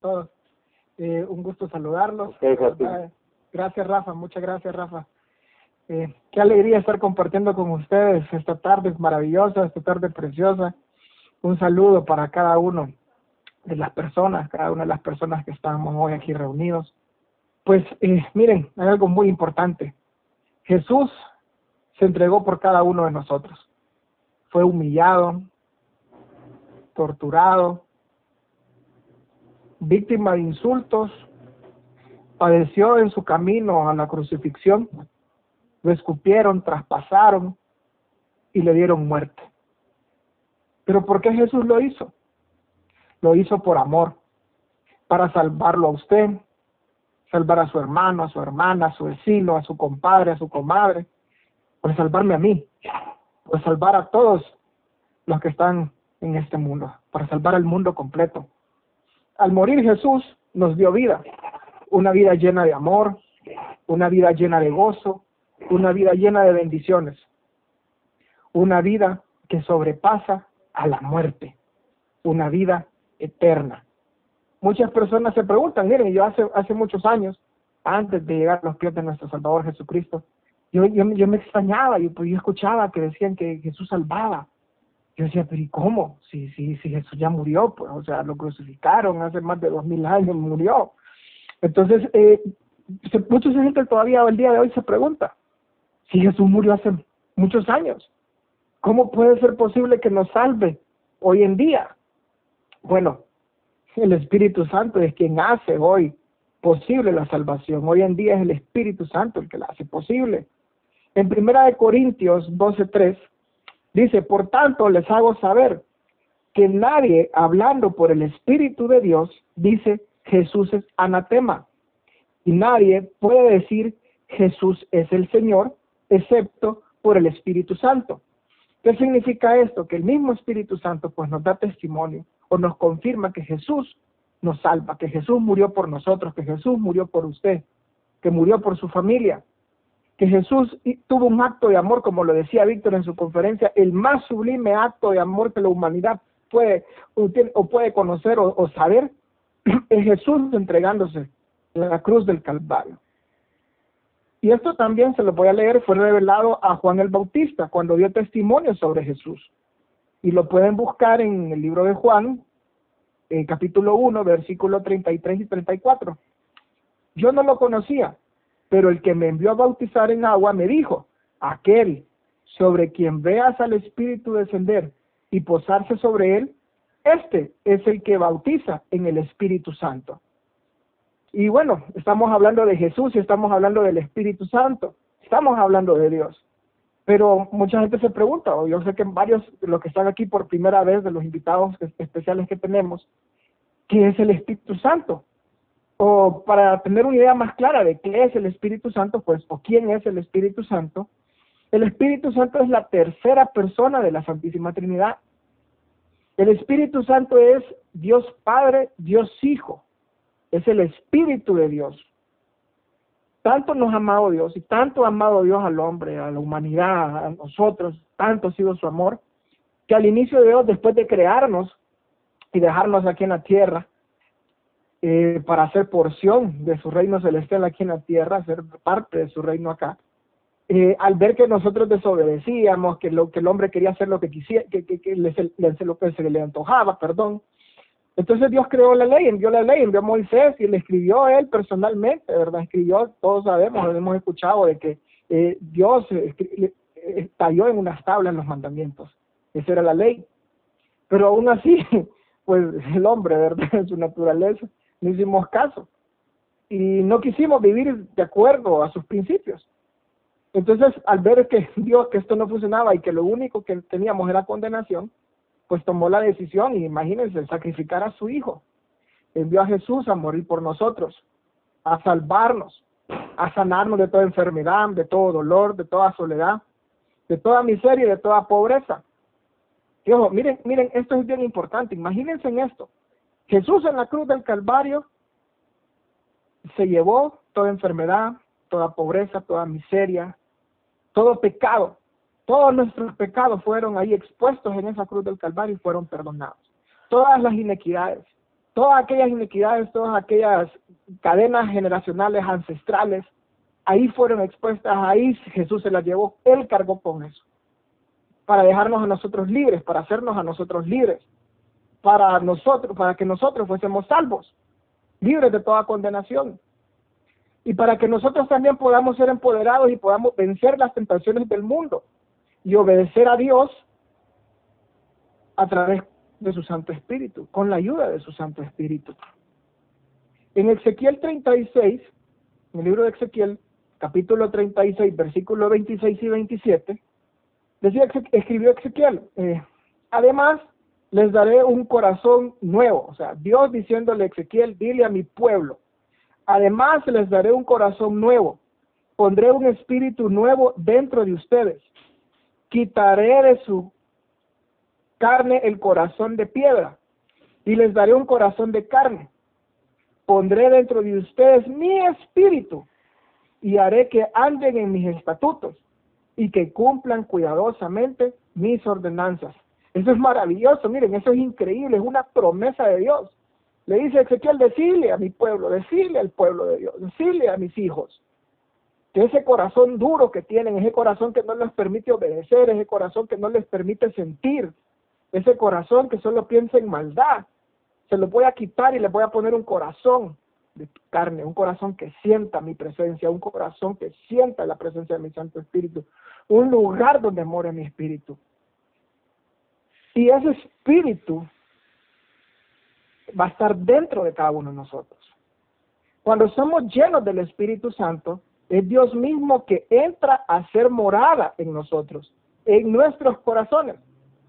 todos. Eh, un gusto saludarlos. gracias, Rafa. Muchas gracias, Rafa. Eh, qué alegría estar compartiendo con ustedes esta tarde maravillosa, esta tarde preciosa. Un saludo para cada uno de las personas, cada una de las personas que estamos hoy aquí reunidos. Pues eh, miren, hay algo muy importante. Jesús se entregó por cada uno de nosotros. Fue humillado, torturado, víctima de insultos, padeció en su camino a la crucifixión, lo escupieron, traspasaron y le dieron muerte. Pero ¿por qué Jesús lo hizo? Lo hizo por amor, para salvarlo a usted, salvar a su hermano, a su hermana, a su vecino, a su compadre, a su comadre, por salvarme a mí, por salvar a todos los que están en este mundo, para salvar al mundo completo. Al morir Jesús nos dio vida, una vida llena de amor, una vida llena de gozo, una vida llena de bendiciones, una vida que sobrepasa a la muerte, una vida eterna. Muchas personas se preguntan, miren, yo hace, muchos años, antes de llegar a los pies de nuestro Salvador Jesucristo, yo, yo, me extrañaba, yo, pues, yo escuchaba que decían que Jesús salvaba. Yo decía, pero ¿y cómo? Si, si, si Jesús ya murió, pues, o sea, lo crucificaron hace más de dos mil años, murió. Entonces, eh, mucha gente todavía el día de hoy se pregunta, si Jesús murió hace muchos años, ¿cómo puede ser posible que nos salve hoy en día? Bueno, el Espíritu Santo es quien hace hoy posible la salvación. Hoy en día es el Espíritu Santo el que la hace posible. En Primera de Corintios 12:3 dice, "Por tanto les hago saber que nadie hablando por el Espíritu de Dios dice Jesús es anatema, y nadie puede decir Jesús es el Señor excepto por el Espíritu Santo." ¿Qué significa esto? Que el mismo Espíritu Santo pues nos da testimonio o nos confirma que Jesús nos salva, que Jesús murió por nosotros, que Jesús murió por usted, que murió por su familia, que Jesús tuvo un acto de amor, como lo decía Víctor en su conferencia, el más sublime acto de amor que la humanidad puede o puede conocer o, saber, es Jesús entregándose en la cruz del Calvario. Y esto también se lo voy a leer, fue revelado a Juan el Bautista cuando dio testimonio sobre Jesús. Y lo pueden buscar en el libro de Juan, en capítulo 1, versículo 33 y 34. Yo no lo conocía, pero el que me envió a bautizar en agua me dijo, aquel sobre quien veas al Espíritu descender y posarse sobre él, este es el que bautiza en el Espíritu Santo. Y bueno, estamos hablando de Jesús y estamos hablando del Espíritu Santo, estamos hablando de Dios. Pero mucha gente se pregunta, o yo sé que varios de los que están aquí por primera vez, de los invitados especiales que tenemos, ¿qué es el Espíritu Santo? O para tener una idea más clara de qué es el Espíritu Santo, pues, o quién es el Espíritu Santo, el Espíritu Santo es la tercera persona de la Santísima Trinidad. El Espíritu Santo es Dios Padre, Dios Hijo. Es el Espíritu de Dios tanto nos ha amado Dios y tanto ha amado Dios al hombre, a la humanidad, a nosotros, tanto ha sido su amor, que al inicio de Dios, después de crearnos y dejarnos aquí en la tierra, eh, para hacer porción de su reino celestial aquí en la tierra, ser parte de su reino acá, eh, al ver que nosotros desobedecíamos, que, lo, que el hombre quería hacer lo que quisiera, que, que, que, le, lo que se le antojaba, perdón, entonces Dios creó la ley, envió la ley, envió a Moisés y le escribió él personalmente, ¿verdad? Escribió, todos sabemos, hemos escuchado de que eh, Dios estalló en unas tablas los mandamientos. Esa era la ley. Pero aún así, pues el hombre, ¿verdad? En su naturaleza, no hicimos caso. Y no quisimos vivir de acuerdo a sus principios. Entonces, al ver que Dios, que esto no funcionaba y que lo único que teníamos era condenación, pues tomó la decisión, y imagínense, sacrificar a su hijo. Envió a Jesús a morir por nosotros, a salvarnos, a sanarnos de toda enfermedad, de todo dolor, de toda soledad, de toda miseria y de toda pobreza. Y ojo, miren, miren, esto es bien importante, imagínense en esto. Jesús en la cruz del Calvario se llevó toda enfermedad, toda pobreza, toda miseria, todo pecado, todos nuestros pecados fueron ahí expuestos en esa cruz del Calvario y fueron perdonados. Todas las inequidades, todas aquellas iniquidades, todas aquellas cadenas generacionales ancestrales, ahí fueron expuestas, ahí Jesús se las llevó, Él cargó con eso, para dejarnos a nosotros libres, para hacernos a nosotros libres, para nosotros, para que nosotros fuésemos salvos, libres de toda condenación. Y para que nosotros también podamos ser empoderados y podamos vencer las tentaciones del mundo y obedecer a Dios a través de su Santo Espíritu, con la ayuda de su Santo Espíritu. En Ezequiel 36, en el libro de Ezequiel, capítulo 36, versículos 26 y 27, decía, escribió Ezequiel, eh, además les daré un corazón nuevo, o sea, Dios diciéndole a Ezequiel, dile a mi pueblo, además les daré un corazón nuevo, pondré un espíritu nuevo dentro de ustedes, quitaré de su carne el corazón de piedra y les daré un corazón de carne. Pondré dentro de ustedes mi espíritu y haré que anden en mis estatutos y que cumplan cuidadosamente mis ordenanzas. Eso es maravilloso, miren, eso es increíble, es una promesa de Dios. Le dice Ezequiel, decirle a mi pueblo, decirle al pueblo de Dios, decirle a mis hijos, que ese corazón duro que tienen, ese corazón que no les permite obedecer, ese corazón que no les permite sentir, ese corazón que solo piensa en maldad, se lo voy a quitar y le voy a poner un corazón de carne, un corazón que sienta mi presencia, un corazón que sienta la presencia de mi Santo Espíritu, un lugar donde more mi espíritu. Y ese espíritu va a estar dentro de cada uno de nosotros. Cuando somos llenos del Espíritu Santo, es Dios mismo que entra a ser morada en nosotros, en nuestros corazones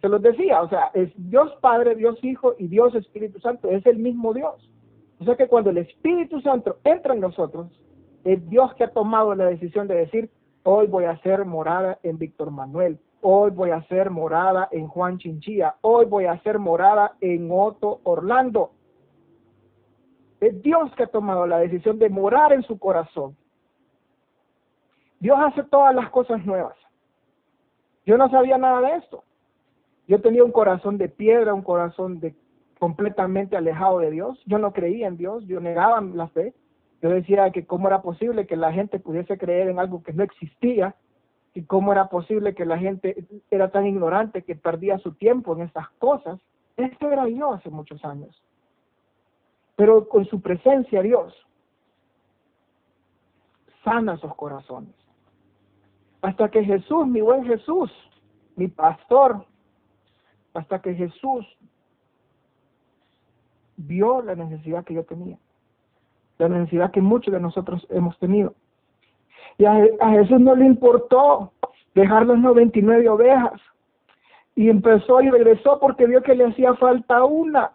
se los decía, o sea, es Dios Padre, Dios Hijo y Dios Espíritu Santo, es el mismo Dios. O sea que cuando el Espíritu Santo entra en nosotros, es Dios que ha tomado la decisión de decir, hoy voy a ser morada en Víctor Manuel, hoy voy a ser morada en Juan Chinchilla, hoy voy a ser morada en Otto Orlando. Es Dios que ha tomado la decisión de morar en su corazón. Dios hace todas las cosas nuevas. Yo no sabía nada de esto. Yo tenía un corazón de piedra, un corazón de completamente alejado de Dios. Yo no creía en Dios, yo negaba la fe. Yo decía que cómo era posible que la gente pudiese creer en algo que no existía y cómo era posible que la gente era tan ignorante que perdía su tiempo en esas cosas. Esto era yo hace muchos años. Pero con su presencia Dios sana esos corazones. Hasta que Jesús, mi buen Jesús, mi pastor, hasta que Jesús vio la necesidad que yo tenía, la necesidad que muchos de nosotros hemos tenido. Y a, Jesús no le importó dejar las 99 ovejas. Y empezó y regresó porque vio que le hacía falta una.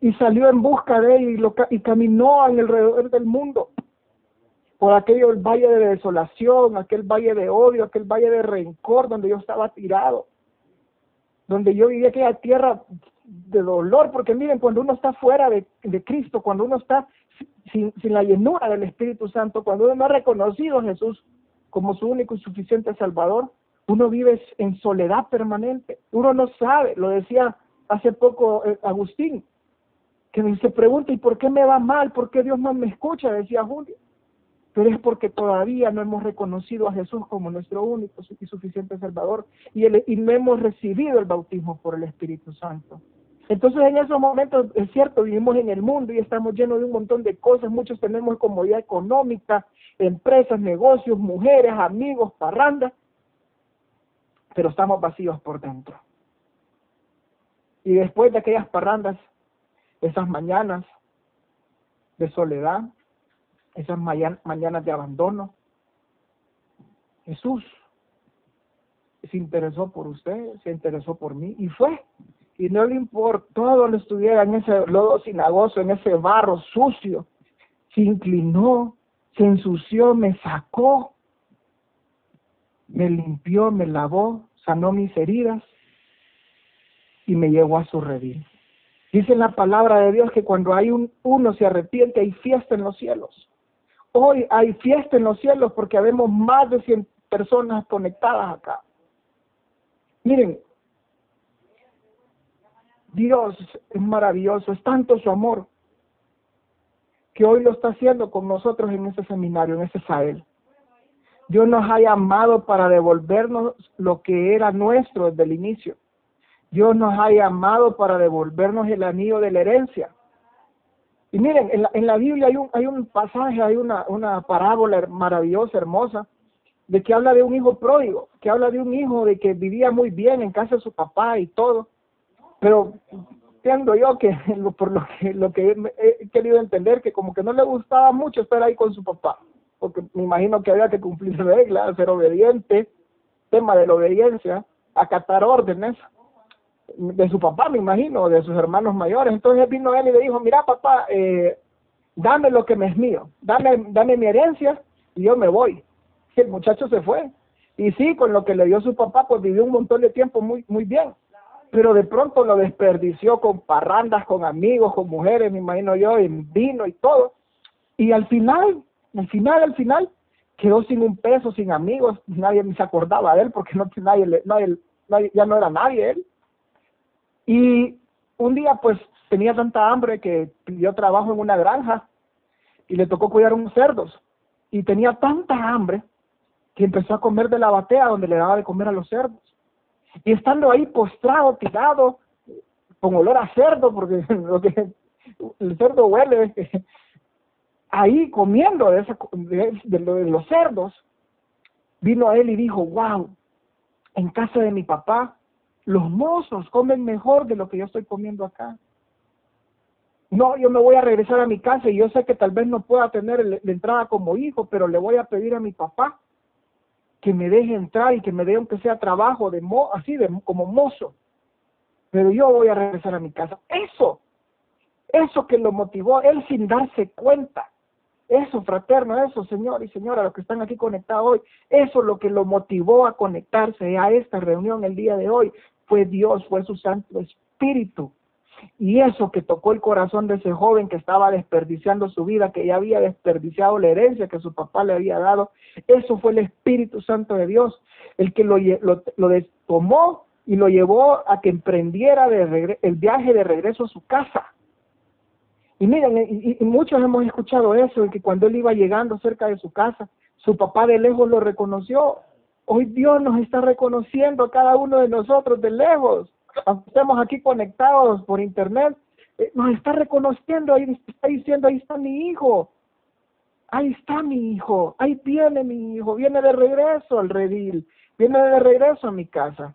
Y salió en busca de ella y, lo, y caminó en alrededor del mundo. Por aquel valle de desolación, aquel valle de odio, aquel valle de rencor donde yo estaba tirado. Donde yo vivía aquella tierra de dolor, porque miren, cuando uno está fuera de, Cristo, cuando uno está sin, la llenura del Espíritu Santo, cuando uno no ha reconocido a Jesús como su único y suficiente Salvador, uno vive en soledad permanente. Uno no sabe, lo decía hace poco eh, Agustín, que se pregunta, ¿y por qué me va mal? ¿Por qué Dios no me escucha? Decía Julio pero es porque todavía no hemos reconocido a Jesús como nuestro único y suficiente Salvador y, y no hemos recibido el bautismo por el Espíritu Santo. Entonces en esos momentos, es cierto, vivimos en el mundo y estamos llenos de un montón de cosas, muchos tenemos comodidad económica, empresas, negocios, mujeres, amigos, parrandas, pero estamos vacíos por dentro. Y después de aquellas parrandas, esas mañanas de soledad, esas mañanas de abandono. Jesús se interesó por usted, se interesó por mí y fue. Y no le importó donde estuviera en ese lodo sinagoso, en ese barro sucio. Se inclinó, se ensució, me sacó, me limpió, me lavó, sanó mis heridas y me llevó a su redil. Dice la palabra de Dios que cuando hay un, uno se arrepiente hay fiesta en los cielos. Hoy hay fiesta en los cielos porque habemos más de 100 personas conectadas acá. Miren, Dios es maravilloso, es tanto su amor que hoy lo está haciendo con nosotros en ese seminario, en ese Sael. Dios nos ha llamado para devolvernos lo que era nuestro desde el inicio. Dios nos ha llamado para devolvernos el anillo de la herencia. Y miren, en la, en la Biblia hay un, hay un pasaje, hay una, una parábola maravillosa, hermosa, de que habla de un hijo pródigo, que habla de un hijo de que vivía muy bien en casa de su papá y todo, pero entiendo yo que por lo que lo que he querido entender que como que no le gustaba mucho estar ahí con su papá porque me imagino que había que cumplir reglas ser obediente tema de la obediencia acatar órdenes de su papá me imagino de sus hermanos mayores. Entonces vino él y le dijo mira papá eh, dame lo que me es mío dame dame mi herencia y yo me voy. Y el muchacho se fue. Y sí con lo que le dio su papá pues vivió un montón de tiempo muy muy bien pero de pronto lo desperdició con parrandas, con amigos, con mujeres, me imagino yo, en vino y todo. Y al final, al final, al final, quedó sin un peso, sin amigos, nadie ni se acordaba de él porque no nadie, nadie, nadie, ya no era nadie él. Y un día pues tenía tanta hambre que pidió trabajo en una granja y le tocó cuidar unos cerdos. Y tenía tanta hambre que empezó a comer de la batea donde le daba de comer a los cerdos y estando ahí postrado, tirado, con olor a cerdo, porque lo que el cerdo huele, ahí comiendo de, esa, de, de, los cerdos, vino a él y dijo, wow, en casa de mi papá, los mozos comen mejor de lo que yo estoy comiendo acá. No, yo me voy a regresar a mi casa y yo sé que tal vez no pueda tener la entrada como hijo, pero le voy a pedir a mi papá que me deje entrar y que me dé aunque sea trabajo de mo así de como mozo. Pero yo voy a regresar a mi casa. Eso eso que lo motivó él sin darse cuenta. Eso fraterno eso señor y señora los que están aquí conectados hoy eso lo que lo motivó a conectarse a esta reunión el día de hoy fue Dios fue su Santo Espíritu y eso que tocó el corazón de ese joven que estaba desperdiciando su vida, que ya había desperdiciado la herencia que su papá le había dado, eso fue el Espíritu Santo de Dios, el que lo, tomó y lo llevó a que emprendiera de el viaje de regreso a su casa. Y miren, y, muchos hemos escuchado eso, que cuando él iba llegando cerca de su casa, su papá de lejos lo reconoció. Hoy Dios nos está reconociendo a cada uno de nosotros de lejos estemos aquí conectados por internet, eh, nos está reconociendo, ahí está diciendo, ahí está mi hijo, ahí está mi hijo, ahí viene mi hijo, viene de regreso al redil, viene de regreso a mi casa.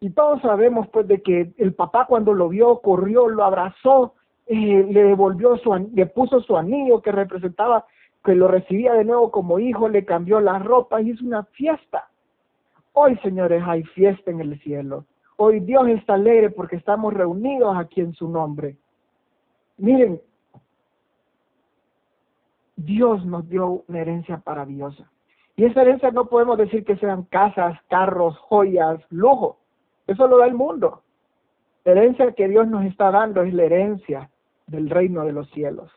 Y todos sabemos pues de que el papá cuando lo vio, corrió, lo abrazó, eh, le devolvió su, le puso su anillo que representaba que lo recibía de nuevo como hijo, le cambió la ropa, y hizo una fiesta. Hoy, señores, hay fiesta en el cielo. Hoy Dios está alegre porque estamos reunidos aquí en su nombre. Miren, Dios nos dio una herencia maravillosa. Y esa herencia no podemos decir que sean casas, carros, joyas, lujo. Eso lo da el mundo. La herencia que Dios nos está dando es la herencia del reino de los cielos.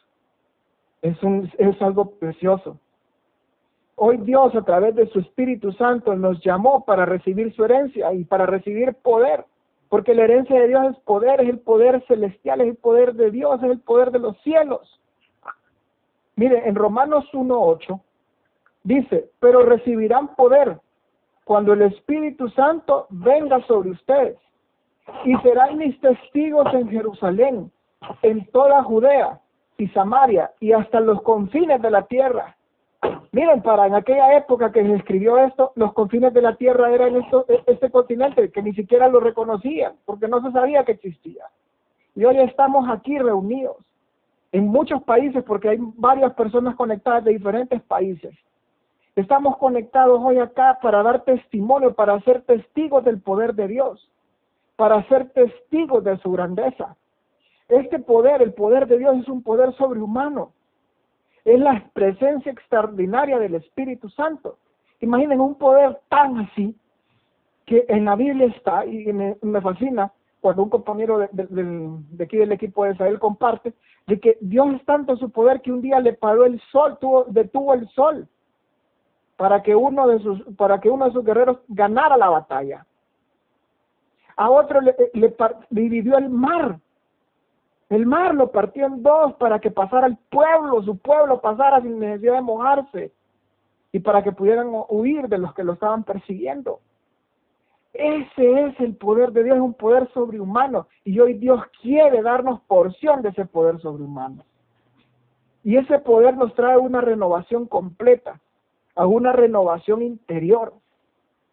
Es, un, es algo precioso. Hoy Dios a través de su Espíritu Santo nos llamó para recibir su herencia y para recibir poder, porque la herencia de Dios es poder, es el poder celestial, es el poder de Dios, es el poder de los cielos. Mire, en Romanos 1.8 dice, pero recibirán poder cuando el Espíritu Santo venga sobre ustedes y serán mis testigos en Jerusalén, en toda Judea y Samaria y hasta los confines de la tierra. Miren, para en aquella época que se escribió esto, los confines de la tierra eran esto, e, este continente que ni siquiera lo reconocían, porque no se sabía que existía. Y hoy estamos aquí reunidos en muchos países, porque hay varias personas conectadas de diferentes países. Estamos conectados hoy acá para dar testimonio, para ser testigos del poder de Dios, para ser testigos de su grandeza. Este poder, el poder de Dios, es un poder sobrehumano es la presencia extraordinaria del Espíritu Santo. Imaginen un poder tan así que en la Biblia está, y me, fascina cuando un compañero de, aquí del equipo de Israel comparte, de que Dios es tanto su poder que un día le paró el sol, tuvo, detuvo el sol para que uno de sus, para que uno de sus guerreros ganara la batalla. A otro le, le dividió el mar. El mar lo partió en dos para que pasara el pueblo, su pueblo pasara sin necesidad de mojarse y para que pudieran huir de los que lo estaban persiguiendo. Ese es el poder de Dios, es un poder sobrehumano. Y hoy Dios quiere darnos porción de ese poder sobrehumano. Y ese poder nos trae una renovación completa, a una renovación interior,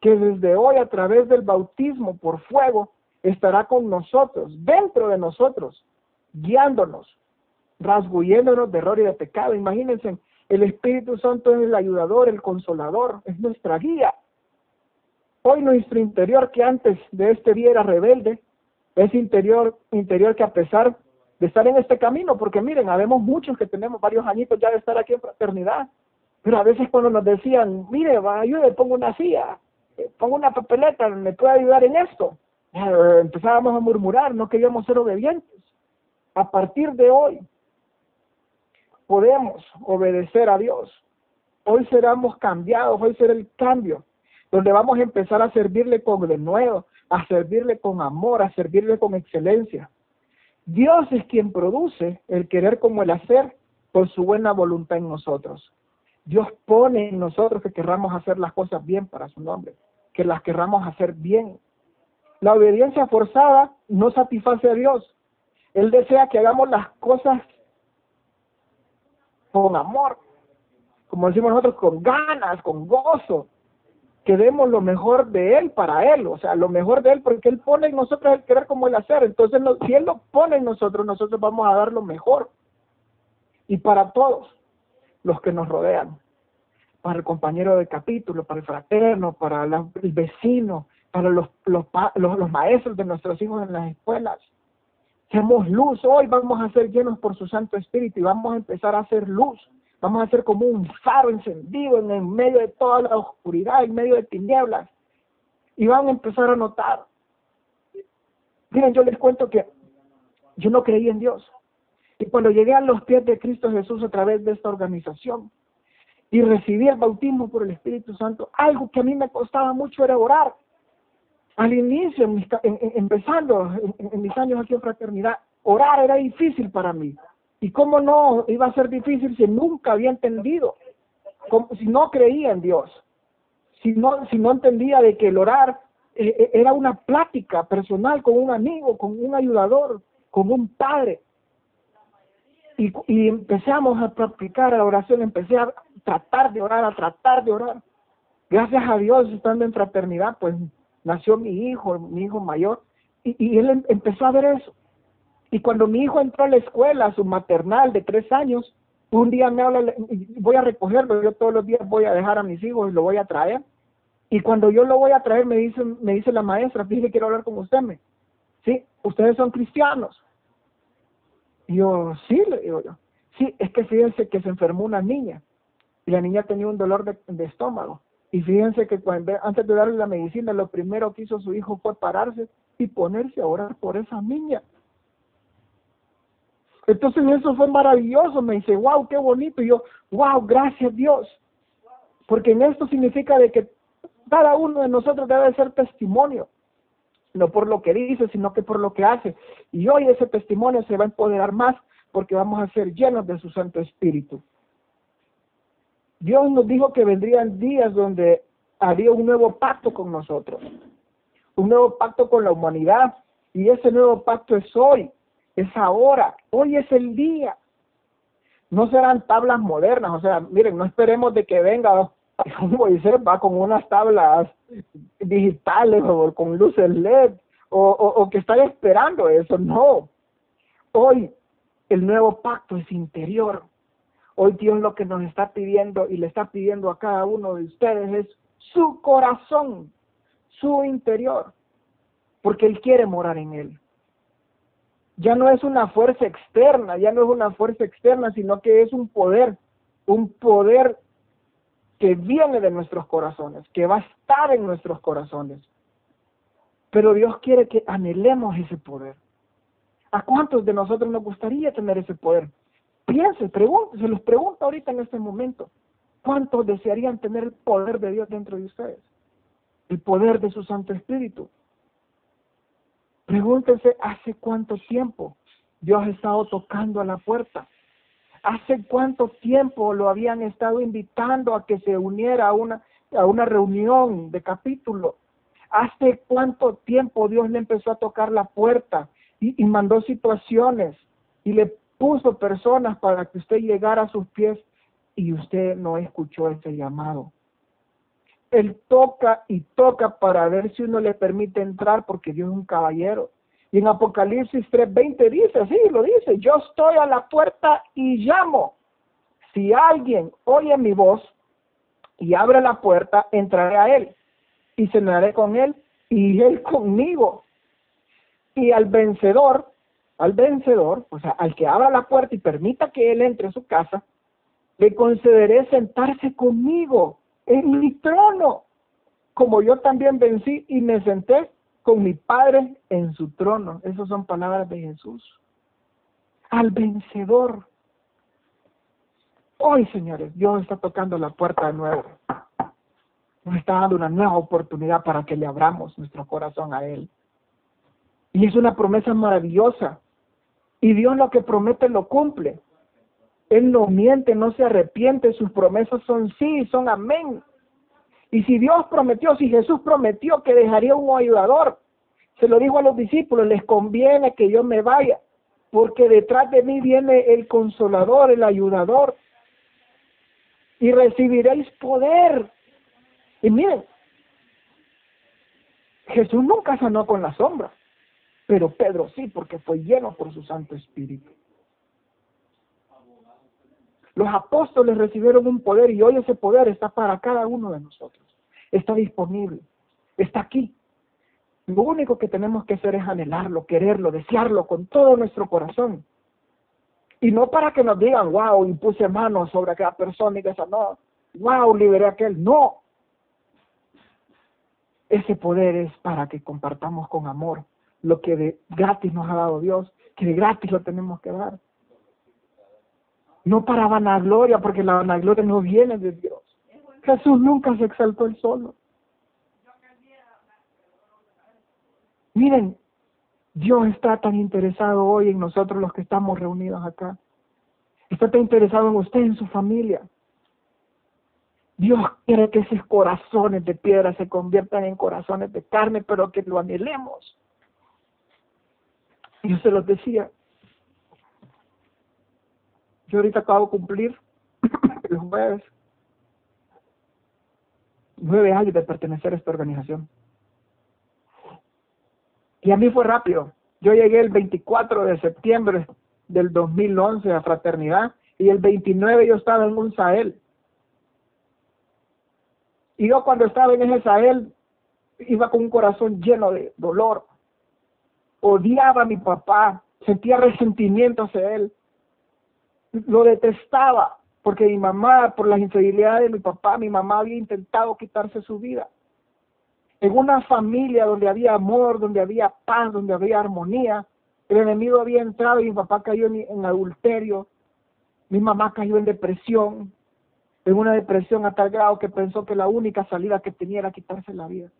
que desde hoy a través del bautismo por fuego estará con nosotros, dentro de nosotros, guiándonos, rasguñéndonos de error y de pecado. Imagínense, el Espíritu Santo es el ayudador, el consolador, es nuestra guía. Hoy nuestro interior que antes de este día era rebelde, es interior, interior que a pesar de estar en este camino, porque miren, habemos muchos que tenemos varios añitos ya de estar aquí en fraternidad, pero a veces cuando nos decían, mire, ayude, pongo una silla, eh, pongo una papeleta, me puede ayudar en esto, eh, empezábamos a murmurar, no queríamos ser obedientes. A partir de hoy podemos obedecer a Dios. Hoy seremos cambiados, hoy será el cambio donde vamos a empezar a servirle con de nuevo, a servirle con amor, a servirle con excelencia. Dios es quien produce el querer como el hacer por su buena voluntad en nosotros. Dios pone en nosotros que querramos hacer las cosas bien para su nombre, que las querramos hacer bien. La obediencia forzada no satisface a Dios. Él desea que hagamos las cosas con amor, como decimos nosotros, con ganas, con gozo, que demos lo mejor de Él para Él, o sea, lo mejor de Él, porque Él pone en nosotros el querer como el hacer. Entonces, si Él lo pone en nosotros, nosotros vamos a dar lo mejor. Y para todos los que nos rodean, para el compañero de capítulo, para el fraterno, para el vecino, para los, los, los, los maestros de nuestros hijos en las escuelas. Seamos luz, hoy vamos a ser llenos por su Santo Espíritu y vamos a empezar a hacer luz Vamos a ser como un faro encendido en el medio de toda la oscuridad, en medio de tinieblas. Y van a empezar a notar. Miren, yo les cuento que yo no creí en Dios. Y cuando llegué a los pies de Cristo Jesús a través de esta organización y recibí el bautismo por el Espíritu Santo, algo que a mí me costaba mucho era orar. Al inicio, empezando en mis años aquí en fraternidad, orar era difícil para mí. ¿Y cómo no iba a ser difícil si nunca había entendido? si no creía en Dios, si no, si no entendía de que el orar eh, eh, era una plática personal con un amigo, con un ayudador, con un padre. Y, y empezamos a practicar la oración, empecé a tratar de orar, a tratar de orar. Gracias a Dios, estando en fraternidad, pues nació mi hijo, mi hijo mayor, y, y él em, empezó a ver eso. Y cuando mi hijo entró a la escuela, su maternal de tres años, un día me habla, voy a recogerlo, yo todos los días voy a dejar a mis hijos y lo voy a traer. Y cuando yo lo voy a traer, me dice, me dice la maestra, fíjese, quiero hablar con usted. Sí, ustedes son cristianos. Y yo, sí, le digo yo. Sí, es que fíjense que se enfermó una niña y la niña tenía un dolor de estómago. Y fíjense que cuando, antes de darle la medicina, lo primero que hizo su hijo fue pararse y ponerse a orar por esa niña. Entonces eso fue maravilloso, me dice, wow, qué bonito. Y yo, wow, gracias Dios. Porque en esto significa de que cada uno de nosotros debe ser testimonio, no por lo que dice, sino que por lo que hace. Y hoy ese testimonio se va a empoderar más porque vamos a ser llenos de su Santo Espíritu. Dios nos dijo que vendrían días donde haría un nuevo pacto con nosotros, un nuevo pacto con la humanidad, y ese nuevo pacto es hoy es ahora, hoy es el día. No serán tablas modernas, o sea, miren, no esperemos de que venga Moisés va con unas tablas digitales o con luces LED o, o que está esperando eso, no. Hoy el nuevo pacto es interior. Hoy Dios lo que nos está pidiendo y le está pidiendo a cada uno de ustedes es su corazón, su interior, porque Él quiere morar en Él ya no es una fuerza externa, ya no es una fuerza externa, sino que es un poder, un poder que viene de nuestros corazones, que va a estar en nuestros corazones. Pero Dios quiere que anhelemos ese poder. ¿A cuántos de nosotros nos gustaría tener ese poder? Piense, pregunte, se los pregunto ahorita en este momento. ¿Cuántos desearían tener el poder de Dios dentro de ustedes? El poder de su Santo Espíritu. Pregúntese hace cuánto tiempo Dios ha estado tocando a la puerta. ¿Hace cuánto tiempo lo habían estado invitando a que se uniera a una, a una reunión de capítulo? ¿Hace cuánto tiempo Dios le empezó a tocar la puerta y, y mandó situaciones y le puso personas para que usted llegara a sus pies y usted no escuchó ese llamado? Él toca y toca para ver si uno le permite entrar porque Dios es un caballero. Y en Apocalipsis 3:20 dice, sí, lo dice, yo estoy a la puerta y llamo. Si alguien oye mi voz y abre la puerta, entraré a él y cenaré con él y él conmigo. Y al vencedor, al vencedor, o sea, al que abra la puerta y permita que él entre a su casa, le concederé sentarse conmigo en mi trono, como yo también vencí y me senté con mi Padre en su trono. Esas son palabras de Jesús. Al vencedor. Hoy, señores, Dios está tocando la puerta de nuevo. Nos está dando una nueva oportunidad para que le abramos nuestro corazón a Él. Y es una promesa maravillosa. Y Dios lo que promete lo cumple. Él no miente, no se arrepiente, sus promesas son sí, son amén. Y si Dios prometió, si Jesús prometió que dejaría un ayudador, se lo dijo a los discípulos, les conviene que yo me vaya, porque detrás de mí viene el consolador, el ayudador, y recibiréis poder. Y miren, Jesús nunca sanó con la sombra, pero Pedro sí, porque fue lleno por su Santo Espíritu. Los apóstoles recibieron un poder y hoy ese poder está para cada uno de nosotros. Está disponible. Está aquí. Lo único que tenemos que hacer es anhelarlo, quererlo, desearlo con todo nuestro corazón. Y no para que nos digan, wow, impuse manos sobre aquella persona y que esa no, wow, liberé a aquel. No. Ese poder es para que compartamos con amor lo que de gratis nos ha dado Dios, que de gratis lo tenemos que dar no para vanagloria, porque la vanagloria no viene de Dios. Jesús nunca se exaltó él solo. Miren, Dios está tan interesado hoy en nosotros los que estamos reunidos acá. Está tan interesado en usted, en su familia. Dios quiere que esos corazones de piedra se conviertan en corazones de carne, pero que lo anhelemos. Yo se los decía, yo ahorita acabo de cumplir el jueves nueve años de pertenecer a esta organización. Y a mí fue rápido. Yo llegué el 24 de septiembre del 2011 a Fraternidad y el 29 yo estaba en un Sahel. Y yo cuando estaba en ese Sahel iba con un corazón lleno de dolor. Odiaba a mi papá, sentía resentimiento hacia él lo detestaba porque mi mamá, por las infidelidades de mi papá, mi mamá había intentado quitarse su vida. En una familia donde había amor, donde había paz, donde había armonía, el enemigo había entrado y mi papá cayó en, adulterio, mi mamá cayó en depresión, en una depresión a tal grado que pensó que la única salida que tenía era quitarse la vida.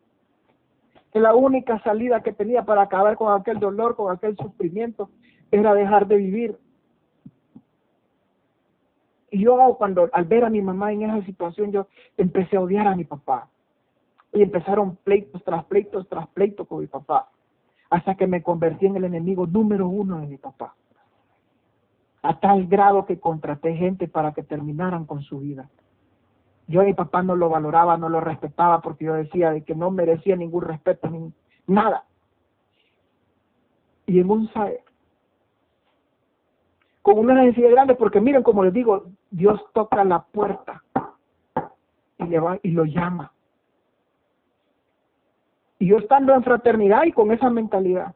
Que la única salida que tenía para acabar con aquel dolor, con aquel sufrimiento, era dejar de vivir. Y yo cuando al ver a mi mamá en esa situación, yo empecé a odiar a mi papá. Y empezaron pleitos tras pleitos tras pleitos con mi papá. Hasta que me convertí en el enemigo número uno de mi papá. A tal grado que contraté gente para que terminaran con su vida. Yo a mi papá no lo valoraba, no lo respetaba porque yo decía de que no merecía ningún respeto, ni nada. Y en un con una necesidad grande, porque miren, como les digo, Dios toca la puerta y, le va, y lo llama. Y yo estando en fraternidad y con esa mentalidad,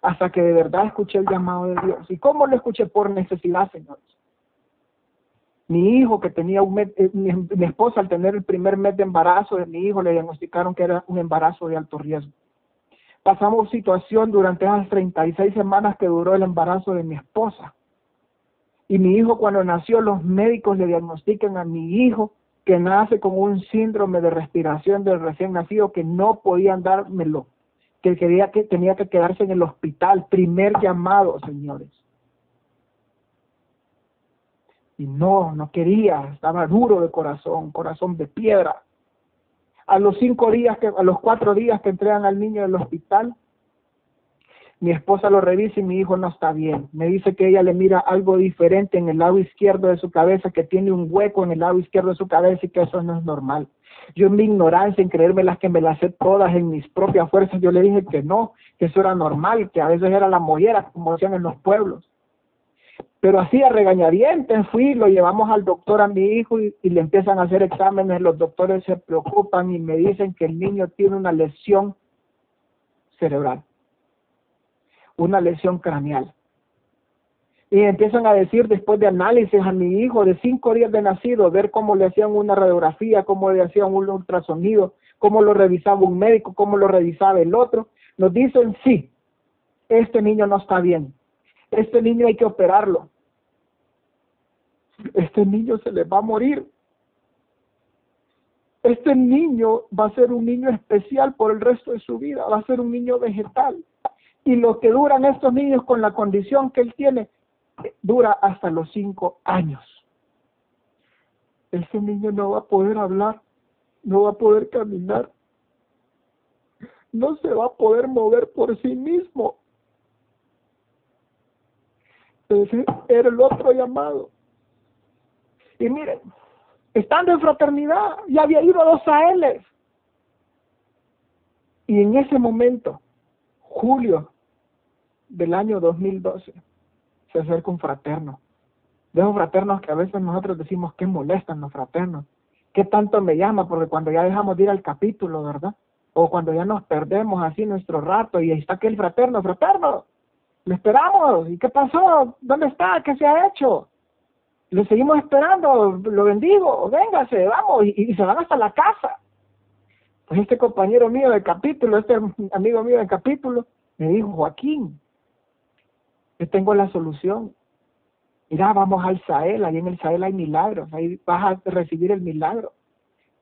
hasta que de verdad escuché el llamado de Dios. ¿Y cómo lo escuché? Por necesidad, señores. Mi hijo que tenía un mes, eh, mi, esposa al tener el primer mes de embarazo de mi hijo le diagnosticaron que era un embarazo de alto riesgo pasamos situación durante esas 36 semanas que duró el embarazo de mi esposa. Y mi hijo cuando nació, los médicos le diagnostican a mi hijo que nace con un síndrome de respiración del recién nacido que no podían dármelo, que quería que tenía que quedarse en el hospital, primer llamado, señores. Y no, no quería, estaba duro de corazón, corazón de piedra. A los cinco días, que, a los cuatro días que entregan al niño del hospital, mi esposa lo revisa y mi hijo no está bien. Me dice que ella le mira algo diferente en el lado izquierdo de su cabeza, que tiene un hueco en el lado izquierdo de su cabeza y que eso no es normal. Yo en mi ignorancia, en creerme las que me las sé todas en mis propias fuerzas, yo le dije que no, que eso era normal, que a veces era la mollera, como decían en los pueblos. Pero así a regañadientes fui, lo llevamos al doctor a mi hijo y, y le empiezan a hacer exámenes, los doctores se preocupan y me dicen que el niño tiene una lesión cerebral, una lesión craneal. Y empiezan a decir después de análisis a mi hijo de cinco días de nacido, ver cómo le hacían una radiografía, cómo le hacían un ultrasonido, cómo lo revisaba un médico, cómo lo revisaba el otro. Nos dicen, sí, este niño no está bien, este niño hay que operarlo, este niño se le va a morir. Este niño va a ser un niño especial por el resto de su vida, va a ser un niño vegetal. Y lo que duran estos niños con la condición que él tiene dura hasta los cinco años. Ese niño no va a poder hablar, no va a poder caminar, no se va a poder mover por sí mismo. Ese era el otro llamado. Y miren, estando en fraternidad, ya había ido a dos ALs. Y en ese momento, julio del año 2012, se acerca un fraterno. De esos fraternos que a veces nosotros decimos que molestan los fraternos. ¿Qué tanto me llama? Porque cuando ya dejamos de ir al capítulo, ¿verdad? O cuando ya nos perdemos así nuestro rato y ahí está aquel fraterno, fraterno, le esperamos. ¿Y qué pasó? ¿Dónde está? ¿Qué se ha hecho? Le seguimos esperando, lo bendigo, véngase, vamos, y, se van hasta la casa. Pues este compañero mío de capítulo, este amigo mío de capítulo, me dijo, Joaquín, yo tengo la solución. Mira, vamos al Sael, ahí en el Sael hay milagros, ahí vas a recibir el milagro.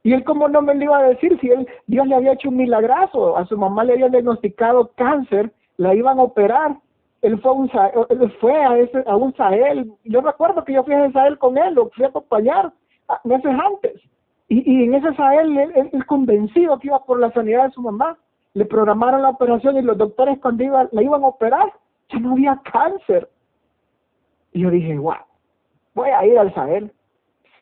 Y él como no me lo iba a decir si él, Dios le había hecho un milagrazo, a su mamá le habían diagnosticado cáncer, la iban a operar. Él fue a un, él fue a, ese, a un Sahel. Yo recuerdo que yo fui a ese Sahel con él, lo fui a acompañar meses antes. Y, y en ese Sahel él, él, convencido que iba por la sanidad de su mamá. Le programaron la operación y los doctores cuando iba, la iban a operar, ya no había cáncer. Y yo dije, wow, voy a ir al Sahel.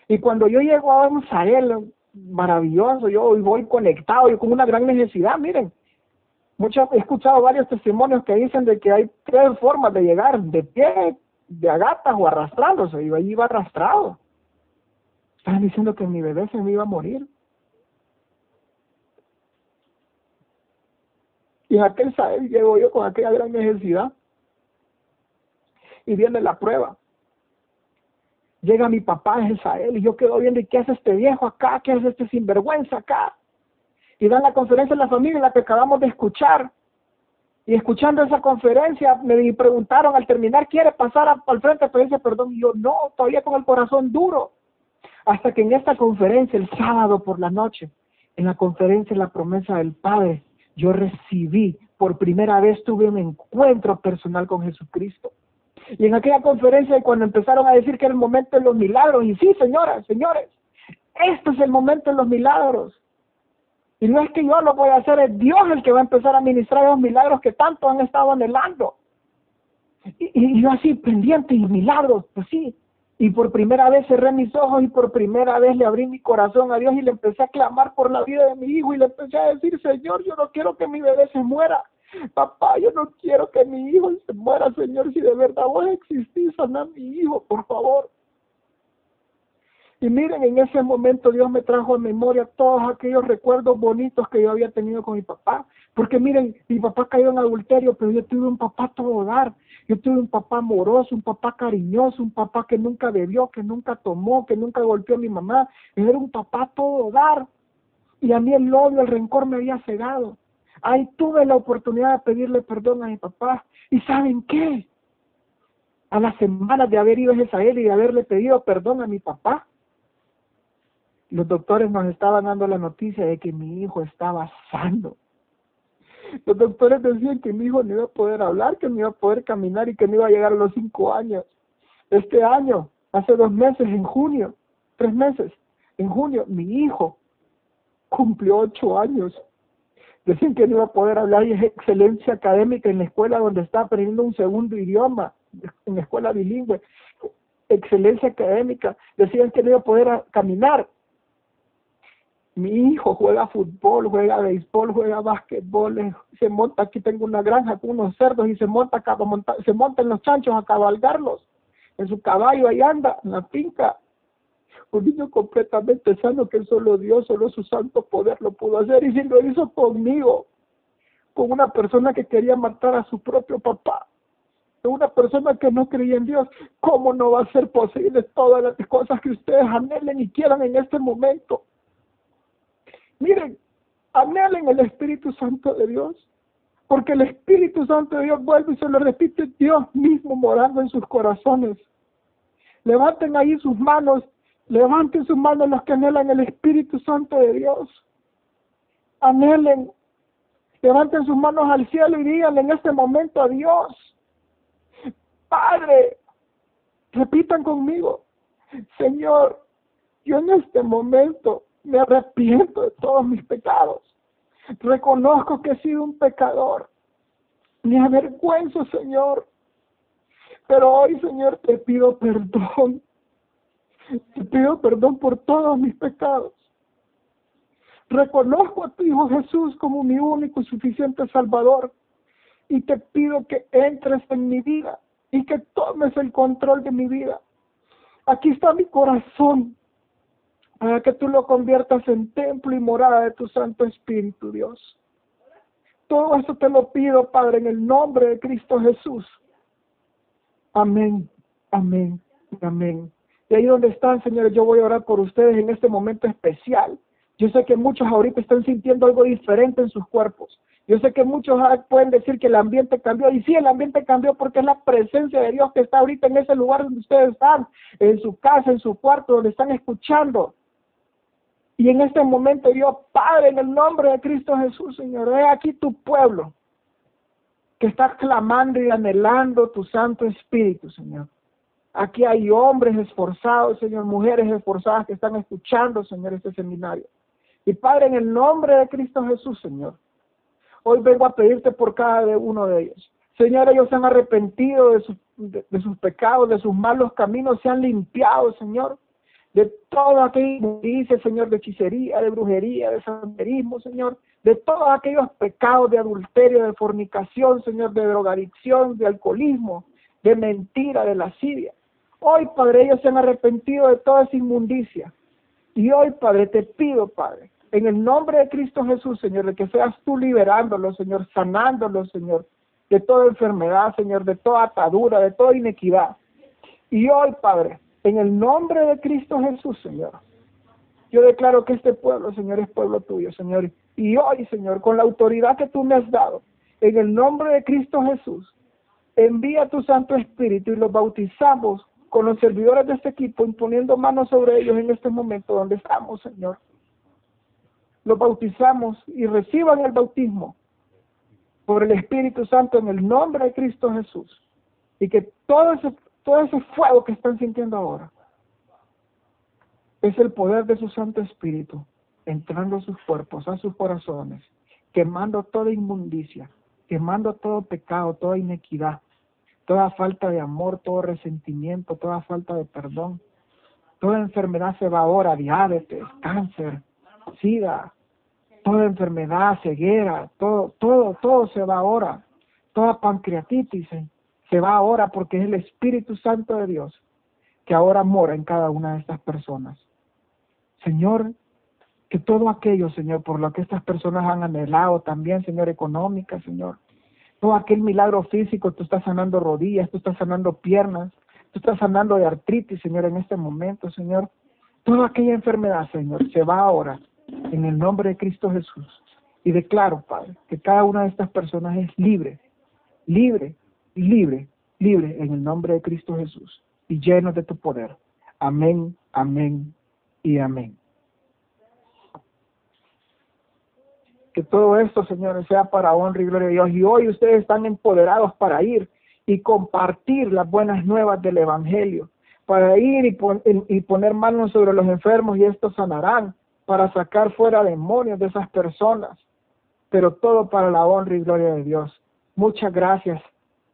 Y cuando yo llego a un Sahel maravilloso, yo voy conectado, y con una gran necesidad, miren. Mucho, he escuchado varios testimonios que dicen de que hay tres formas de llegar, de pie, de agatas o arrastrándose. Y ahí iba arrastrado. Estaban diciendo que mi bebé se me iba a morir. Y en aquel Sahel llego yo con aquella gran necesidad y viene la prueba. Llega mi papá en Israel y yo quedo viendo, ¿y qué hace este viejo acá? ¿Qué hace este sinvergüenza acá? Y dan la conferencia de la familia, la que acabamos de escuchar. Y escuchando esa conferencia, me preguntaron al terminar, ¿quiere pasar al frente a pedirse perdón? Y yo, no, todavía con el corazón duro. Hasta que en esta conferencia, el sábado por la noche, en la conferencia La promesa del Padre, yo recibí, por primera vez tuve un encuentro personal con Jesucristo. Y en aquella conferencia, cuando empezaron a decir que era el momento de los milagros, y sí, señoras, señores, este es el momento de los milagros. Y no es que yo lo voy a hacer, es Dios el que va a empezar a ministrar esos milagros que tanto han estado anhelando. Y, yo así, pendiente, y milagros, pues sí. Y por primera vez cerré mis ojos y por primera vez le abrí mi corazón a Dios y le empecé a clamar por la vida de mi hijo y le empecé a decir, Señor, yo no quiero que mi bebé se muera. Papá, yo no quiero que mi hijo se muera, Señor, si de verdad vos existís, sana mi hijo, por favor. Y miren, en ese momento Dios me trajo a memoria todos aquellos recuerdos bonitos que yo había tenido con mi papá. Porque miren, mi papá cayó en adulterio, pero yo tuve un papá todo hogar. Yo tuve un papá amoroso, un papá cariñoso, un papá que nunca bebió, que nunca tomó, que nunca golpeó a mi mamá. Era un papá todo hogar. Y a mí el odio, el rencor me había cegado. Ahí tuve la oportunidad de pedirle perdón a mi papá. ¿Y saben qué? A las semanas de haber ido a Israel y de haberle pedido perdón a mi papá, los doctores nos estaban dando la noticia de que mi hijo estaba sano. Los doctores decían que mi hijo no iba a poder hablar, que no iba a poder caminar y que no iba a llegar a los cinco años. Este año, hace dos meses, en junio, tres meses, en junio, mi hijo cumplió ocho años. Decían que no iba a poder hablar y es excelencia académica en la escuela donde está aprendiendo un segundo idioma, en la escuela bilingüe. Excelencia académica. Decían que no iba a poder caminar mi hijo juega fútbol, juega béisbol, juega básquetbol, se monta, aquí tengo una granja con unos cerdos y se monta, acá, se monta en los chanchos a cabalgarlos, en su caballo ahí anda, en la finca. Un niño completamente sano que solo Dios, solo su santo poder lo pudo hacer y si lo hizo conmigo, con una persona que quería matar a su propio papá, una persona que no creía en Dios, ¿cómo no va a ser posible todas las cosas que ustedes anhelen y quieran en este momento? Miren, anhelen el Espíritu Santo de Dios, porque el Espíritu Santo de Dios vuelve y se lo repite Dios mismo morando en sus corazones. Levanten ahí sus manos, levanten sus manos los que anhelan el Espíritu Santo de Dios. Anhelen, levanten sus manos al cielo y díganle en este momento a Dios, Padre, repitan conmigo, Señor, yo en este momento me arrepiento de todos mis pecados. Reconozco que he sido un pecador. Me avergüenzo, Señor. Pero hoy, Señor, te pido perdón. Te pido perdón por todos mis pecados. Reconozco a tu Hijo Jesús como mi único y suficiente Salvador. Y te pido que entres en mi vida y que tomes el control de mi vida. Aquí está mi corazón para que tú lo conviertas en templo y morada de tu Santo Espíritu, Dios. Todo eso te lo pido, Padre, en el nombre de Cristo Jesús. Amén, amén, amén. Y ahí donde están, señores, yo voy a orar por ustedes en este momento especial. Yo sé que muchos ahorita están sintiendo algo diferente en sus cuerpos. Yo sé que muchos pueden decir que el ambiente cambió, y sí, el ambiente cambió porque es la presencia de Dios que está ahorita en ese lugar donde ustedes están, en su casa, en su cuarto, donde están escuchando. Y en este momento, Dios Padre, en el nombre de Cristo Jesús, Señor, ve aquí tu pueblo que está clamando y anhelando tu Santo Espíritu, Señor. Aquí hay hombres esforzados, Señor, mujeres esforzadas que están escuchando, Señor, este seminario. Y Padre, en el nombre de Cristo Jesús, Señor, hoy vengo a pedirte por cada uno de ellos. Señor, ellos se han arrepentido de sus pecados, de sus malos caminos, se han limpiado, Señor de todo aquello dice, Señor, de hechicería, de brujería, de santerismo, Señor, de todos aquellos pecados de adulterio, de fornicación, Señor, de drogadicción, de alcoholismo, de mentira, de lascivia. Hoy, Padre, ellos se han arrepentido de toda esa inmundicia. Y hoy, Padre, te pido, Padre, en el nombre de Cristo Jesús, Señor, de que seas tú liberándolos, Señor, sanándolos, Señor, de toda enfermedad, Señor, de toda atadura, de toda inequidad. Y hoy, Padre, en el nombre de Cristo Jesús, Señor. Yo declaro que este pueblo, Señor, es pueblo tuyo, Señor. Y hoy, Señor, con la autoridad que tú me has dado, en el nombre de Cristo Jesús, envía tu Santo Espíritu y los bautizamos con los servidores de este equipo, imponiendo manos sobre ellos en este momento donde estamos, Señor. Los bautizamos y reciban el bautismo por el Espíritu Santo en el nombre de Cristo Jesús. Y que todo ese todo ese fuego que están sintiendo ahora es el poder de su Santo Espíritu entrando a sus cuerpos, a sus corazones, quemando toda inmundicia, quemando todo pecado, toda inequidad, toda falta de amor, todo resentimiento, toda falta de perdón. Toda enfermedad se va ahora, diabetes, cáncer, sida, toda enfermedad, ceguera, todo, todo, todo se va ahora. Toda pancreatitis, se va ahora porque es el Espíritu Santo de Dios que ahora mora en cada una de estas personas. Señor, que todo aquello, Señor, por lo que estas personas han anhelado también, Señor, económica, Señor, todo aquel milagro físico, tú estás sanando rodillas, tú estás sanando piernas, tú estás sanando de artritis, Señor, en este momento, Señor. Toda aquella enfermedad, Señor, se va ahora en el nombre de Cristo Jesús. Y declaro, Padre, que cada una de estas personas es libre, libre libre, libre en el nombre de Cristo Jesús y lleno de tu poder. Amén, amén y amén. Que todo esto, señores, sea para honra y gloria de Dios. Y hoy ustedes están empoderados para ir y compartir las buenas nuevas del Evangelio, para ir y, y poner manos sobre los enfermos y estos sanarán, para sacar fuera demonios de esas personas, pero todo para la honra y gloria de Dios. Muchas gracias,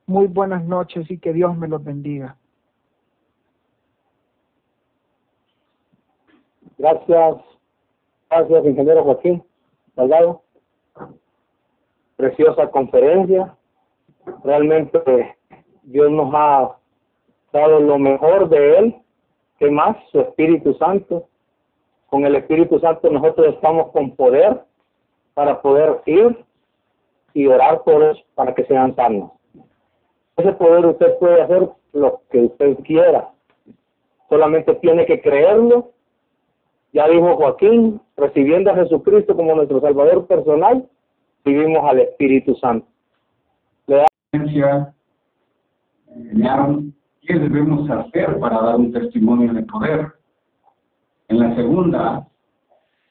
muy buenas noches y que Dios me los bendiga. Gracias, gracias ingeniero Joaquín Salgado. Preciosa conferencia. Realmente Dios nos ha dado lo mejor de Él. ¿Qué más? Su Espíritu Santo. Con el Espíritu Santo nosotros estamos con poder para poder ir y orar por ellos para que sean sanos. Ese poder usted puede hacer lo que usted quiera. Solamente tiene que creerlo ya dijo Joaquín, recibiendo a Jesucristo como nuestro Salvador personal, vivimos al Espíritu Santo. Le da enseñaron qué debemos hacer para dar un testimonio de poder. En la segunda,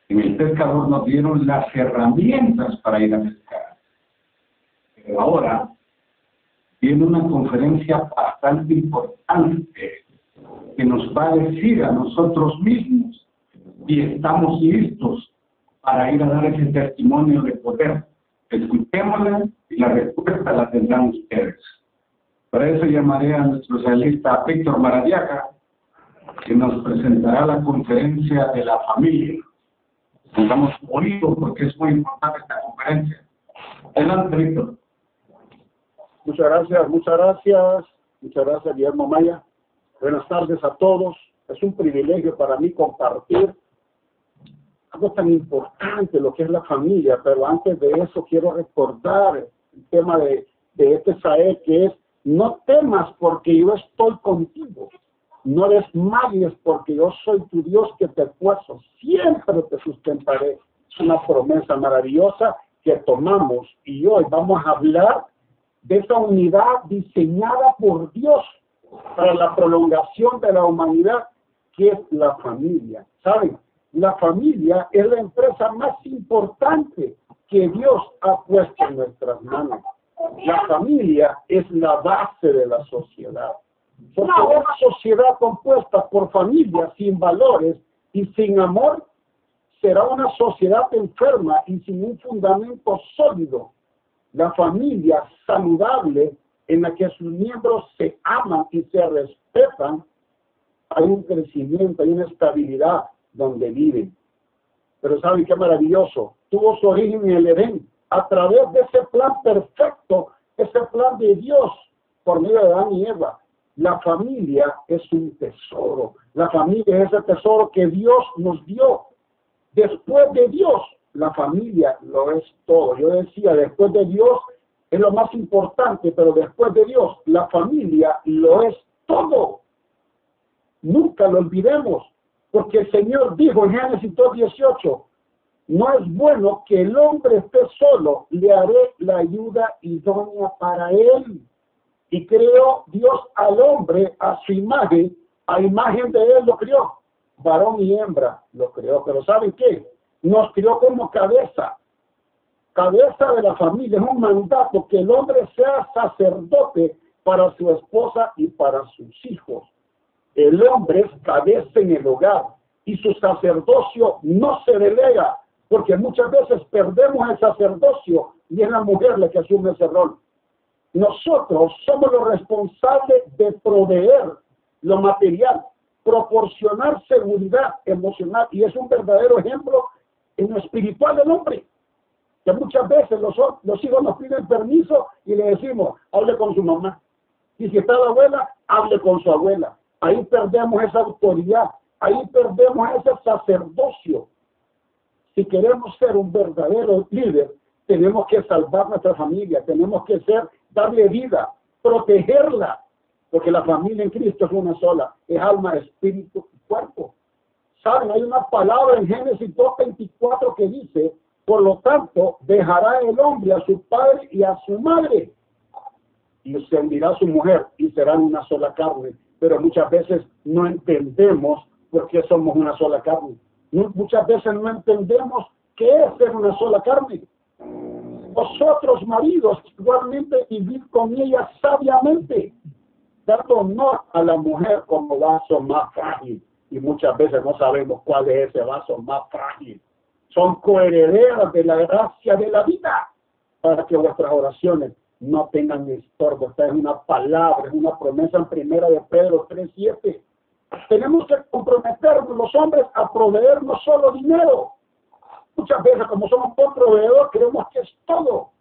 en el pescador nos dieron las herramientas para ir a pescar. Pero ahora viene una conferencia bastante importante que nos va a decir a nosotros mismos y estamos listos para ir a dar ese testimonio de poder. Escuchémosla y la respuesta la tendrán ustedes. Para eso llamaré a nuestro socialista Víctor Maradiaga, que nos presentará la conferencia de la familia. Estamos oído porque es muy importante esta conferencia. Adelante, Víctor. Muchas gracias, muchas gracias, muchas gracias, Guillermo Maya. Buenas tardes a todos. Es un privilegio para mí compartir algo tan importante, lo que es la familia, pero antes de eso quiero recordar el tema de, este Sael, que es, no temas porque yo estoy contigo, no desmayes porque yo soy tu Dios que te puesto, siempre te sustentaré. Es una promesa maravillosa que tomamos y hoy vamos a hablar de esa unidad diseñada por Dios para la prolongación de la humanidad, que es la familia. ¿Saben? la familia es la empresa más importante que Dios ha puesto en nuestras manos. La familia es la base de la sociedad. Porque una sociedad compuesta por familias sin valores y sin amor será una sociedad enferma y sin un fundamento sólido. La familia saludable en la que sus miembros se aman y se respetan, hay un crecimiento, hay una estabilidad, donde viven. Pero ¿saben qué maravilloso? Tuvo su origen en el Edén, a través de ese plan perfecto, ese plan de Dios, por medio de Adán. La familia es un tesoro. La familia es el tesoro que Dios nos dio. Después de Dios, la familia lo es todo. Yo decía, después de Dios es lo más importante, pero después de Dios, la familia lo es todo. Nunca lo olvidemos. Porque el Señor dijo en Génesis 2.18, no es bueno que el hombre esté solo, le haré la ayuda idónea para él. Y creó Dios al hombre a su imagen, a imagen de él lo crió. Varón y hembra lo creó. Pero ¿saben qué? Nos crió como cabeza. Cabeza de la familia. Es un mandato que el hombre sea sacerdote para su esposa y para sus hijos. El hombre es cabeza en el hogar y su sacerdocio no se delega, porque muchas veces perdemos el sacerdocio y es la mujer la que asume ese rol. Nosotros somos los responsables de proveer lo material, proporcionar seguridad emocional y es un verdadero ejemplo en lo espiritual del hombre. Que muchas veces los, hijos nos piden permiso y le decimos, hable con su mamá. Y si está la abuela, hable con su abuela. Ahí perdemos esa autoridad, ahí perdemos ese sacerdocio. Si queremos ser un verdadero líder, tenemos que salvar nuestra familia, tenemos que ser, darle vida, protegerla, porque la familia en Cristo es una sola, es alma, espíritu y cuerpo. Saben, hay una palabra en Génesis 2.24 que dice, por lo tanto, dejará el hombre a su padre y a su madre, y se unirá a su mujer, y serán una sola carne pero muchas veces no entendemos por qué somos una sola carne. Muchas veces no entendemos qué es ser una sola carne. Vosotros, maridos, igualmente vivir con ella sabiamente, dando honor a la mujer como vaso más frágil. Y muchas veces no sabemos cuál es ese vaso más frágil. Son coherederas de la gracia de la vida para que vuestras oraciones no tengan estorbo. Esta es una palabra, es una promesa en primera de Pedro 3.7. Tenemos que comprometernos los hombres a proveer no solo dinero. Muchas veces como somos un proveedor creemos que es todo.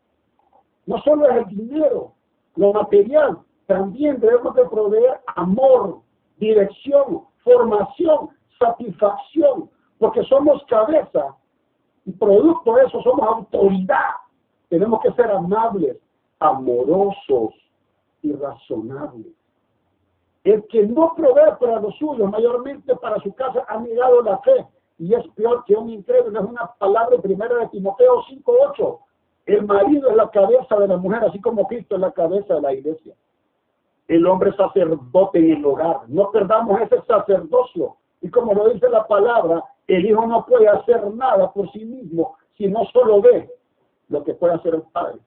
No solo es el dinero, lo material, también debemos de proveer amor, dirección, formación, satisfacción, porque somos cabeza y producto de eso somos autoridad. Tenemos que ser amables, amorosos y razonables. El que no provee para los suyos, mayormente para su casa, ha negado la fe y es peor que un incrédulo. Es una palabra primera de Timoteo 5.8. El marido es la cabeza de la mujer, así como Cristo es la cabeza de la iglesia. El hombre sacerdote en el hogar. No perdamos ese sacerdocio. Y como lo dice la palabra, el hijo no puede hacer nada por sí mismo si no solo ve lo que puede hacer el padre.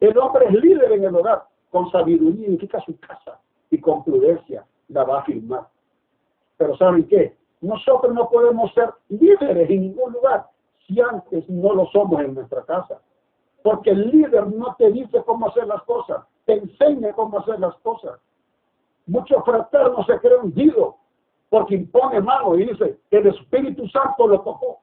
El hombre es líder en el hogar, con sabiduría, indica su casa y con prudencia la va a firmar. Pero ¿saben qué? Nosotros no podemos ser líderes en ningún lugar si antes no lo somos en nuestra casa. Porque el líder no te dice cómo hacer las cosas, te enseña cómo hacer las cosas. Muchos fraternos se creen ungidos porque impone mano y dice, el Espíritu Santo lo tocó.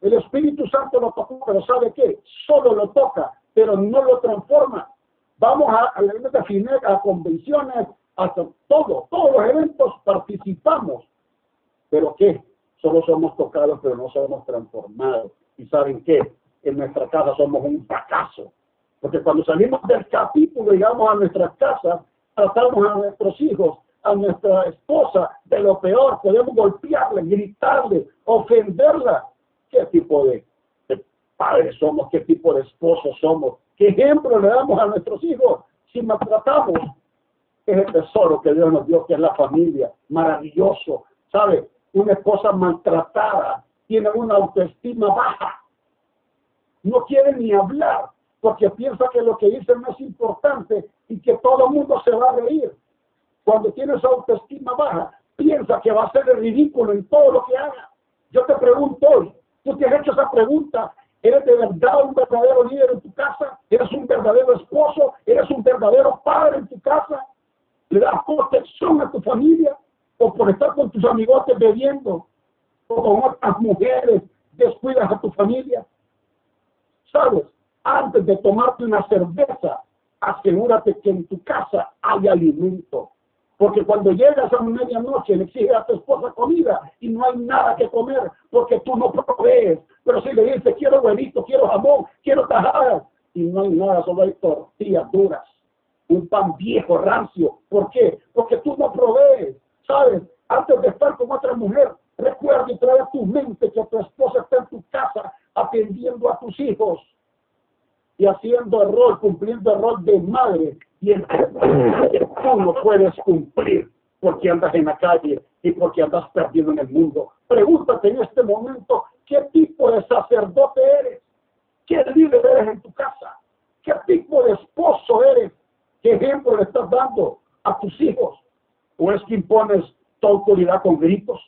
El Espíritu Santo lo tocó, pero ¿sabe qué? Solo lo toca, pero no lo transforma. Vamos a, a FINEC, a convenciones, hasta todo, todos los eventos participamos. ¿Pero qué? Solo somos tocados, pero no somos transformados. ¿Y saben qué? En nuestra casa somos un fracaso. Porque cuando salimos del capítulo llegamos a nuestras casas, tratamos a nuestros hijos a nuestra esposa de lo peor, podemos golpearle, gritarle, ofenderla. ¿Qué tipo de, padres somos? ¿Qué tipo de esposos somos? ¿Qué ejemplo le damos a nuestros hijos si maltratamos? Es el tesoro que Dios nos dio, que es la familia, maravilloso. ¿Sabe? Una esposa maltratada tiene una autoestima baja. No quiere ni hablar porque piensa que lo que dice no es importante y que todo el mundo se va a reír cuando tienes autoestima baja, piensa que va a ser ridículo en todo lo que haga. Yo te pregunto hoy, tú te has hecho esa pregunta, ¿eres de verdad un verdadero líder en tu casa? ¿Eres un verdadero esposo? ¿Eres un verdadero padre en tu casa? ¿Le das protección a tu familia? ¿O por estar con tus amigotes bebiendo? ¿O con otras mujeres descuidas a tu familia? ¿Sabes? Antes de tomarte una cerveza, asegúrate que en tu casa hay alimento porque cuando llegas a medianoche le exiges a tu esposa comida y no hay nada que comer porque tú no provees. Pero si le dices, quiero huevito, quiero jamón, quiero tajadas, y no hay nada, solo hay tortillas duras, un pan viejo, rancio. ¿Por qué? Porque tú no provees. ¿Sabes? Antes de estar con otra mujer, recuerda y trae a tu mente que tu esposa está en tu casa atendiendo a tus hijos y haciendo el rol, cumpliendo el rol de madre y el que tú no puedes cumplir porque andas en la calle y porque andas perdido en el mundo. Pregúntate en este momento qué tipo de sacerdote eres, qué líder eres en tu casa, qué tipo de esposo eres, qué ejemplo le estás dando a tus hijos, o es que impones tu autoridad con gritos,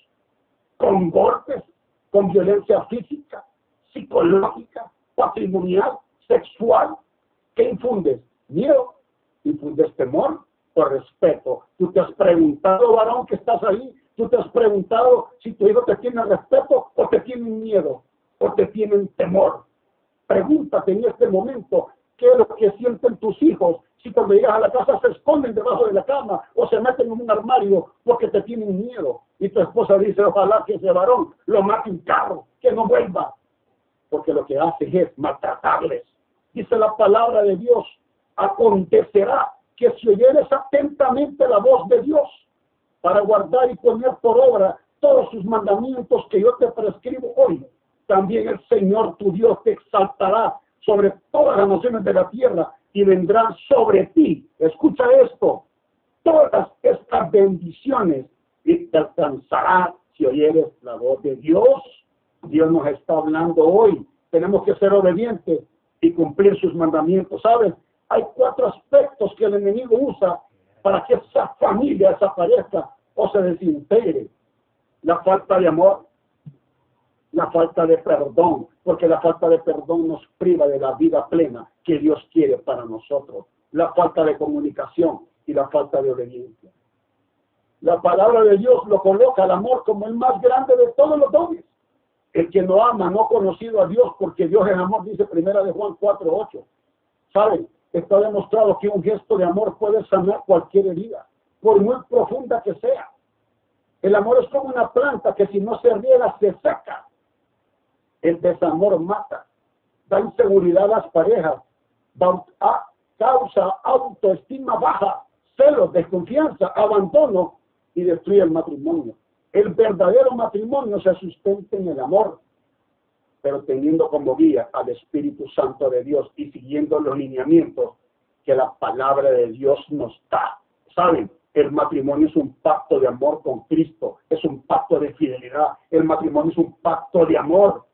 con golpes, con violencia física, psicológica, patrimonial sexual, ¿qué infundes? Miedo, infundes temor o respeto. Tú te has preguntado, varón, que estás ahí, tú te has preguntado si tu hijo te tiene respeto o te tiene miedo o te tienen temor. Pregúntate en este momento qué es lo que sienten tus hijos si cuando llegas a la casa se esconden debajo de la cama o se meten en un armario porque te tienen miedo. Y tu esposa dice, ojalá que ese varón lo mate un carro, que no vuelva. Porque lo que hace es maltratarles dice la palabra de Dios, acontecerá que si oyeres atentamente la voz de Dios para guardar y poner por obra todos sus mandamientos que yo te prescribo hoy, también el Señor tu Dios te exaltará sobre todas las naciones de la tierra y vendrán sobre ti. Escucha esto, todas estas bendiciones y te alcanzará si oyeres la voz de Dios. Dios nos está hablando hoy. Tenemos que ser obedientes y cumplir sus mandamientos. ¿Saben? Hay cuatro aspectos que el enemigo usa para que esa familia desaparezca o se desintegre. La falta de amor, la falta de perdón, porque la falta de perdón nos priva de la vida plena que Dios quiere para nosotros. La falta de comunicación y la falta de obediencia. La palabra de Dios lo coloca al amor como el más grande de todos los dones. El que no ama no ha conocido a Dios porque Dios es amor, dice primera de Juan 4.8. ¿Saben? Está demostrado que un gesto de amor puede sanar cualquier herida, por muy profunda que sea. El amor es como una planta que si no se riega se seca. El desamor mata, da inseguridad a las parejas, causa autoestima baja, celos, desconfianza, abandono y destruye el matrimonio. El verdadero matrimonio se sustenta en el amor, pero teniendo como guía al Espíritu Santo de Dios y siguiendo los lineamientos que la palabra de Dios nos da. ¿Saben? El matrimonio es un pacto de amor con Cristo, es un pacto de fidelidad. El matrimonio es un pacto de amor.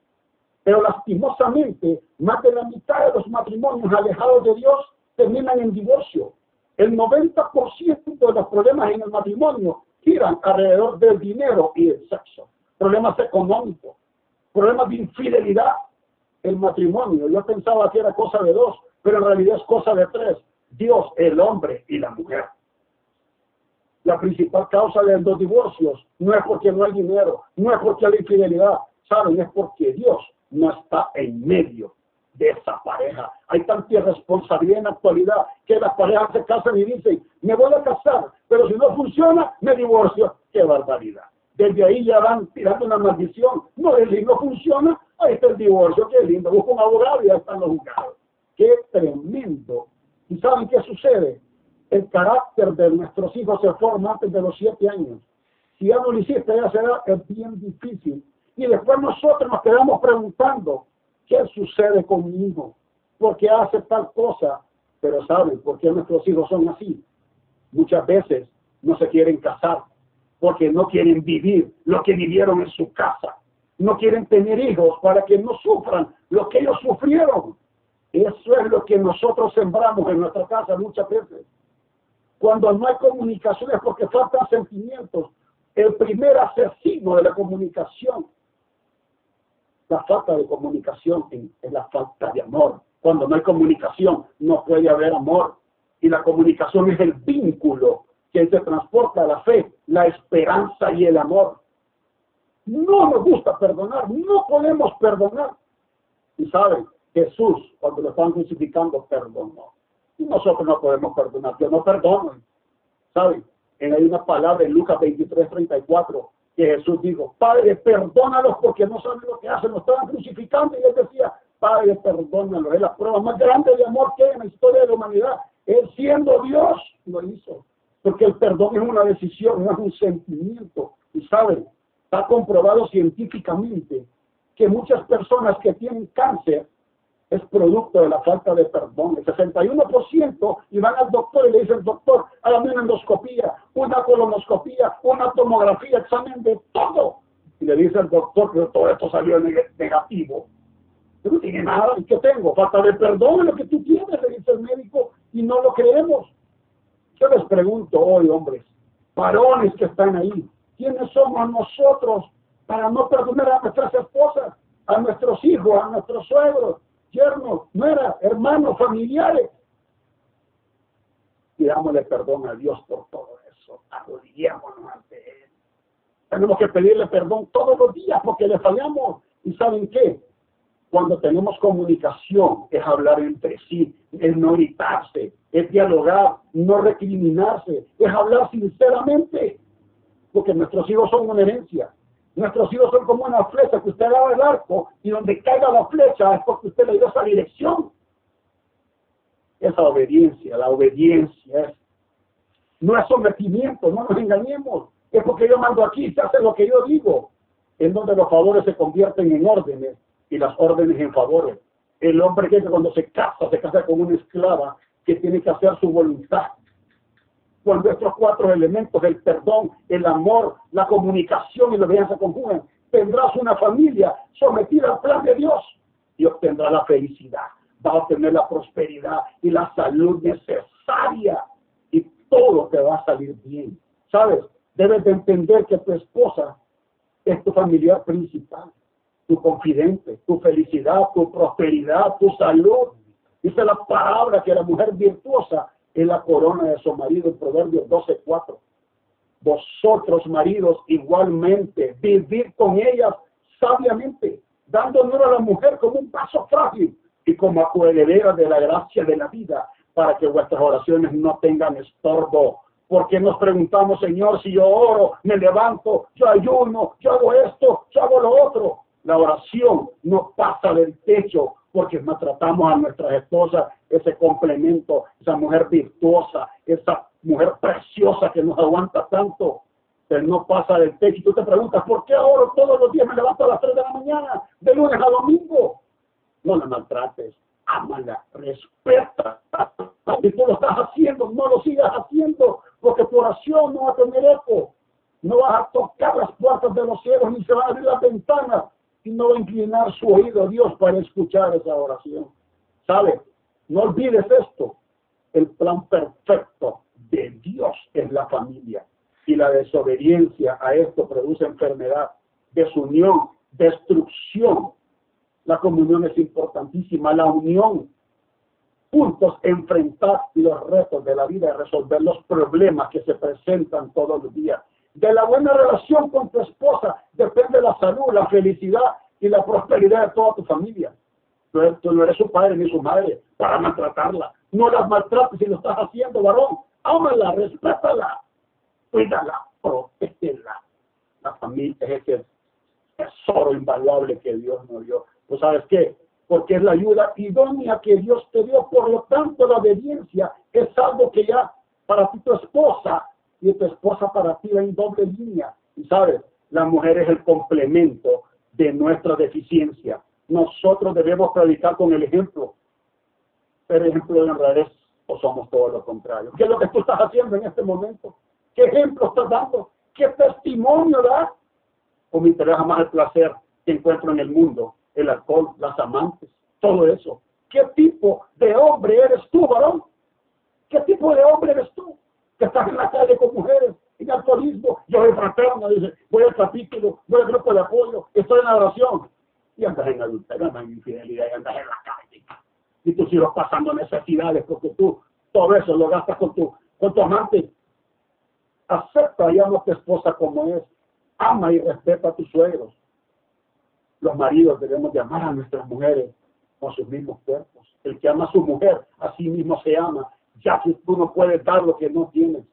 Pero lastimosamente, más de la mitad de los matrimonios alejados de Dios terminan en divorcio. El 90% de los problemas en el matrimonio giran alrededor del dinero y el sexo. Problemas económicos, problemas de infidelidad. El matrimonio, yo pensaba que era cosa de dos, pero en realidad es cosa de tres. Dios, el hombre y la mujer. La principal causa de los divorcios no es porque no hay dinero, no es porque hay infidelidad, ¿saben? Es porque Dios no está en medio de esa pareja. Hay tanta irresponsabilidad en la actualidad que las parejas se casan y dicen, me voy a casar, pero si no funciona, me divorcio. ¡Qué barbaridad! Desde ahí ya van tirando una maldición. No, el no funciona, ahí está el divorcio, qué lindo. Busca un abogado y ya están los juzgados. ¡Qué tremendo! ¿Y saben qué sucede? El carácter de nuestros hijos se forma antes de los siete años. Si ya no lo hiciste, ya será es bien difícil. Y después nosotros nos quedamos preguntando, ¿qué sucede conmigo? ¿Por qué hace tal cosa? Pero ¿saben por qué nuestros hijos son así? Muchas veces no se quieren casar porque no quieren vivir lo que vivieron en su casa. No quieren tener hijos para que no sufran lo que ellos sufrieron. Eso es lo que nosotros sembramos en nuestra casa muchas veces. Cuando no hay comunicación es porque faltan sentimientos. El primer asesino de la comunicación la falta de comunicación es la falta de amor. Cuando no hay comunicación, no puede haber amor. Y la comunicación es el vínculo que se transporta a la fe, la esperanza y el amor. No nos gusta perdonar, no podemos perdonar. Y saben, Jesús, cuando lo están crucificando, perdonó. Y nosotros no podemos perdonar, yo no perdono. ¿Saben? Hay una palabra en Lucas 23, 34 que Jesús dijo, Padre, perdónalos porque no saben lo que hacen, nos estaban crucificando y él decía, Padre, perdónalos. Es la prueba más grande de amor que hay en la historia de la humanidad. Él siendo Dios lo hizo. Porque el perdón es una decisión, no es un sentimiento. Y saben, está comprobado científicamente que muchas personas que tienen cáncer es producto de la falta de perdón. El 61% y van al doctor y le dicen, doctor, hágame una endoscopía, una colonoscopía, una tomografía, examen de todo. Y le dice el doctor que todo esto salió negativo. no tiene nada. ¿Y qué tengo? Falta de perdón lo que tú tienes, le dice el médico, y no lo creemos. Yo les pregunto hoy, hombres, varones que están ahí, ¿quiénes somos nosotros para no perdonar a nuestras esposas, a nuestros hijos, a nuestros suegros, yernos, nueras, hermanos, familiares. Pidámosle perdón a Dios por todo eso. Él. Tenemos que pedirle perdón todos los días porque le fallamos. ¿Y saben qué? Cuando tenemos comunicación es hablar entre sí, es no gritarse, es dialogar, no recriminarse, es hablar sinceramente. Porque nuestros hijos son una herencia. Nuestros hijos son como una flecha que usted daba el arco y donde caiga la flecha es porque usted le dio esa dirección. Esa obediencia, la obediencia es, no es sometimiento, no nos engañemos. Es porque yo mando aquí, se hace lo que yo digo. En donde los favores se convierten en órdenes y las órdenes en favores. El hombre que cuando se casa, se casa con una esclava que tiene que hacer su voluntad cuando estos cuatro elementos, el perdón, el amor, la comunicación y la obediencia conjugan, tendrás una familia sometida al plan de Dios y obtendrá la felicidad. vas a tener la prosperidad y la salud necesaria y todo te va a salir bien. ¿Sabes? Debes de entender que tu esposa es tu familiar principal, tu confidente, tu felicidad, tu prosperidad, tu salud. Dice la palabra que la mujer virtuosa es la corona de su marido en Proverbios 12.4. Vosotros, maridos, igualmente, vivir con ellas sabiamente, dando honor a la mujer como un paso frágil y como coheredera de la gracia de la vida, para que vuestras oraciones no tengan estorbo. Porque nos preguntamos, Señor, si yo oro, me levanto, yo ayuno, yo hago esto, yo hago lo otro. La oración no pasa del techo porque maltratamos a nuestras esposas, ese complemento, esa mujer virtuosa, esa mujer preciosa que nos aguanta tanto, pero no pasa del techo. Y tú te preguntas, ¿por qué ahora todos los días me levanto a las 3 de la mañana, de lunes a domingo? No la maltrates, ámala, respeta. Y tú lo estás haciendo, no lo sigas haciendo, porque tu oración no va a tener eco. No vas a tocar las puertas de los cielos, ni se van a abrir las ventanas, y no inclinar su oído a Dios para escuchar esa oración. ¿Sabe? No olvides esto. El plan perfecto de Dios es la familia. Y la desobediencia a esto produce enfermedad, desunión, destrucción. La comunión es importantísima, la unión. Juntos enfrentar los retos de la vida y resolver los problemas que se presentan todos los días. De la buena relación con tu esposa depende la salud, la felicidad y la prosperidad de toda tu familia. Tú, no eres su padre ni su madre para maltratarla. No las maltrates si lo estás haciendo, varón. Ámala, respétala, cuídala, protégela. La familia es ese tesoro invaluable que Dios nos dio. ¿Tú sabes qué? Porque es la ayuda idónea que Dios te dio. Por lo tanto, la obediencia es algo que ya para ti tu esposa y tu esposa para ti va en doble línea. Y sabes, la mujer es el complemento de nuestra deficiencia. Nosotros debemos predicar con el ejemplo. Pero ejemplo en realidad o somos todo lo contrario. ¿Qué es lo que tú estás haciendo en este momento? ¿Qué ejemplo estás dando? ¿Qué testimonio das? O me interesa más el placer que encuentro en el mundo, el alcohol, las amantes, todo eso. ¿Qué tipo de hombre eres tú, varón? ¿Qué tipo de hombre eres tú? Que estás en la calle con mujeres, en alcoholismo, yo soy fraterno, dice, voy al capítulo, voy al grupo de apoyo, estoy en la oración. Y andas en adulterio, en infidelidad, y andas en la calle. Y tú sigues pasando necesidades porque tú todo eso lo gastas con tu, con tu amante. Acepta y ama a tu esposa como es. Ama y respeta a tus suegros. Los maridos debemos de amar a nuestras mujeres con sus mismos cuerpos. El que ama a su mujer, a sí mismo se ama, ya que tú no puedes dar lo que no tienes.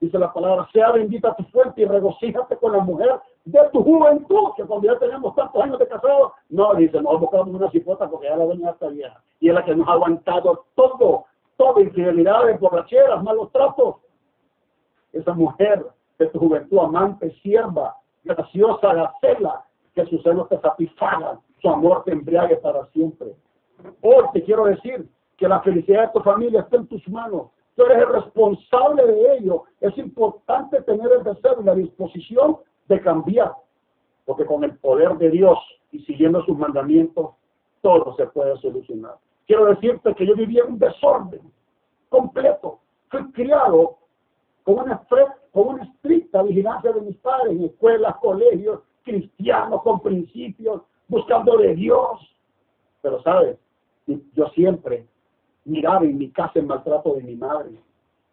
Dice la palabra, sea bendita tu fuente y regocíjate con la mujer de tu juventud, que cuando ya tenemos tantos años de casado, no, dice, no buscamos una cipota porque ya la doña está vieja. Y es la que nos ha aguantado todo, toda infidelidades, borracheras, malos tratos. Esa mujer de tu juventud, amante, sierva, graciosa, gacela, que sus celos te satisfagan, su amor te embriague para siempre. Hoy te quiero decir que la felicidad de tu familia está en tus manos tú eres el responsable de ello. Es importante tener el deseo y la disposición de cambiar, porque con el poder de Dios y siguiendo sus mandamientos, todo se puede solucionar. Quiero decirte que yo vivía un desorden completo. Fui criado con una, con una estricta vigilancia de mis padres en escuelas, colegios, cristianos, con principios, buscando de Dios. Pero, ¿sabes? Yo siempre miraba en mi casa el maltrato de mi madre.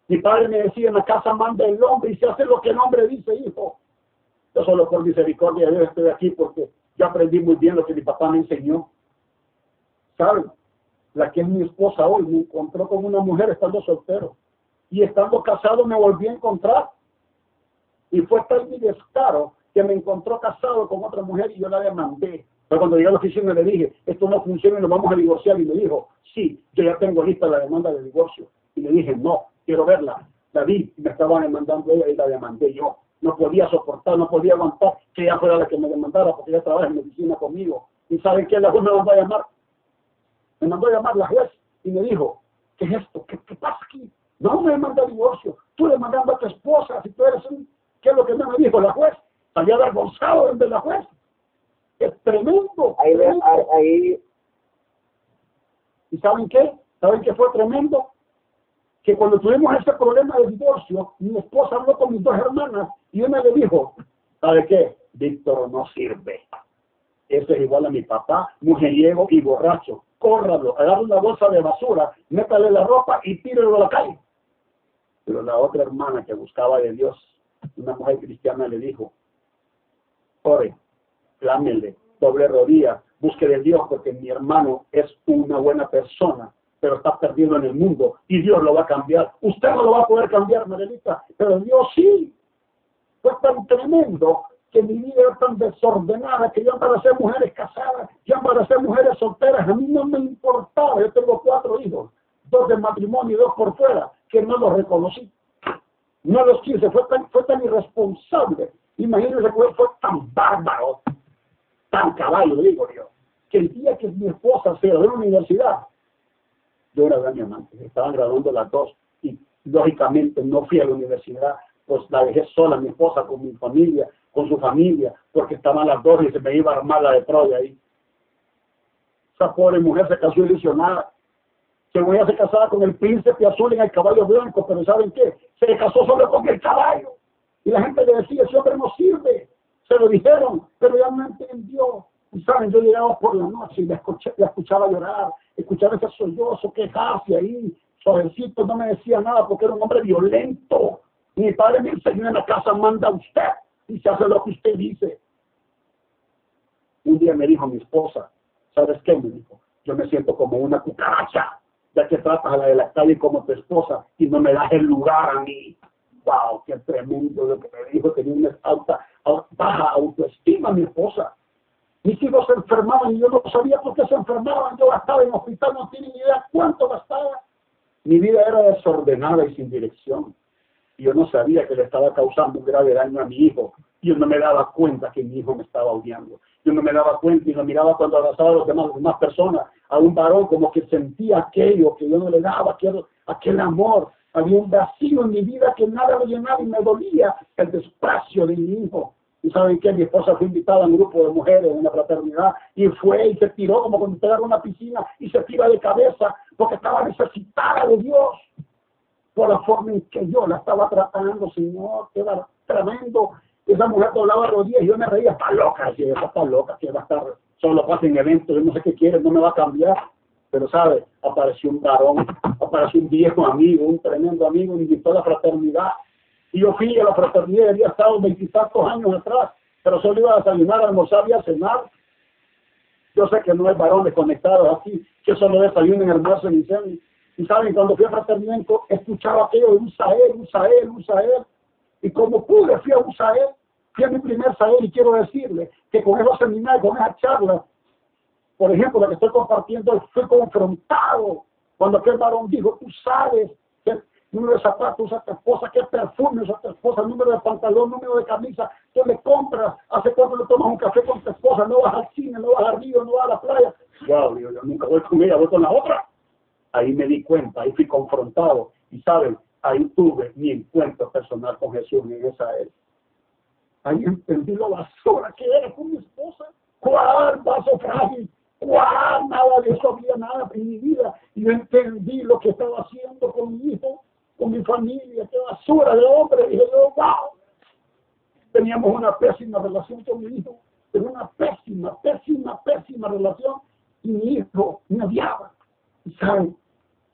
Mi padre me decía, en la casa manda el hombre y se hace lo que el hombre dice, hijo. Yo solo por misericordia de Dios estoy aquí porque yo aprendí muy bien lo que mi papá me enseñó. ¿Saben? La que es mi esposa hoy me encontró con una mujer estando soltero. Y estando casado me volví a encontrar. Y fue tal mi descaro que me encontró casado con otra mujer y yo la demandé. Pero cuando llegué a la oficina le dije, esto no funciona y nos vamos a divorciar. Y me dijo, sí, yo ya tengo lista la demanda de divorcio. Y le dije, no, quiero verla. La vi, me estaban demandando ella y la demandé yo. No podía soportar, no podía aguantar que ella fuera la que me demandara porque ella trabaja en medicina conmigo. ¿Y saben qué? La juez me mandó a llamar. Me mandó a llamar la juez y me dijo, ¿qué es esto? ¿Qué, pasa aquí? No me demanda divorcio. Tú le mandando a tu esposa, si tú eres un... ¿Qué es lo que me dijo la juez? Salía avergonzado de la juez. Es tremendo. Ahí, ahí, ¿Y saben qué? ¿Saben qué fue tremendo? Que cuando tuvimos ese problema de divorcio, mi esposa habló con mis dos hermanas y una le dijo, ¿sabe qué? Víctor no sirve. Ese es igual a mi papá, mujeriego y borracho. Córralo, agarra una bolsa de basura, métale la ropa y tírelo a la calle. Pero la otra hermana que buscaba de Dios, una mujer cristiana, le dijo, ore, clámele, doble rodilla, busque de Dios porque mi hermano es una buena persona, pero está perdido en el mundo y Dios lo va a cambiar. Usted no lo va a poder cambiar, Marilita, pero Dios sí. Fue tan tremendo que mi vida era tan desordenada que yo para ser mujeres casadas, yo para ser mujeres solteras, a mí no me importaba. Yo tengo cuatro hijos, dos de matrimonio y dos por fuera, que no los reconocí. No los quise, fue tan, fue tan irresponsable. Imagínense que fue tan bárbaro, tan caballo, digo yo, que el día que mi esposa se graduó en la universidad, yo era mi amante, estaban graduando las dos y lógicamente no fui a la universidad, pues la dejé sola, mi esposa con mi familia, con su familia, porque estaban las dos y se me iba a armar la de Troya ahí. Esa pobre mujer se casó ilusionada. Se voy a se casada con el príncipe azul en el caballo blanco, pero ¿saben qué? Se casó solo con el caballo. Y la gente le decía, ese hombre no sirve. Se lo dijeron, pero ya no entendió. Y saben, yo llegaba por la noche y la, escuchaba llorar, escuchaba ese sollozo, quejarse ahí, suavecito, no me decía nada porque era un hombre violento. Mi padre me enseñó en la casa, manda usted y se hace lo que usted dice. Un día me dijo mi esposa, ¿sabes qué? Me dijo, yo me siento como una cucaracha, ya que tratas a la de la calle como tu esposa y no me das el lugar a mí. ¡Wow! ¡Qué tremendo lo que me dijo! Tenía una alta, baja autoestima mi esposa. Mis hijos se enfermaban y yo no sabía por qué se enfermaban. Yo gastaba en hospital, no ni idea cuánto gastaba. Mi vida era desordenada y sin dirección. Yo no sabía que le estaba causando un grave daño a mi hijo. Yo no me daba cuenta que mi hijo me estaba odiando. Yo no me daba cuenta y lo miraba cuando abrazaba a los demás, demás personas, a un varón como que sentía aquello que yo no le daba, aquel, aquel amor. Había un vacío en mi vida que nada lo llenaba y me dolía el desprecio de mi hijo. Saben que mi esposa fue invitada a un grupo de mujeres en una fraternidad y fue y se tiró como cuando te una piscina y se tira de cabeza porque estaba necesitada de Dios por la forma en que yo la estaba tratando, Señor, que era tremendo. Esa mujer doblaba rodillas y yo me reía, está loca, si está loca, que va a estar, solo pasa en eventos, yo no sé qué quiere, no me va a cambiar. Pero, ¿sabe? Apareció un varón, apareció un viejo amigo, un tremendo amigo, invitó a la fraternidad y yo fui a la fraternidad, había estado veintitantos años atrás, pero solo iba a desayunar, a almorzar y a cenar. Yo sé que no hay varones conectados aquí, que solo desayunan, almuerzan y cenan. Y saben, cuando fui a fraternidad, escuchaba aquello de un Sael, un Sael, un Sael. Y como pude, fui a un Sael, fui a mi primer Sael y quiero decirle que con esos seminarios, con esas charlas, por ejemplo, la que estoy compartiendo, fui confrontado cuando aquel varón dijo, tú sabes número de zapatos usa tu esposa, qué perfume usa tu esposa, número de pantalón, número de camisa, qué le compras, hace cuánto le tomas un café con tu esposa, no vas al cine, no vas al río, no vas a la playa. Wow, yo, nunca voy con ella, voy con la otra. Ahí me di cuenta, ahí fui confrontado y saben, ahí tuve mi encuentro personal con Jesús en esa época. Ahí entendí la basura que era con mi esposa. ¿Cuál vaso frágil? ¿Cuál? Nada de eso había nada en mi vida. Y yo entendí lo que estaba haciendo con mi hijo con mi familia, qué basura de hombre. Y yo, wow. Teníamos una pésima relación con mi hijo, pero una pésima, pésima, pésima relación. Y mi hijo me odiaba. Y saben,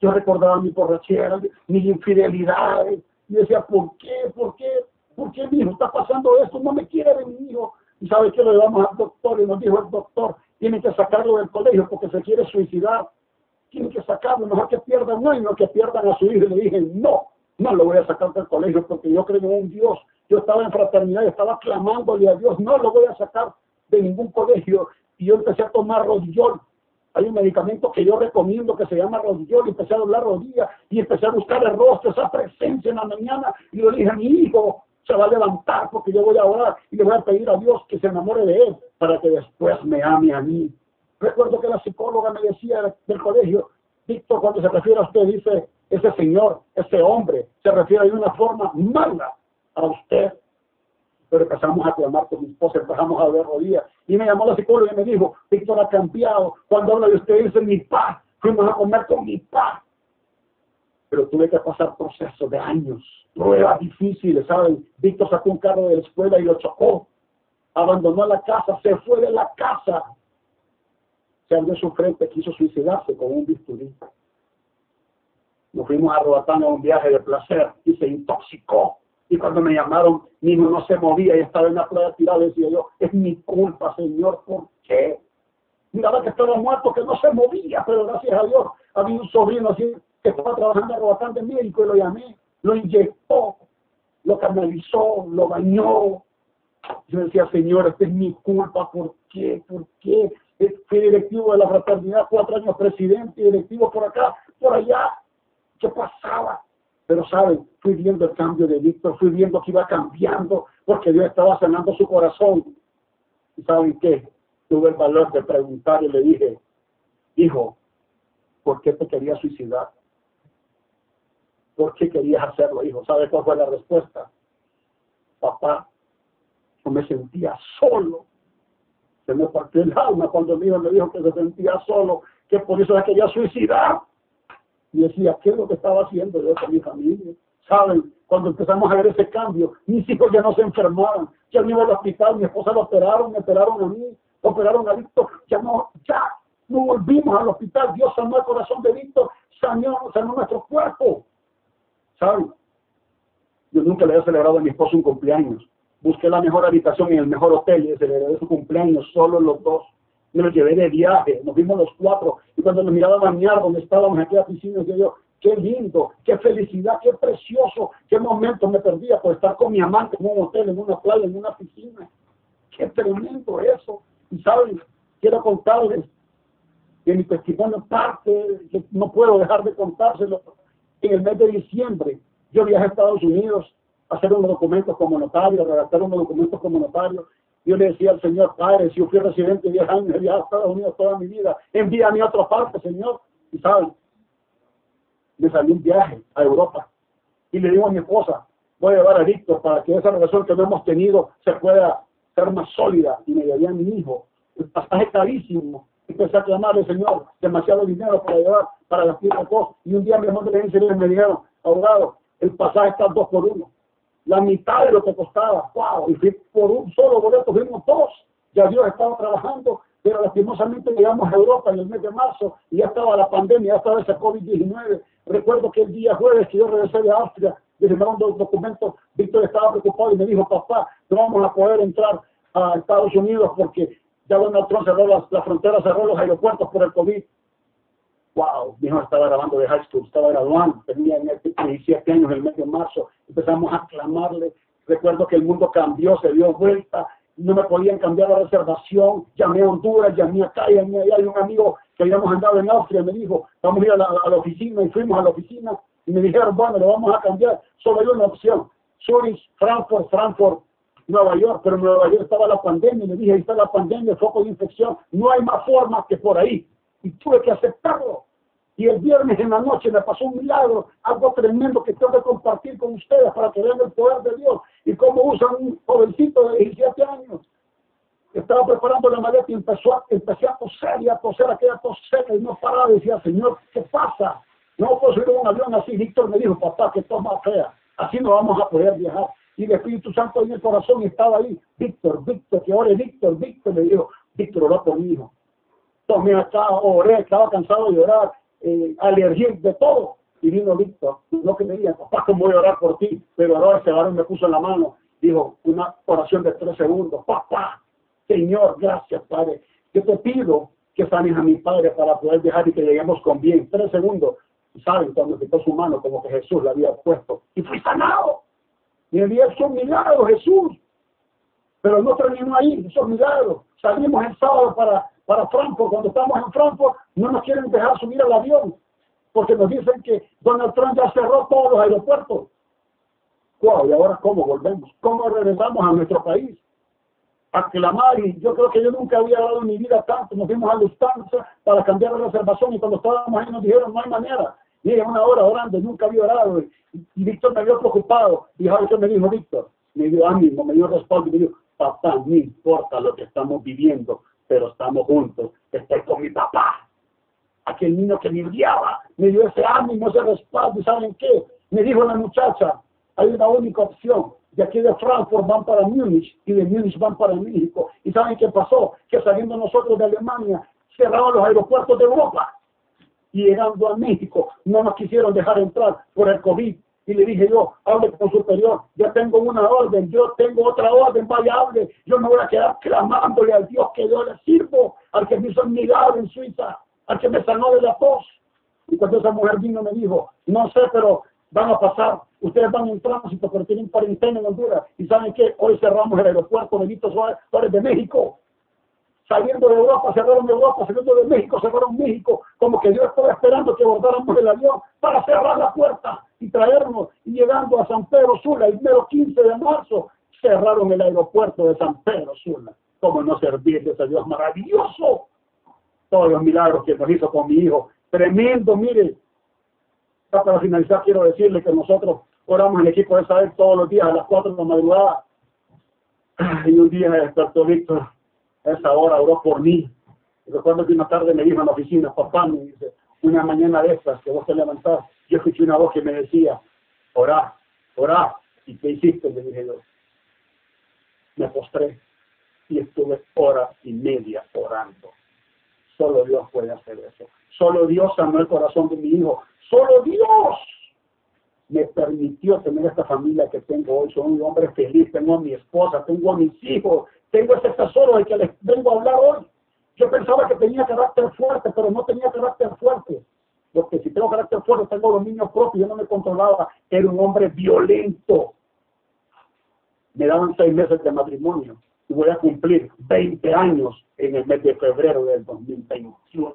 yo recordaba mi borrachera, mis infidelidades. Y decía, ¿por qué? ¿Por qué? ¿Por qué mi hijo está pasando esto? No me quiere mi hijo. Y sabe que lo llevamos al doctor y nos dijo el doctor, tiene que sacarlo del colegio porque se quiere suicidar tienen que sacarlo, mejor que pierdan un año, que pierdan a su hijo. Y le dije, no, no lo voy a sacar del colegio porque yo creo en un Dios. Yo estaba en fraternidad, estaba clamándole a Dios, no lo voy a sacar de ningún colegio. Y yo empecé a tomar rodillol. Hay un medicamento que yo recomiendo que se llama rodillol. Y empecé a doblar rodillas y empecé a buscar el rostro, esa presencia en la mañana. Y le dije mi hijo, se va a levantar porque yo voy a orar y le voy a pedir a Dios que se enamore de él para que después me ame a mí. Recuerdo que la psicóloga me decía del colegio, Víctor, cuando se refiere a usted, dice, ese señor, ese hombre, se refiere de una forma mala a usted. Pero empezamos a clamar con mi esposa, empezamos a ver rodillas. Y me llamó la psicóloga y me dijo, Víctor ha cambiado. Cuando habla de usted, dice, mi paz Fuimos a comer con mi papá. Pero tuve que pasar procesos de años, pruebas difíciles, ¿saben? Víctor sacó un carro de la escuela y lo chocó. Abandonó la casa, se fue de la casa. Se abrió su frente, quiso suicidarse con un bisturí. Nos fuimos a Roatán a un viaje de placer y se intoxicó. Y cuando me llamaron, hijo no se movía y estaba en la playa tirada. Decía yo, es mi culpa, Señor, ¿por qué? Miraba que estaba muerto, que no se movía, pero gracias a Dios había un sobrino así que estaba trabajando en Roatán de médico y lo llamé, lo inyectó, lo canalizó, lo bañó. Yo decía, Señor, esta es mi culpa, ¿por qué? ¿Por qué? Fui directivo de la fraternidad, cuatro años presidente, directivo por acá, por allá. ¿Qué pasaba? Pero saben, fui viendo el cambio de Víctor, fui viendo que iba cambiando, porque Dios estaba sanando su corazón. ¿Y saben qué? Tuve el valor de preguntar y le dije, hijo, ¿por qué te querías suicidar? ¿Por qué querías hacerlo, hijo? ¿Sabes cuál fue la respuesta? Papá, yo me sentía solo. Se me partió el alma cuando mi hijo me dijo que se sentía solo, que por eso se quería suicidar. Y decía, ¿qué es lo que estaba haciendo yo con mi familia? ¿Saben? Cuando empezamos a ver ese cambio, mis hijos ya no se enfermaron, ya no iba al hospital, mi esposa lo operaron, me operaron a mí, operaron a Víctor, ya no, ya no volvimos al hospital, Dios sanó el corazón de Víctor, sanó, sanó nuestro cuerpo. ¿Saben? Yo nunca le había celebrado a mi esposo un cumpleaños. Busqué la mejor habitación en el mejor hotel y celebré su cumpleaños solo los dos me lo llevé de viaje, nos vimos los cuatro, y cuando nos miraba a bañar donde estábamos en aquella piscina, decía yo, qué lindo, qué felicidad, qué precioso, qué momento me perdía por estar con mi amante en un hotel, en una playa, en una piscina. Qué tremendo eso. Y saben, quiero contarles que mi testimonio parte, que no puedo dejar de contárselo. En el mes de diciembre, yo viajé a Estados Unidos a hacer unos documentos como notario, redactar unos documentos como notario, yo le decía al Señor, Padre, si yo fui residente 10 años, viajado a Estados Unidos toda mi vida, envíame a otra parte, Señor. Y saben, me salí un viaje a Europa y le digo a mi esposa, voy a llevar a Víctor para que esa relación que no hemos tenido se pueda ser más sólida. Y me llevé a mi hijo. El pasaje carísimo. Empecé a clamarle, Señor, demasiado dinero para llevar, para las piezas Y un día mi hermano de me dijeron, abogado, el pasaje está dos por uno la mitad de lo que costaba. ¡Wow! Y por un solo boleto fuimos dos. Ya Dios estaba trabajando, pero lastimosamente llegamos a Europa en el mes de marzo y ya estaba la pandemia, ya estaba ese COVID-19. Recuerdo que el día jueves que yo regresé de Austria, me firmaron dos documentos, Víctor estaba preocupado y me dijo, papá, no vamos a poder entrar a Estados Unidos porque ya Donald Trump cerró las, la frontera, cerró los aeropuertos por el COVID wow, mi hijo estaba grabando de high school, estaba graduando, tenía 17 años en el mes de marzo, empezamos a clamarle, recuerdo que el mundo cambió, se dio vuelta, no me podían cambiar la reservación, llamé a Honduras, llamé acá, llamé allá, hay un amigo que habíamos andado en Austria, me dijo, vamos a ir a la, oficina, y fuimos a la oficina, y me dijeron, bueno, lo vamos a cambiar, solo hay una opción, Zurich, Frankfurt, Frankfurt, Nueva York, pero en Nueva York estaba la pandemia, y le dije, ahí está la pandemia, el foco de infección, no hay más forma que por ahí y tuve que aceptarlo. Y el viernes en la noche me pasó un milagro, algo tremendo que tengo que compartir con ustedes para que vean el poder de Dios y cómo usan un jovencito de 17 años. Estaba preparando la maleta y empezó a, empecé a toser y a toser aquella tos seca y no paraba. Decía, Señor, ¿qué pasa? No puedo subir un avión así. Víctor me dijo, papá, que toma fea. Así no vamos a poder viajar. Y el Espíritu Santo en el corazón estaba ahí. Víctor, Víctor, que ore Víctor, Víctor. Me dijo, Víctor, oró por mi hijo tomé acá, oré, estaba cansado de llorar, eh, alergia de todo. Y vino Víctor, no que me diga, papá, ¿cómo voy a orar por ti? Pero ahora ese varón me puso en la mano, dijo, una oración de tres segundos, papá, Señor, gracias, Padre. Yo te pido que sanes a mi Padre para poder dejar y que lleguemos con bien. Tres segundos. Saben, cuando quitó su mano, como que Jesús la había puesto. Y fui sanado. Y el día es un milagro, Jesús. Pero no terminó ahí, esos milagros. Salimos el sábado para para Frankfurt. Cuando estamos en Frankfurt, no nos quieren dejar subir al avión, porque nos dicen que Donald Trump ya cerró todos los aeropuertos. Wow, ¿y ahora cómo volvemos? ¿Cómo regresamos a nuestro país? A clamar, y yo creo que yo nunca había dado en mi vida tanto. Nos fuimos a Lufthansa para cambiar la reservación, y cuando estábamos ahí nos dijeron, no hay manera. Y una hora orando, nunca había orado. Y, Víctor me vio preocupado. Y que me dijo Víctor, me dio ánimo, me dio respaldo, y me dijo, papá, no importa lo que estamos viviendo, pero estamos juntos, estoy con mi papá. aquel niño que me odiaba, me dio ese ánimo, ese respaldo, ¿y saben qué? Me dijo la muchacha, hay una única opción, de aquí de Frankfurt van para Múnich y de Múnich van para México. ¿Y saben qué pasó? Que saliendo nosotros de Alemania, cerraron los aeropuertos de Europa y llegando a México no nos quisieron dejar entrar por el COVID. Y le dije yo, hable con superior, ya tengo una orden, yo tengo otra orden, vaya hable, yo me voy a quedar clamándole al Dios que yo le sirvo, al que me hizo un milagro en Suiza, al que me sanó de la tos. Y cuando esa mujer vino me dijo, no sé, pero van a pasar, ustedes van en tránsito, pero tienen cuarentena en Honduras. Y saben que hoy cerramos el aeropuerto Benito Suárez de México saliendo de Europa, cerraron Europa, saliendo de México, cerraron México, como que Dios estaba esperando que abordáramos el avión para cerrar la puerta y traernos, y llegando a San Pedro Sula, el mero 15 de marzo, cerraron el aeropuerto de San Pedro Sula. Como no servir de ese Dios maravilloso. Todos los milagros que nos hizo con mi hijo. Tremendo, mire. Para finalizar, quiero decirle que nosotros oramos en el equipo de saber todos los días a las 4 de la madrugada. Y un día despertó Víctor esa hora oró por mí. Recuerdo que una tarde me dijo en la oficina, papá, me dice, una mañana de estas que vos te levantás, yo escuché una voz que me decía, orá, orá. ¿Y qué hiciste? Le dije yo. Me postré y estuve hora y media orando. Solo Dios puede hacer eso. Solo Dios sanó el corazón de mi hijo. Solo Dios me permitió tener esta familia que tengo hoy. Soy un hombre feliz, tengo a mi esposa, tengo a mis hijos, tengo ese tesoro del que les vengo a hablar hoy. Yo pensaba que tenía carácter fuerte, pero no tenía carácter fuerte. Porque si tengo carácter fuerte, tengo dominio propio, yo no me controlaba. Era un hombre violento. Me daban seis meses de matrimonio y voy a cumplir 20 años en el mes de febrero del 2021.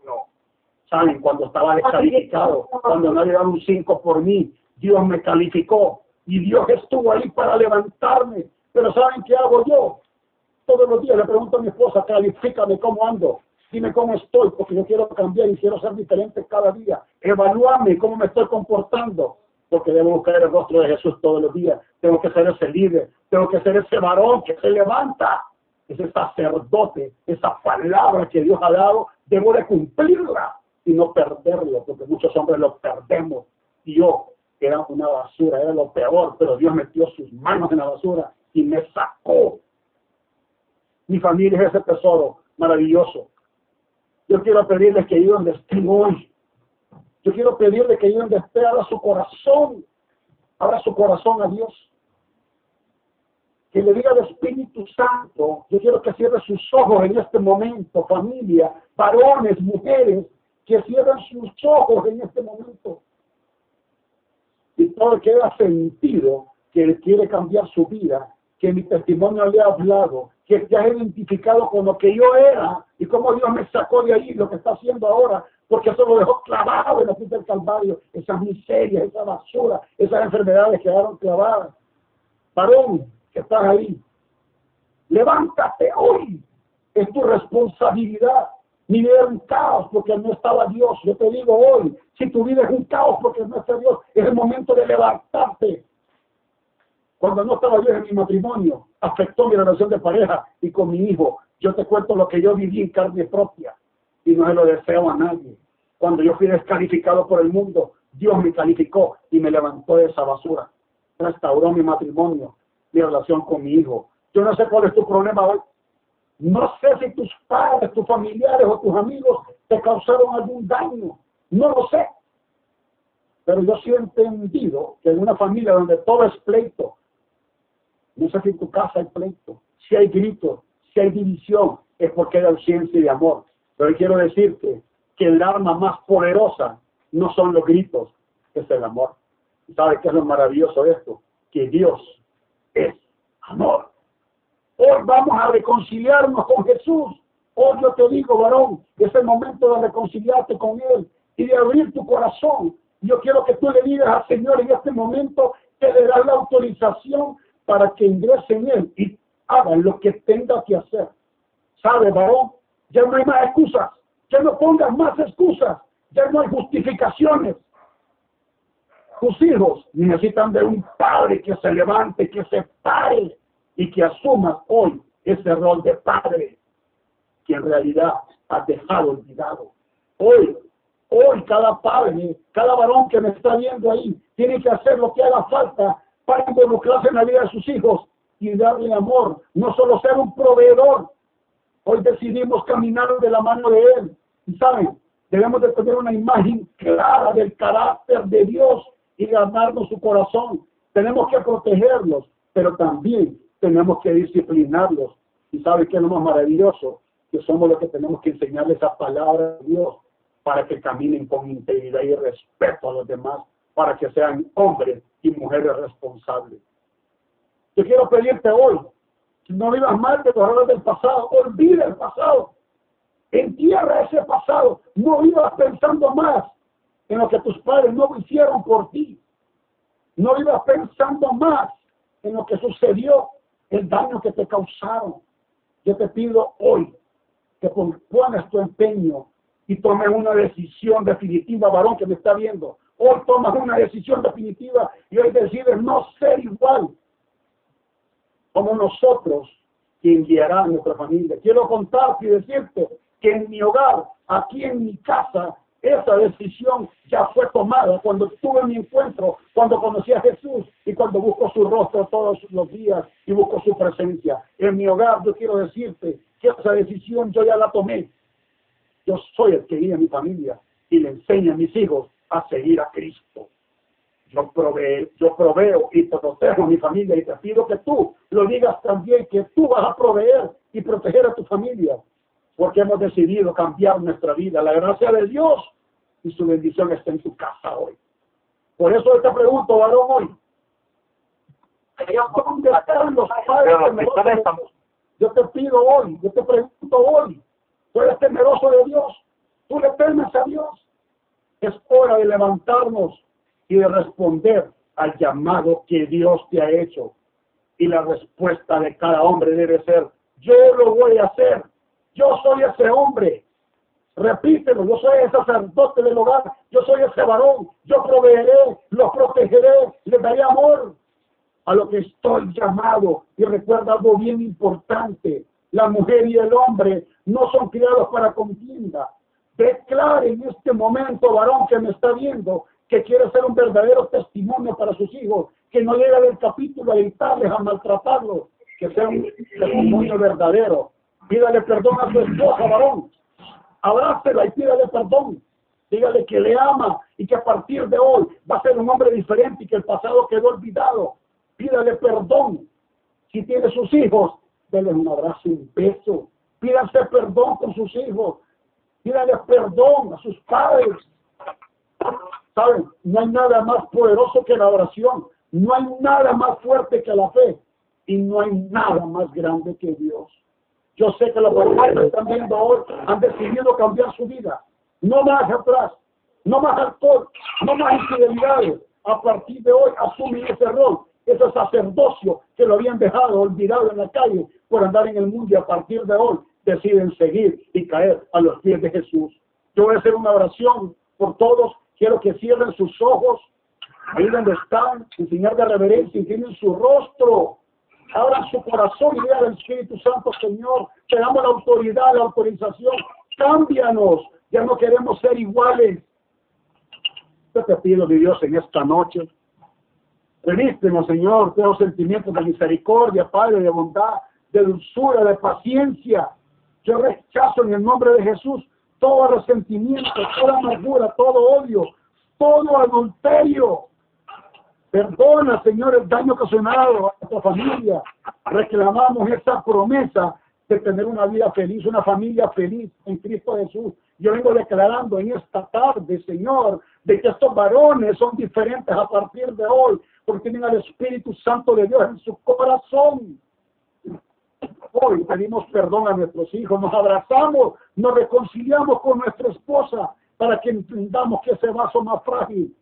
¿Saben? Cuando estaba descalificado, cuando no le daban un 5 por mí, Dios me calificó y Dios estuvo ahí para levantarme. Pero ¿saben qué hago yo? Todos los días le pregunto a mi esposa, califícame cómo ando, dime cómo estoy, porque yo quiero cambiar y quiero ser diferente cada día. Evalúame cómo me estoy comportando, porque debo buscar el rostro de Jesús todos los días. Tengo que ser ese líder, tengo que ser ese varón que se levanta, ese sacerdote, esa palabra que Dios ha dado, debo de cumplirla y no perderlo, porque muchos hombres lo perdemos. Y yo era una basura, era lo peor, pero Dios metió sus manos en la basura y me sacó mi familia es ese tesoro maravilloso. Yo quiero pedirles que ahí donde estén hoy, yo quiero pedirles que ahí donde esté, abra su corazón, abra su corazón a Dios. Que le diga al Espíritu Santo, yo quiero que cierre sus ojos en este momento, familia, varones, mujeres, que cierren sus ojos en este momento. Y todo el que haya sentido que él quiere cambiar su vida, que mi testimonio le ha hablado, que te has identificado con lo que yo era y cómo Dios me sacó de ahí, lo que está haciendo ahora, porque eso lo dejó clavado en la cruz del Calvario, esas miserias, esa basura, esas enfermedades quedaron clavadas. Varón, que estás ahí, levántate hoy, es tu responsabilidad. Mi vida era un caos porque no estaba Dios. Yo te digo hoy, si tu vida es un caos porque no está Dios, es el momento de levantarte cuando no estaba yo en mi matrimonio, afectó mi relación de pareja y con mi hijo. Yo te cuento lo que yo viví en carne propia y no se lo deseo a nadie. Cuando yo fui descalificado por el mundo, Dios me calificó y me levantó de esa basura. Restauró mi matrimonio, mi relación con mi hijo. Yo no sé cuál es tu problema hoy. No sé si tus padres, tus familiares o tus amigos te causaron algún daño. No lo sé. Pero yo sí he entendido que en una familia donde todo es pleito, no sé si en tu casa hay pleito, si hay gritos, si hay división, es porque hay ausencia de amor. Pero quiero decirte que el arma más poderosa no son los gritos, es el amor. ¿Sabes qué es lo maravilloso de esto? Que Dios es amor. Hoy vamos a reconciliarnos con Jesús. Hoy yo te digo, varón, es el momento de reconciliarte con Él y de abrir tu corazón. Yo quiero que tú le digas al Señor en este momento que le das la autorización para que ingrese en él y haga lo que tenga que hacer. ¿Sabe, varón? Ya no hay más excusas. Ya no pongas más excusas. Ya no hay justificaciones. Tus hijos necesitan de un padre que se levante, que se pare y que asuma hoy ese rol de padre que en realidad has dejado olvidado. Hoy Hoy cada padre, cada varón que me está viendo ahí, tiene que hacer lo que haga falta para involucrarse en la vida de sus hijos y darle amor, no solo ser un proveedor. Hoy decidimos caminar de la mano de Él. Y saben, debemos de tener una imagen clara del carácter de Dios y ganarnos su corazón. Tenemos que protegerlos, pero también tenemos que disciplinarlos. Y sabe que es lo más maravilloso, que somos los que tenemos que enseñarles esa palabra de Dios para que caminen con integridad y respeto a los demás, para que sean hombres y mujeres responsables. Yo quiero pedirte hoy, no vivas mal de los errores del pasado, olvida el pasado, entierra ese pasado, no vivas pensando más en lo que tus padres no hicieron por ti, no vivas pensando más en lo que sucedió, el daño que te causaron. Yo te pido hoy que pongas tu empeño y tomes una decisión definitiva, varón que me está viendo. Hoy tomas una decisión definitiva y hoy decides no ser igual como nosotros quien guiará a nuestra familia. Quiero contarte y decirte que en mi hogar, aquí en mi casa, esa decisión ya fue tomada cuando tuve mi encuentro, cuando conocí a Jesús y cuando busco su rostro todos los días y busco su presencia. En mi hogar yo quiero decirte que esa decisión yo ya la tomé. Yo soy el que guía mi familia y le enseño a mis hijos a seguir a Cristo. Yo proveo, yo proveo y protejo a mi familia y te pido que tú lo digas también, que tú vas a proveer y proteger a tu familia, porque hemos decidido cambiar nuestra vida. La gracia de Dios y su bendición está en tu casa hoy. Por eso te pregunto, varón, hoy. ¿Dónde están los padres temerosos? Yo te pido hoy, yo te pregunto hoy, ¿tú eres temeroso de Dios? ¿Tú le temes a Dios? Es hora de levantarnos y de responder al llamado que Dios te ha hecho. Y la respuesta de cada hombre debe ser, yo lo voy a hacer, yo soy ese hombre. Repítelo, yo soy el sacerdote del hogar, yo soy ese varón, yo proveeré, los protegeré, les daré amor a lo que estoy llamado. Y recuerda algo bien importante, la mujer y el hombre no son criados para contienda. Declare en este momento, varón que me está viendo, que quiere ser un verdadero testimonio para sus hijos, que no llega del capítulo a gritarles, a maltratarlos, que sea un testimonio verdadero. Pídale perdón a su esposa, varón. Abrácela y pídale perdón. Dígale que le ama y que a partir de hoy va a ser un hombre diferente y que el pasado quedó olvidado. Pídale perdón. Si tiene sus hijos, denle un abrazo y un beso. Pídase perdón con sus hijos. Pídale perdón a sus padres. ¿Saben? No hay nada más poderoso que la oración. No hay nada más fuerte que la fe. Y no hay nada más grande que Dios. Yo sé que los que están viendo hoy han decidido cambiar su vida. No más atrás. No más alcohol. No más infidelidades. A partir de hoy asumen ese rol. Ese sacerdocio que lo habían dejado olvidado en la calle por andar en el mundo y a partir de hoy deciden seguir y caer a los pies de Jesús. Yo voy a hacer una oración por todos Quiero que cierren sus ojos, ahí donde están, en señal de reverencia, tienen su rostro. Abran su corazón vean al Espíritu Santo, Señor. Te damos la autoridad, la autorización. Cámbianos. Ya no queremos ser iguales. Yo te pido, mi Dios, en esta noche. Revístenos, Señor, de los sentimientos de misericordia, Padre, de bondad, de dulzura, de paciencia. Yo rechazo en el nombre de Jesús todo resentimiento, toda amargura, todo odio, todo adulterio. Perdona, Señor, el daño ocasionado a tu familia. Reclamamos esa promesa de tener una vida feliz, una familia feliz en Cristo Jesús. Yo vengo declarando en esta tarde, Señor, de que estos varones son diferentes a partir de hoy, porque tienen al Espíritu Santo de Dios en su corazón. Hoy pedimos perdón a nuestros hijos, nos abrazamos, nos reconciliamos con nuestra esposa para que entendamos que ese vaso más frágil,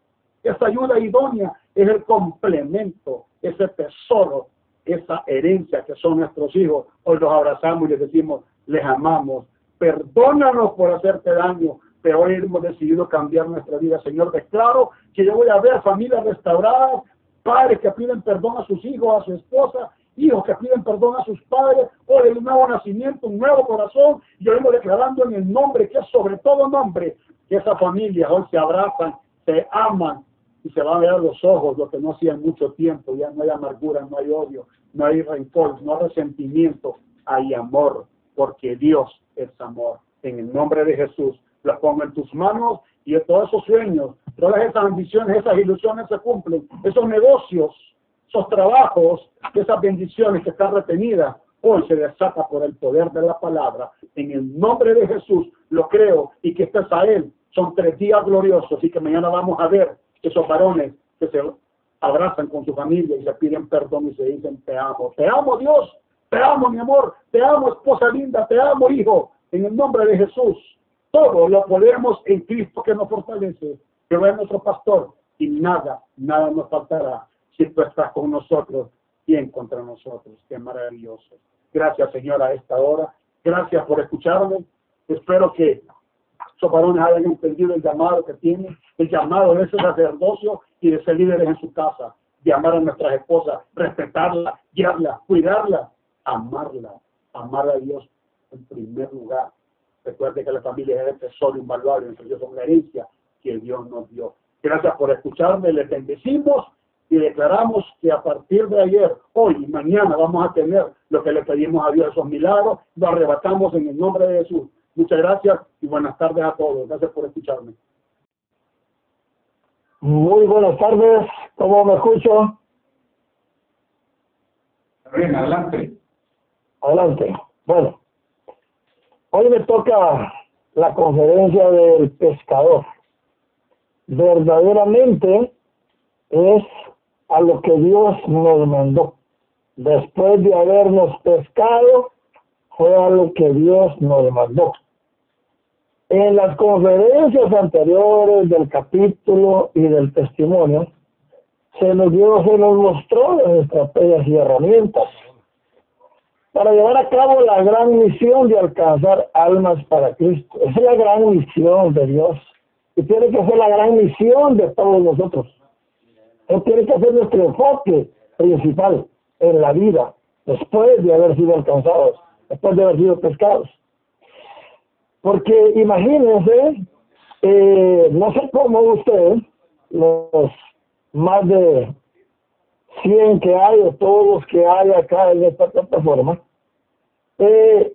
esa ayuda idónea es el complemento, ese tesoro, esa herencia que son nuestros hijos. Hoy los abrazamos y les decimos, les amamos, perdónanos por hacerte daño, pero hoy hemos decidido cambiar nuestra vida. Señor, declaro que yo voy a ver familias restauradas, padres que piden perdón a sus hijos, a su esposa, hijos que piden perdón a sus padres, o de un nuevo nacimiento, un nuevo corazón, y yo vengo declarando en el nombre que es sobre todo nombre, que esas familias hoy se abrazan, se aman y se van a ver los ojos, lo que no hacían mucho tiempo, ya no hay amargura, no hay odio, no hay rencor, no hay resentimiento, hay amor, porque Dios es amor. En el nombre de Jesús, lo pongo en tus manos y todos esos sueños, todas esas ambiciones, esas ilusiones se cumplen, esos negocios, esos trabajos, esas bendiciones que están retenidas, hoy se desata por el poder de la palabra. En el nombre de Jesús lo creo y que estés a Él. Son tres días gloriosos y que mañana vamos a ver esos varones que se abrazan con su familia y le piden perdón y se dicen te amo, te amo Dios, te amo mi amor, te amo esposa linda, te amo hijo, en el nombre de Jesús. Todo lo podemos en Cristo que nos fortalece, que es nuestro pastor y nada, nada nos faltará si tú estás con nosotros y en contra nosotros. Qué maravilloso. Gracias Señor a esta hora. Gracias por escucharme. Espero que varones hayan entendido el llamado que tienen, el llamado de ese sacerdocio y de ser líderes en su casa, de amar a nuestras esposas, respetarla, guiarla, cuidarla, amarla, amar a Dios en primer lugar. Recuerde que la familia es el tesoro invaluable, entre ellos son la herencia que Dios nos dio. Gracias por escucharme, les bendecimos y declaramos que a partir de ayer, hoy y mañana vamos a tener lo que le pedimos a Dios, esos milagros, lo arrebatamos en el nombre de Jesús. Muchas gracias y buenas tardes a todos. Gracias por escucharme. Muy buenas tardes, ¿cómo me escucho? Bien, adelante. Adelante. Bueno, hoy me toca la conferencia del pescador. Verdaderamente es a lo que Dios nos mandó. Después de habernos pescado, fue a lo que Dios nos mandó. En las conferencias anteriores del capítulo y del testimonio, se nos dio, se nos mostró las estrategias y herramientas para llevar a cabo la gran misión de alcanzar almas para Cristo. Esa es la gran misión de Dios y tiene que ser la gran misión de todos nosotros. Eso tiene que ser nuestro enfoque principal en la vida después de haber sido alcanzados, después de haber sido pescados. Porque imagínense, eh, no sé cómo usted, los más de 100 que hay o todos los que hay acá en esta plataforma, eh,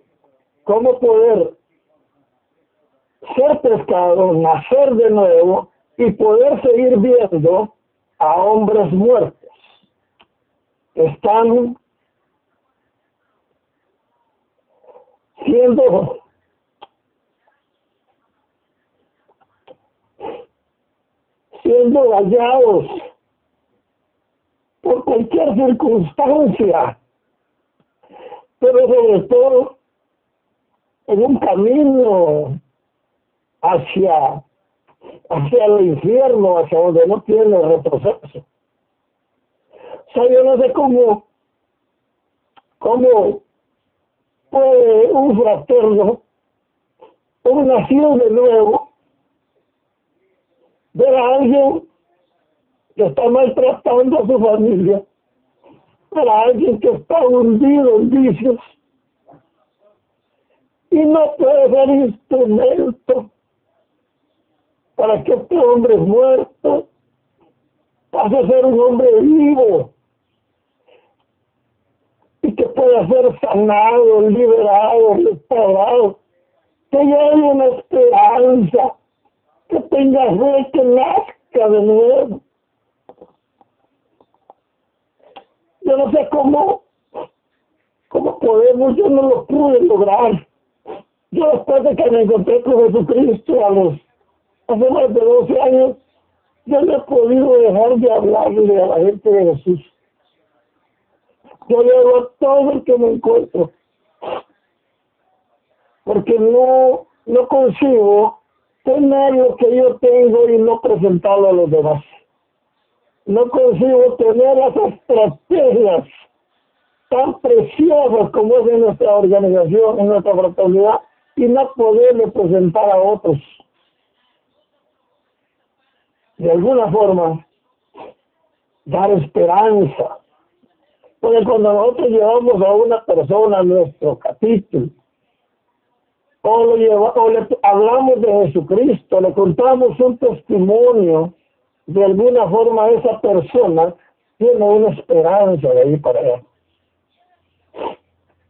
cómo poder ser pescado, nacer de nuevo y poder seguir viendo a hombres muertos están siendo siendo dañados por cualquier circunstancia, pero sobre todo en un camino hacia, hacia el infierno, hacia donde no tiene retroceso. O sea, yo no sé cómo, cómo puede un fraterno, un nacido de nuevo, ver alguien que está maltratando a su familia, ver alguien que está hundido en vicios y no puede ser instrumento para que este hombre muerto pase a ser un hombre vivo y que pueda ser sanado, liberado, restaurado, que haya una esperanza que tenga fe, que nazca de nuevo. Yo no sé cómo, cómo podemos, yo no lo pude lograr. Yo después de que me encontré con Jesucristo a los, hace más de 12 años, yo no he podido dejar de hablarle a la gente de Jesús. Yo le hago a todo el que me encuentro. Porque no, no consigo tener lo que yo tengo y no presentarlo a los demás. No consigo tener las estrategias tan preciosas como es en nuestra organización, en nuestra fraternidad, y no poderle presentar a otros. De alguna forma, dar esperanza. Porque cuando nosotros llevamos a una persona nuestro capítulo, o, lo lleva, o le hablamos de Jesucristo, le contamos un testimonio, de alguna forma esa persona tiene una esperanza de ir para allá.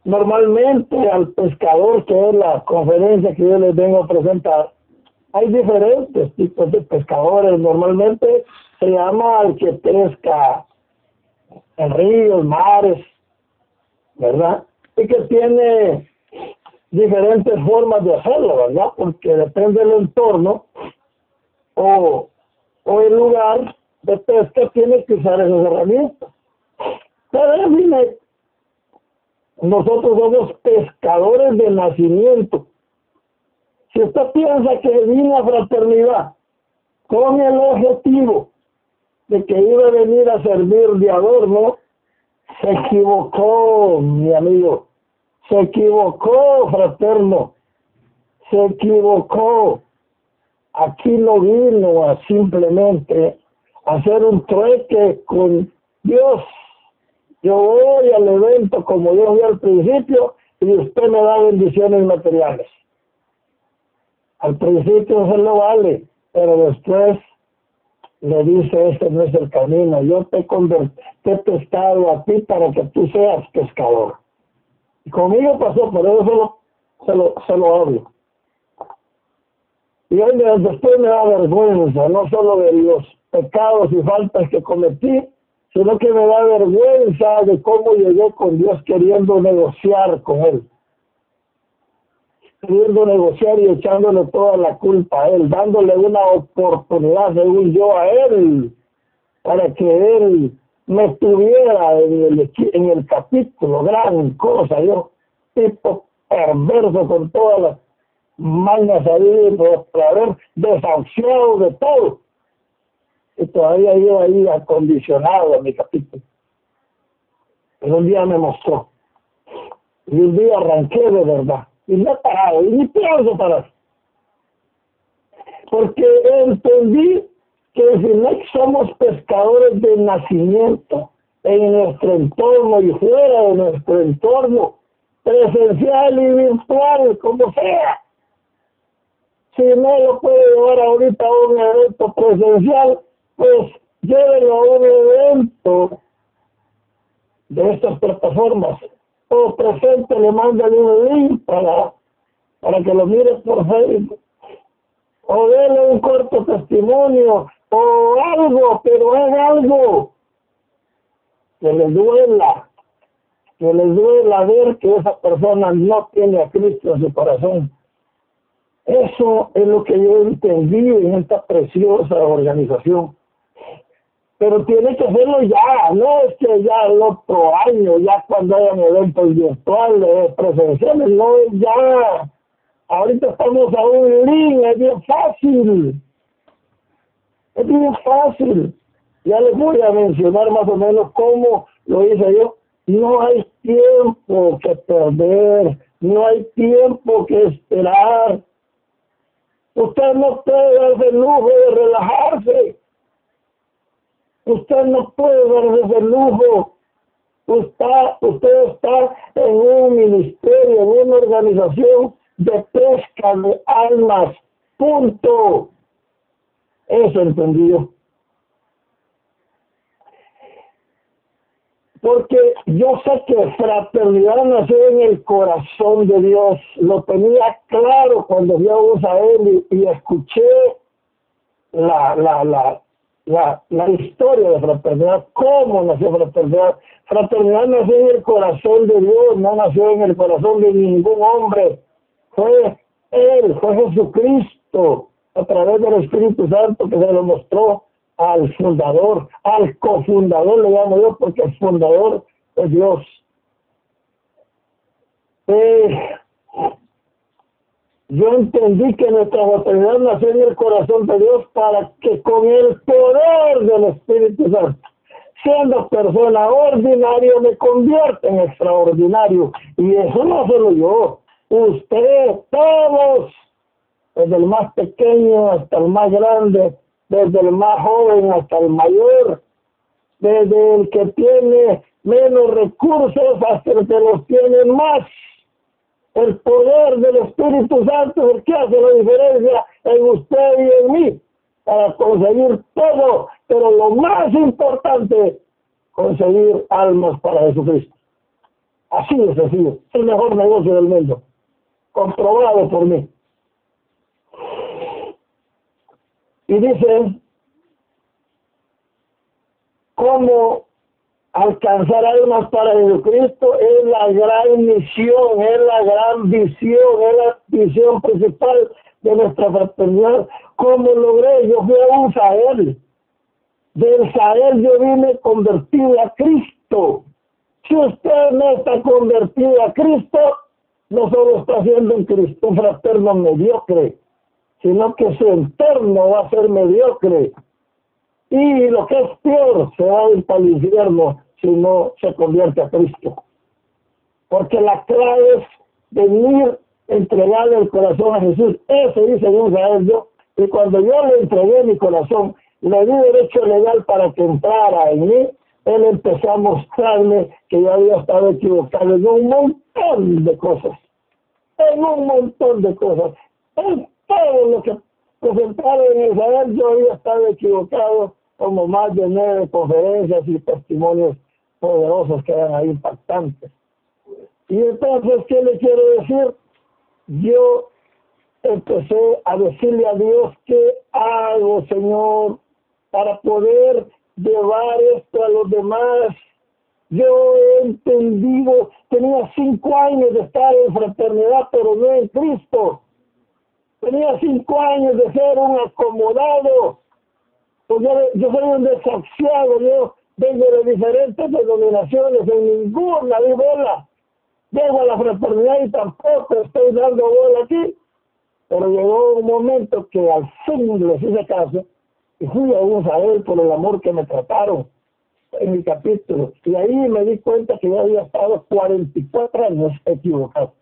Normalmente al pescador, que es la conferencia que yo les vengo a presentar, hay diferentes tipos de pescadores. Normalmente se llama al que pesca en ríos, mares, ¿verdad? Y que tiene diferentes formas de hacerlo, ¿verdad? Porque depende del entorno o, o el lugar de pesca, tiene que usar esas herramientas. Pero mire, nosotros somos pescadores de nacimiento. Si usted piensa que vino a fraternidad con el objetivo de que iba a venir a servir de adorno, se equivocó, mi amigo. Se equivocó, fraterno. Se equivocó. Aquí no vino a simplemente hacer un trueque con Dios. Yo voy al evento como yo vi al principio y usted me da bendiciones materiales. Al principio se lo vale, pero después le dice, este no es el camino, yo te, he pescado a ti para que tú seas pescador. Y conmigo pasó, por eso se lo, se lo hablo. Y hoy después me da vergüenza, no solo de los pecados y faltas que cometí, sino que me da vergüenza de cómo llegué con Dios queriendo negociar con Él queriendo negociar y echándole toda la culpa a él, dándole una oportunidad, según yo, a él, para que él me estuviera en el, en el capítulo, gran cosa, yo, tipo perverso con todas las mañas ahí, por haber desahuciado de todo. Y todavía yo ahí acondicionado a mi capítulo. Pero un día me mostró. Y un día arranqué de verdad y no he parado, y ni pienso parar. Porque entendí que si no somos pescadores de nacimiento en nuestro entorno y fuera de nuestro entorno, presencial y virtual, como sea. Si no lo puede llevar ahorita a un evento presencial, pues llévelo a un evento de estas plataformas o presente le mandan un link para, para que lo mire por Facebook, o déle un corto testimonio, o algo, pero es algo que les duela, que les duela ver que esa persona no tiene a Cristo en su corazón. Eso es lo que yo entendí en esta preciosa organización pero tiene que hacerlo ya, no es que ya el otro año, ya cuando hayan eventos virtuales, presenciales, no es ya. Ahorita estamos a un link, es bien fácil. Es bien fácil. Ya les voy a mencionar más o menos cómo lo hice yo. No hay tiempo que perder, no hay tiempo que esperar. Usted no puede darse el lujo de relajarse Usted no puede darse ese lujo. Usted, usted está en un ministerio, en una organización de pesca de almas. Punto. Eso entendió. Porque yo sé que fraternidad nació en el corazón de Dios. Lo tenía claro cuando vi a él y, y escuché la, la, la, la, la historia de fraternidad, cómo nació fraternidad. Fraternidad nació en el corazón de Dios, no nació en el corazón de ningún hombre. Fue Él, fue Jesucristo, a través del Espíritu Santo que se lo mostró al fundador, al cofundador, le llamo yo, porque el fundador es Dios. Eh, yo entendí que nuestra fraternidad nació en el corazón de Dios para que con el poder del Espíritu Santo, siendo persona ordinaria, me convierta en extraordinario. Y eso no solo yo, usted, todos, desde el más pequeño hasta el más grande, desde el más joven hasta el mayor, desde el que tiene menos recursos hasta el que los tiene más El poder del Espíritu Santo es el que hace la diferencia en usted y en mí para conseguir todo, pero lo más importante, conseguir almas para Jesucristo. Así es el mejor negocio del mundo, comprobado por mí. Y dice, cómo alcanzar almas para Jesucristo es la gran misión, es la gran visión, es la visión principal de nuestra fraternidad. ¿Cómo logré? Yo fui a un Sahel. Del Sahel yo vine convertido a Cristo. Si usted no está convertido a Cristo, no solo está siendo un Cristo fraterno mediocre, sino que su entorno va a ser mediocre. Y lo que es peor, se va a ir para el infierno si no se convierte a Cristo. Porque la clave es venir, entregarle el corazón a Jesús. Eso dice él yo. Y cuando yo le entregué mi corazón, le di derecho legal para que entrara en mí, él empezó a mostrarme que yo había estado equivocado en un montón de cosas. En un montón de cosas. Todo lo que presentaron en Israel yo había estado equivocado como más de nueve conferencias y testimonios poderosos que eran ahí impactantes. Y entonces, ¿qué le quiero decir? Yo empecé a decirle a Dios qué hago, Señor, para poder llevar esto a los demás. Yo he entendido, tenía cinco años de estar en fraternidad, pero no en Cristo. Tenía cinco años de ser un acomodado. Pues yo, soy un desaxiado, yo vengo de diferentes denominaciones, en ninguna di bola. Llego a la fraternidad y tampoco estoy dando bola aquí. Pero llegó un momento que al fin les hice caso y fui a un saber por el amor que me trataron en mi capítulo. Y ahí me di cuenta que yo había estado 44 años equivocado.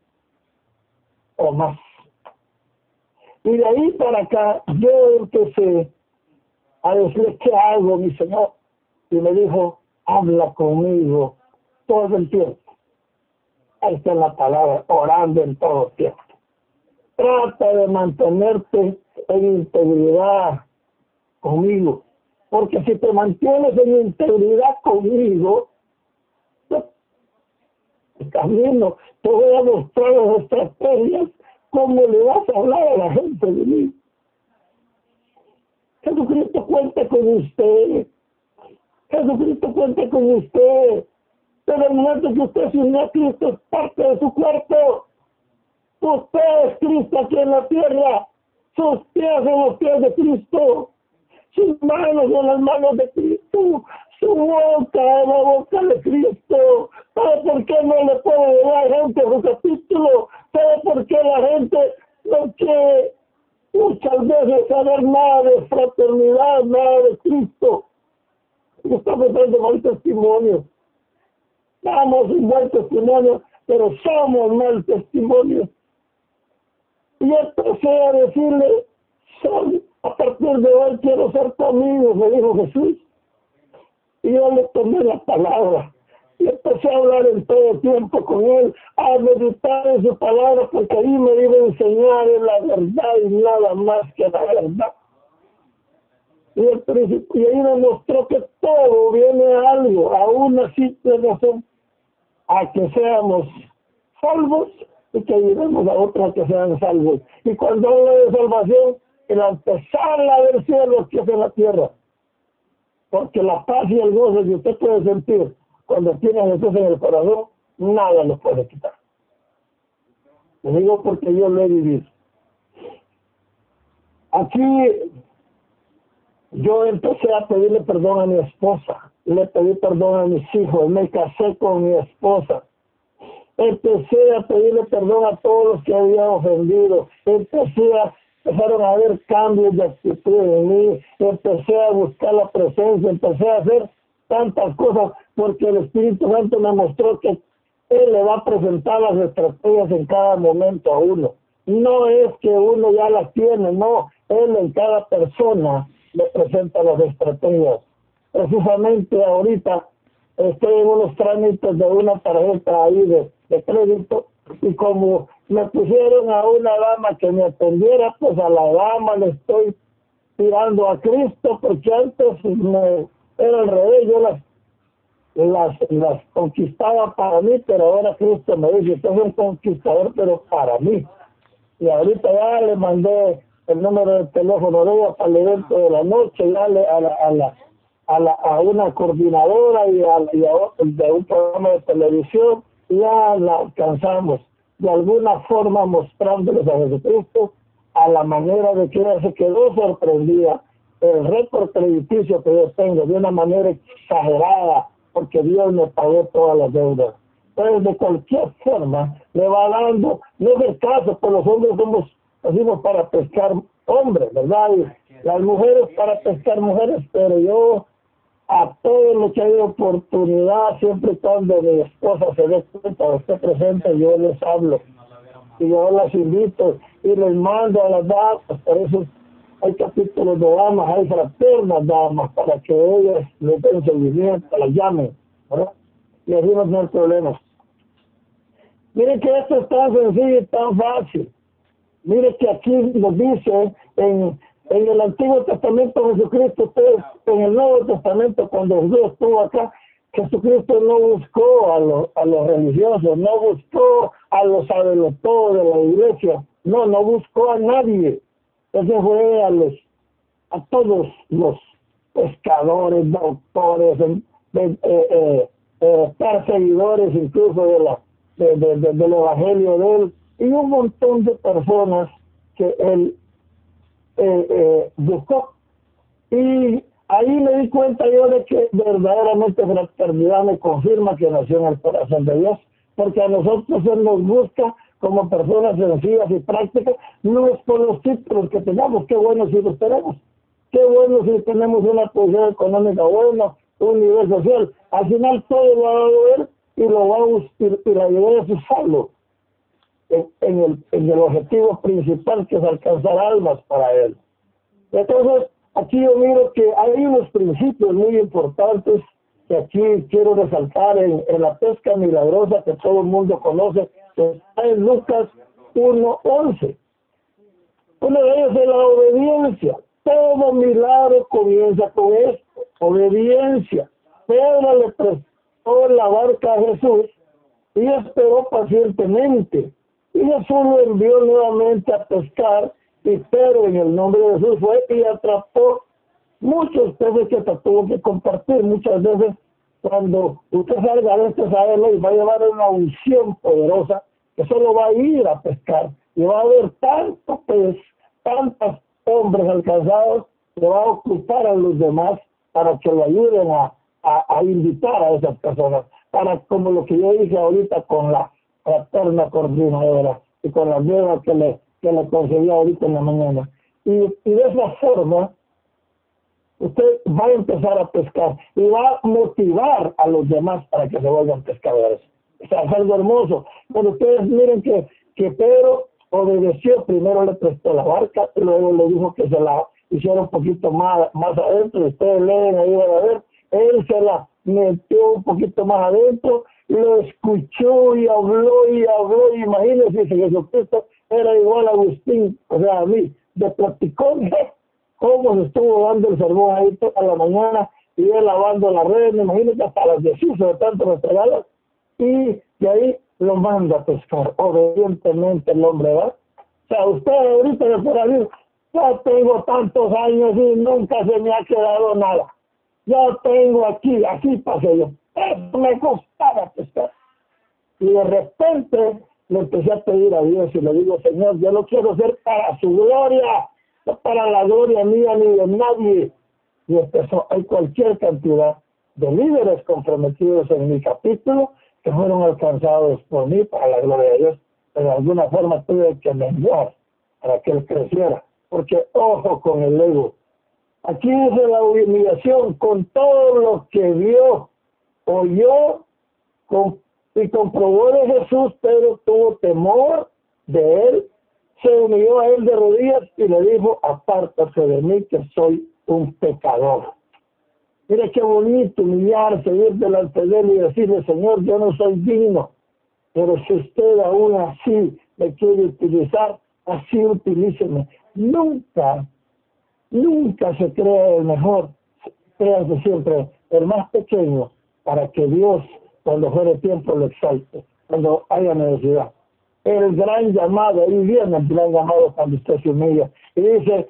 O más. Y de ahí para acá yo empecé a decirle, ¿qué hago, mi Señor? y me dijo, habla conmigo todo el tiempo. Esta es la palabra, orando en todo tiempo. Trata de mantenerte en integridad conmigo, porque si te mantienes en integridad conmigo, el camino, te voy a cómo le vas a hablar a la gente de mí. Jesucristo cuenta con usted Jesucristo cuenta con usted. Pero el momento que usted se une a Cristo es parte de su cuerpo. Usted es Cristo aquí en la tierra. Sus pies son los pies de Cristo. Sus manos son las manos de Cristo. Su boca la boca de Cristo. ¿Sabe por qué no le puede dar gente a su capítulo? ¿Sabe por qué la gente no quiere muchas veces saber nada de fraternidad, nada de Cristo? estamos dando mal testimonio. Damos un buen testimonio, pero somos mal testimonio. Y empecé a decirle, a partir de hoy quiero ser tu me dijo Jesús. Y yo le tomé la palabra. Y empecé a hablar en todo tiempo con él, a meditar en su palabra, porque ahí me iba a enseñar la verdad y nada más que la verdad. Y, el y ahí demostró que todo viene a algo, a una simple razón, a que seamos salvos y que ayudemos a otros que sean salvos. Y cuando habla de salvación, el antesala del cielo que es en la tierra. Porque la paz y el gozo que usted puede sentir cuando tiene a Jesús en el corazón, nada lo puede quitar. Le digo porque yo lo he vivido. Aquí yo empecé a pedirle perdón a mi esposa, le pedí perdón a mis hijos, me casé con mi esposa. Empecé a pedirle perdón a todos los que había ofendido. Empecé a, empezaron a haber cambios de actitud en mí. Empecé a buscar la presencia, empecé a hacer tantas cosas porque el Espíritu Santo me mostró que Él le va a presentar las estrategias en cada momento a uno. No es que uno ya las tiene, no, Él en cada persona le presenta las estrategias. Precisamente ahorita estoy en unos trámites de una tarjeta ahí de, crédito y como me pusieron a una dama que me atendiera, pues a la dama le estoy tirando a Cristo, porque antes me, era al revés, yo las, las, las conquistaba para mí, pero ahora Cristo me dice, usted es un conquistador, pero para mí. Y ahorita ya le mandé el número de teléfono de ella para el evento de la noche, ya le, a la, a la a, la, a una coordinadora y a, y a, de un programa de televisión, ya la alcanzamos de alguna forma mostrándoles a Jesucristo a la manera de que ella se quedó sorprendida el récord crediticio que yo tengo de una manera exagerada porque Dios me pagó todas las deudas. Entonces, de cualquier forma, le va dando, no es el caso, pues los hombres somos, para pescar hombres, ¿verdad? Y las mujeres para pescar mujeres, pero yo a todos los que hay oportunidad, siempre cuando mi esposa se dé cuenta esté presente, yo les hablo y yo las invito y les mando a las damas, por eso hay capítulos de damas, hay fraternas damas, para que ellas le den seguimiento, las llamen, ¿verdad? Y así no tener problemas. Miren que esto es tan sencillo y tan fácil. Mire que aquí nos dice en en el Antiguo Testamento Jesucristo, en el Nuevo Testamento, cuando Jesús estuvo acá, Jesucristo no buscó a los, a los religiosos, no buscó a los todos de la iglesia, no, no buscó a nadie. Ese fue a los, a todos los pescadores, doctores, eh, eh, eh, perseguidores incluso de la, de, del evangelio de él, y un montón de personas que él eh, eh, buscó. Y ahí me di cuenta yo de que verdaderamente fraternidad me confirma que nació en el corazón de Dios, porque a nosotros Él nos busca como personas sencillas y prácticas, no es por los títulos que tengamos, qué bueno si los tenemos, qué bueno si tenemos una posición económica buena, un nivel social, al final todo va a ver y lo va a y, y la usarlo en, el, en el objetivo principal que es alcanzar almas para él. Entonces, aquí yo miro que hay unos principios muy importantes que aquí quiero resaltar en, la pesca milagrosa que todo el mundo conoce, que está en Lucas 1.11. Uno de ellos es la obediencia. Todo milagro comienza con esto, obediencia. Pedro le prestó la barca a Jesús y esperó pacientemente y Jesús lo envió nuevamente a pescar, y Pedro en el nombre de Jesús fue y atrapó muchos peces que hasta tuvo que compartir. Muchas veces cuando usted salga de este saberlo y va a llevar una unción poderosa, que solo va a ir a pescar y va a haber tantos peces, tantos hombres alcanzados que va a ocupar a los demás para que lo ayuden a, a invitar a esas personas. Para como lo que yo dije ahorita con la fraterna coordinadora y con la nueva que le, que le concedió ahorita en la mañana. Y, y de esa forma, usted va a empezar a pescar y va a motivar a los demás para que se vuelvan pescadores. O sea, es algo hermoso. Bueno, ustedes miren que, que Pedro obedeció, primero le prestó la barca y luego le dijo que se la hiciera un poquito más, más adentro. Ustedes leen ahí van a ver, él se la metió un poquito más adentro lo escuchó y habló y habló. Imagínense si Jesucristo era igual a Agustín, o sea, a mí, de platicón, cómo se estuvo dando el sermón ahí toda la mañana y él lavando la red, imagínense hasta las 10 de tanto regalos y de ahí lo manda a pescar, obedientemente el hombre va. O sea, usted ahorita de por ahí, ya tengo tantos años y nunca se me ha quedado nada. Ya tengo aquí, aquí pasé yo me costaba pescar. Y de repente le empecé a pedir a Dios y le digo, Señor, yo lo quiero hacer para su gloria, no para la gloria mía ni de nadie. Y empezó, hay cualquier cantidad de líderes comprometidos en mi capítulo que fueron alcanzados por mí para la gloria de Dios. Pero de alguna forma tuve que menguar para que él creciera. Porque ojo con el ego. Aquí dice la humillación con todo lo que vio oyó y comprobó de Jesús, pero tuvo temor de él, se unió a él de rodillas y le dijo, apártate de mí que soy un pecador. Mira qué bonito humillarse, ir delante de él y decirle, Señor, yo no soy digno, pero si usted aún así me quiere utilizar, así utilíceme. Nunca, nunca se crea el mejor, créanse siempre el más pequeño para que Dios, cuando fuere tiempo, lo exalte, cuando haya necesidad. El gran llamado, ahí viene el gran llamado cuando usted se humilla. Y dice,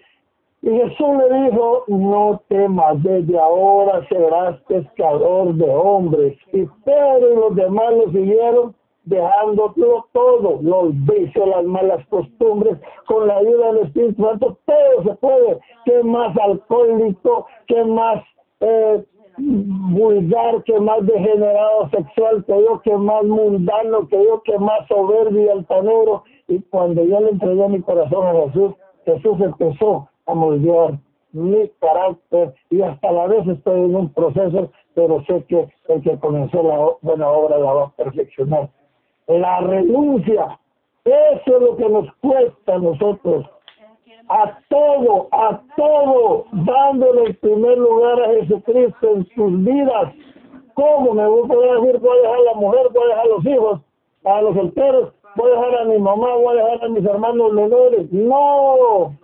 y Jesús le dijo, no temas, desde ahora serás pescador de hombres. Y Pedro y los demás lo siguieron dejándolo todo, los vicios, las malas costumbres, con la ayuda del Espíritu Santo, todo se puede. ¿Qué más alcohólico? ¿Qué más eh, vulgar? ¿Qué más degenerado sexual que yo? ¿Qué más mundano que yo? ¿Qué más soberbio y altanero? Y cuando yo le entregué mi corazón a Jesús, Jesús empezó a moldear mi carácter y hasta la vez estoy en un proceso, pero sé que el que comenzó la buena obra la va a perfeccionar la renuncia. Eso es lo que nos cuesta a nosotros. A todo, a todo, dándole el primer lugar a Jesucristo en sus vidas. ¿Cómo me voy a decir, voy a dejar a la mujer, voy a dejar a los hijos, a los solteros, voy a dejar a mi mamá, voy a dejar a mis hermanos menores? No.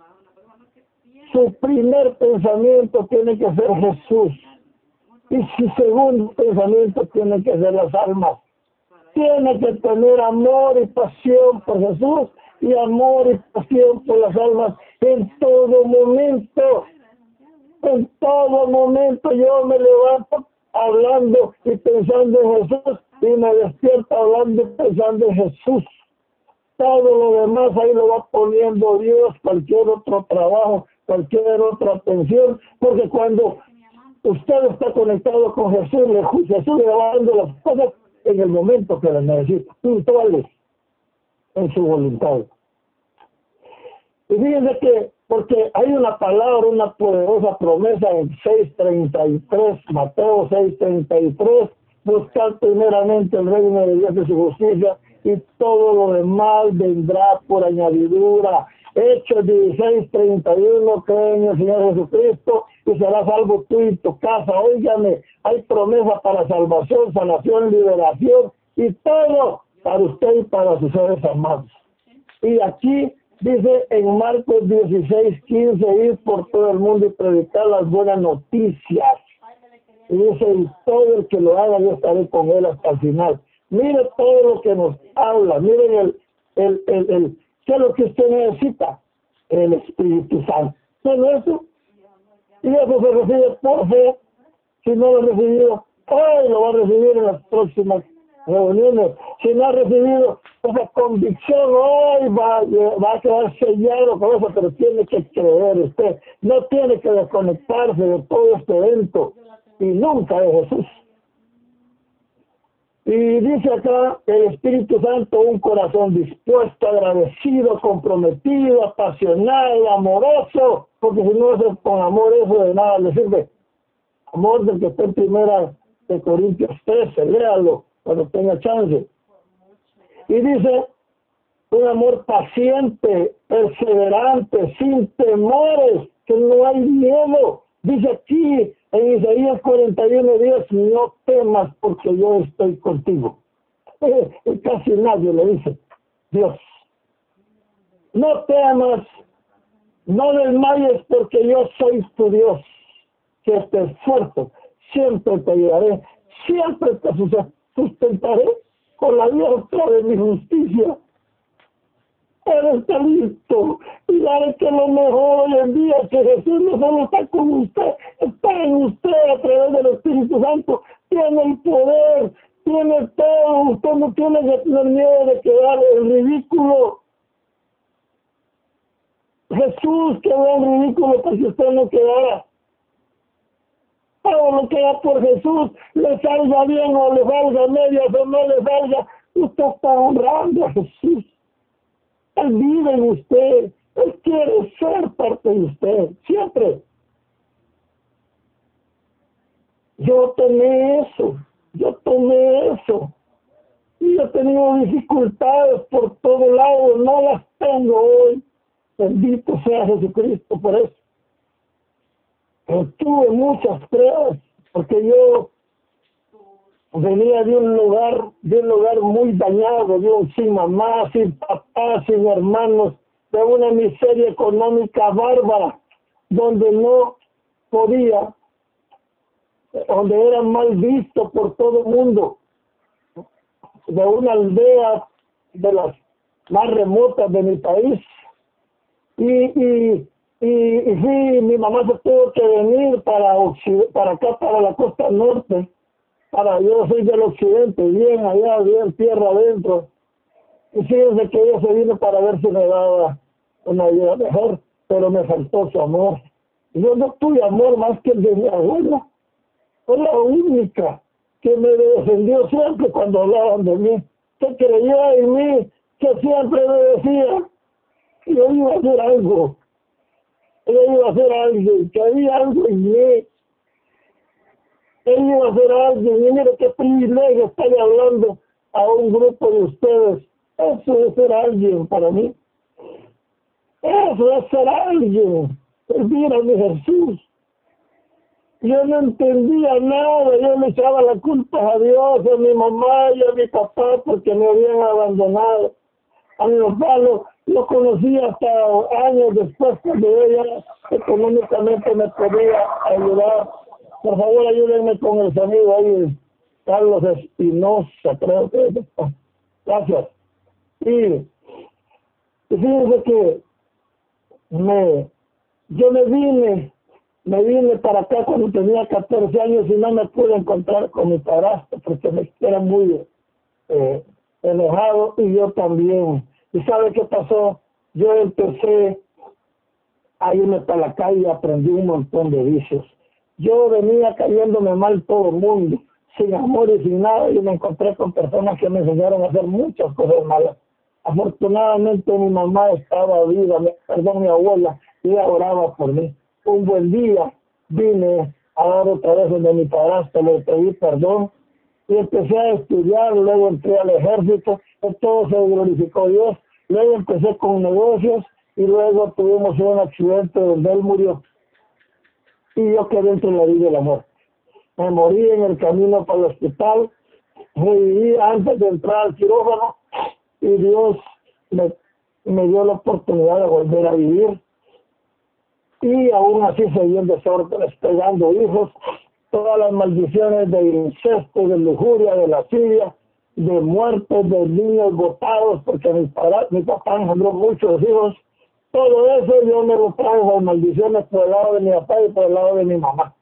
Su primer pensamiento tiene que ser Jesús. Y su segundo pensamiento tiene que ser las almas tiene que tener amor y pasión por Jesús y amor y pasión por las almas en todo momento. En todo momento yo me levanto hablando y pensando en Jesús y me despierto hablando y pensando en Jesús. Todo lo demás ahí lo va poniendo Dios, cualquier otro trabajo, cualquier otra atención, porque cuando usted está conectado con Jesús, Jesús le va dando las cosas en el momento que las necesita, puntuales en su voluntad. Y fíjense que, porque hay una palabra, una poderosa promesa en 6.33, Mateo 6.33, buscar primeramente el reino de Dios y su justicia, y todo lo demás vendrá por añadidura. Hechos 16, 31, creen en el Señor Jesucristo y será salvo tú y tu casa. Óigame, hay promesa para salvación, sanación, liberación y todo para usted y para sus seres amados. Y aquí dice en Marcos 16, 15, ir por todo el mundo y predicar las buenas noticias. Y dice, y todo el que lo haga, yo estaré con él hasta el final. Mire todo lo que nos habla, miren el, el, el, el ¿Qué es lo que usted necesita? El Espíritu Santo. Todo eso. Y eso se recibe por fe. Si no lo ha recibido, hoy lo va a recibir en las próximas reuniones. Si no ha recibido esa convicción, hoy va, va a quedar sellado con eso, pero tiene que creer usted. No tiene que desconectarse de todo este evento y nunca de Jesús. Y dice acá el Espíritu Santo, un corazón dispuesto, agradecido, comprometido, apasionado, amoroso, porque si no es con amor eso de nada le sirve. Amor del que está en primera de Corintios 13, léalo cuando tenga chance. Y dice, un amor paciente, perseverante, sin temores, que no hay miedo. Dice aquí, en Isaías 41 días, no temas porque yo estoy contigo. y casi nadie le dice, Dios, no temas, no desmayes porque yo soy tu Dios, que te esfuerzo, siempre te ayudaré, siempre te sustentaré con la diestra de mi justicia está listo. Y sabe que lo mejor hoy en día que Jesús no solo está con usted, está en usted a través del Espíritu Santo. Tiene el poder, tiene todo. Usted no tiene que tener miedo de quedar en ridículo. Jesús quedó en ridículo para que usted no quedara. Todo lo que da por Jesús, le salga bien o le salga media o no le salga, usted está honrando a Jesús. Él vive en usted. Él quiere ser parte de usted, siempre. Yo tomé eso, yo tomé eso. Y he tenido dificultades por todos lados, no las tengo hoy. Bendito sea Jesucristo por eso. Tuve muchas pruebas, porque yo venía de un lugar, de un lugar muy dañado, de sin mamá, sin papá, sin hermanos, de una miseria económica bárbara, donde no podía, donde era mal visto por todo el mundo, de una aldea de las más remotas de mi país. Y, y, y, y sí, mi mamá se tuvo que venir para, para acá, para la costa norte, para yo soy del occidente, bien allá, bien tierra adentro. Y fíjense que ella se vino para ver si me daba una vida mejor, pero me faltó su amor. Yo no tuve amor más que el de mi abuela. Fue la única que me defendió siempre cuando hablaban de mí, que creyó en mí, que siempre me decía que yo iba a hacer algo, yo iba a hacer algo, que había algo en mí, que iba a hacer algo, y mire qué privilegio estar hablando a un grupo de ustedes. Eso es ser alguien para mí. Eso es ser alguien. Servir a mi Jesús. Yo no entendía nada, yo le echaba la culpa a Dios, a mi mamá y a mi papá porque me habían abandonado. A mi papá lo conocí hasta años después cuando ella económicamente me podía ayudar. Por favor, ayúdenme con el sonido ahí, Carlos Espinosa, creo que es. Gracias. Y, fíjense que me, yo me vine, me vine para acá cuando tenía 14 años y no me pude encontrar con mi padrastro porque me era muy eh, enojado y yo también. ¿Y sabe qué pasó? Yo empecé a irme para la calle y aprendí un montón de vicios. Yo venía cayéndome mal todo el mundo, sin amor y sin nada, y me encontré con personas que me enseñaron a hacer muchas cosas malas. Afortunadamente mi mamá estaba viva, perdón, mi abuela, y oraba por mí. Un buen día vine a dar otra vez donde mi padrastro, le pedí perdón y empecé a estudiar, luego entré al ejército, todo se glorificó Dios, luego empecé con negocios y luego tuvimos un accidente donde él murió. Y yo quedé entre la vida y la muerte. Me morí en el camino para el hospital, viví antes de entrar al quirófano y Dios me, dio la oportunidad de volver a vivir. Y aún así seguí en desorden, pegando hijos, todas las maldiciones de incesto, de lujuria, de lascivia, de muertes, de niños botados, porque mi, para, mi papá engendró muchos hijos, todo eso yo me lo trajo las maldiciones por el lado de mi papá y por el lado de mi mamá.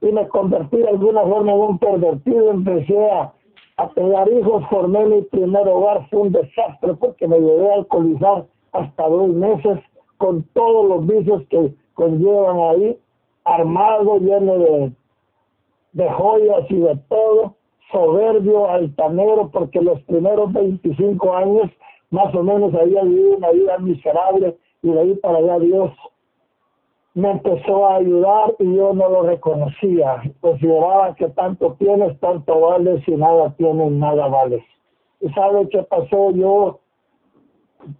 Y me convertí de alguna forma en un pervertido, empecé a, a pegar hijos, formé mi primer hogar, fue un desastre porque me llevé a alcoholizar hasta dos meses con todos los vicios que conllevan ahí, armado, lleno de, de joyas y de todo, soberbio, altanero, porque los primeros 25 años más o menos había vivido una vida miserable y de ahí para allá Dios me empezó a ayudar y yo no lo reconocía. Consideraba que tanto tienes, tanto vales, y nada tienes, nada vales. ¿Y sabe qué pasó? Yo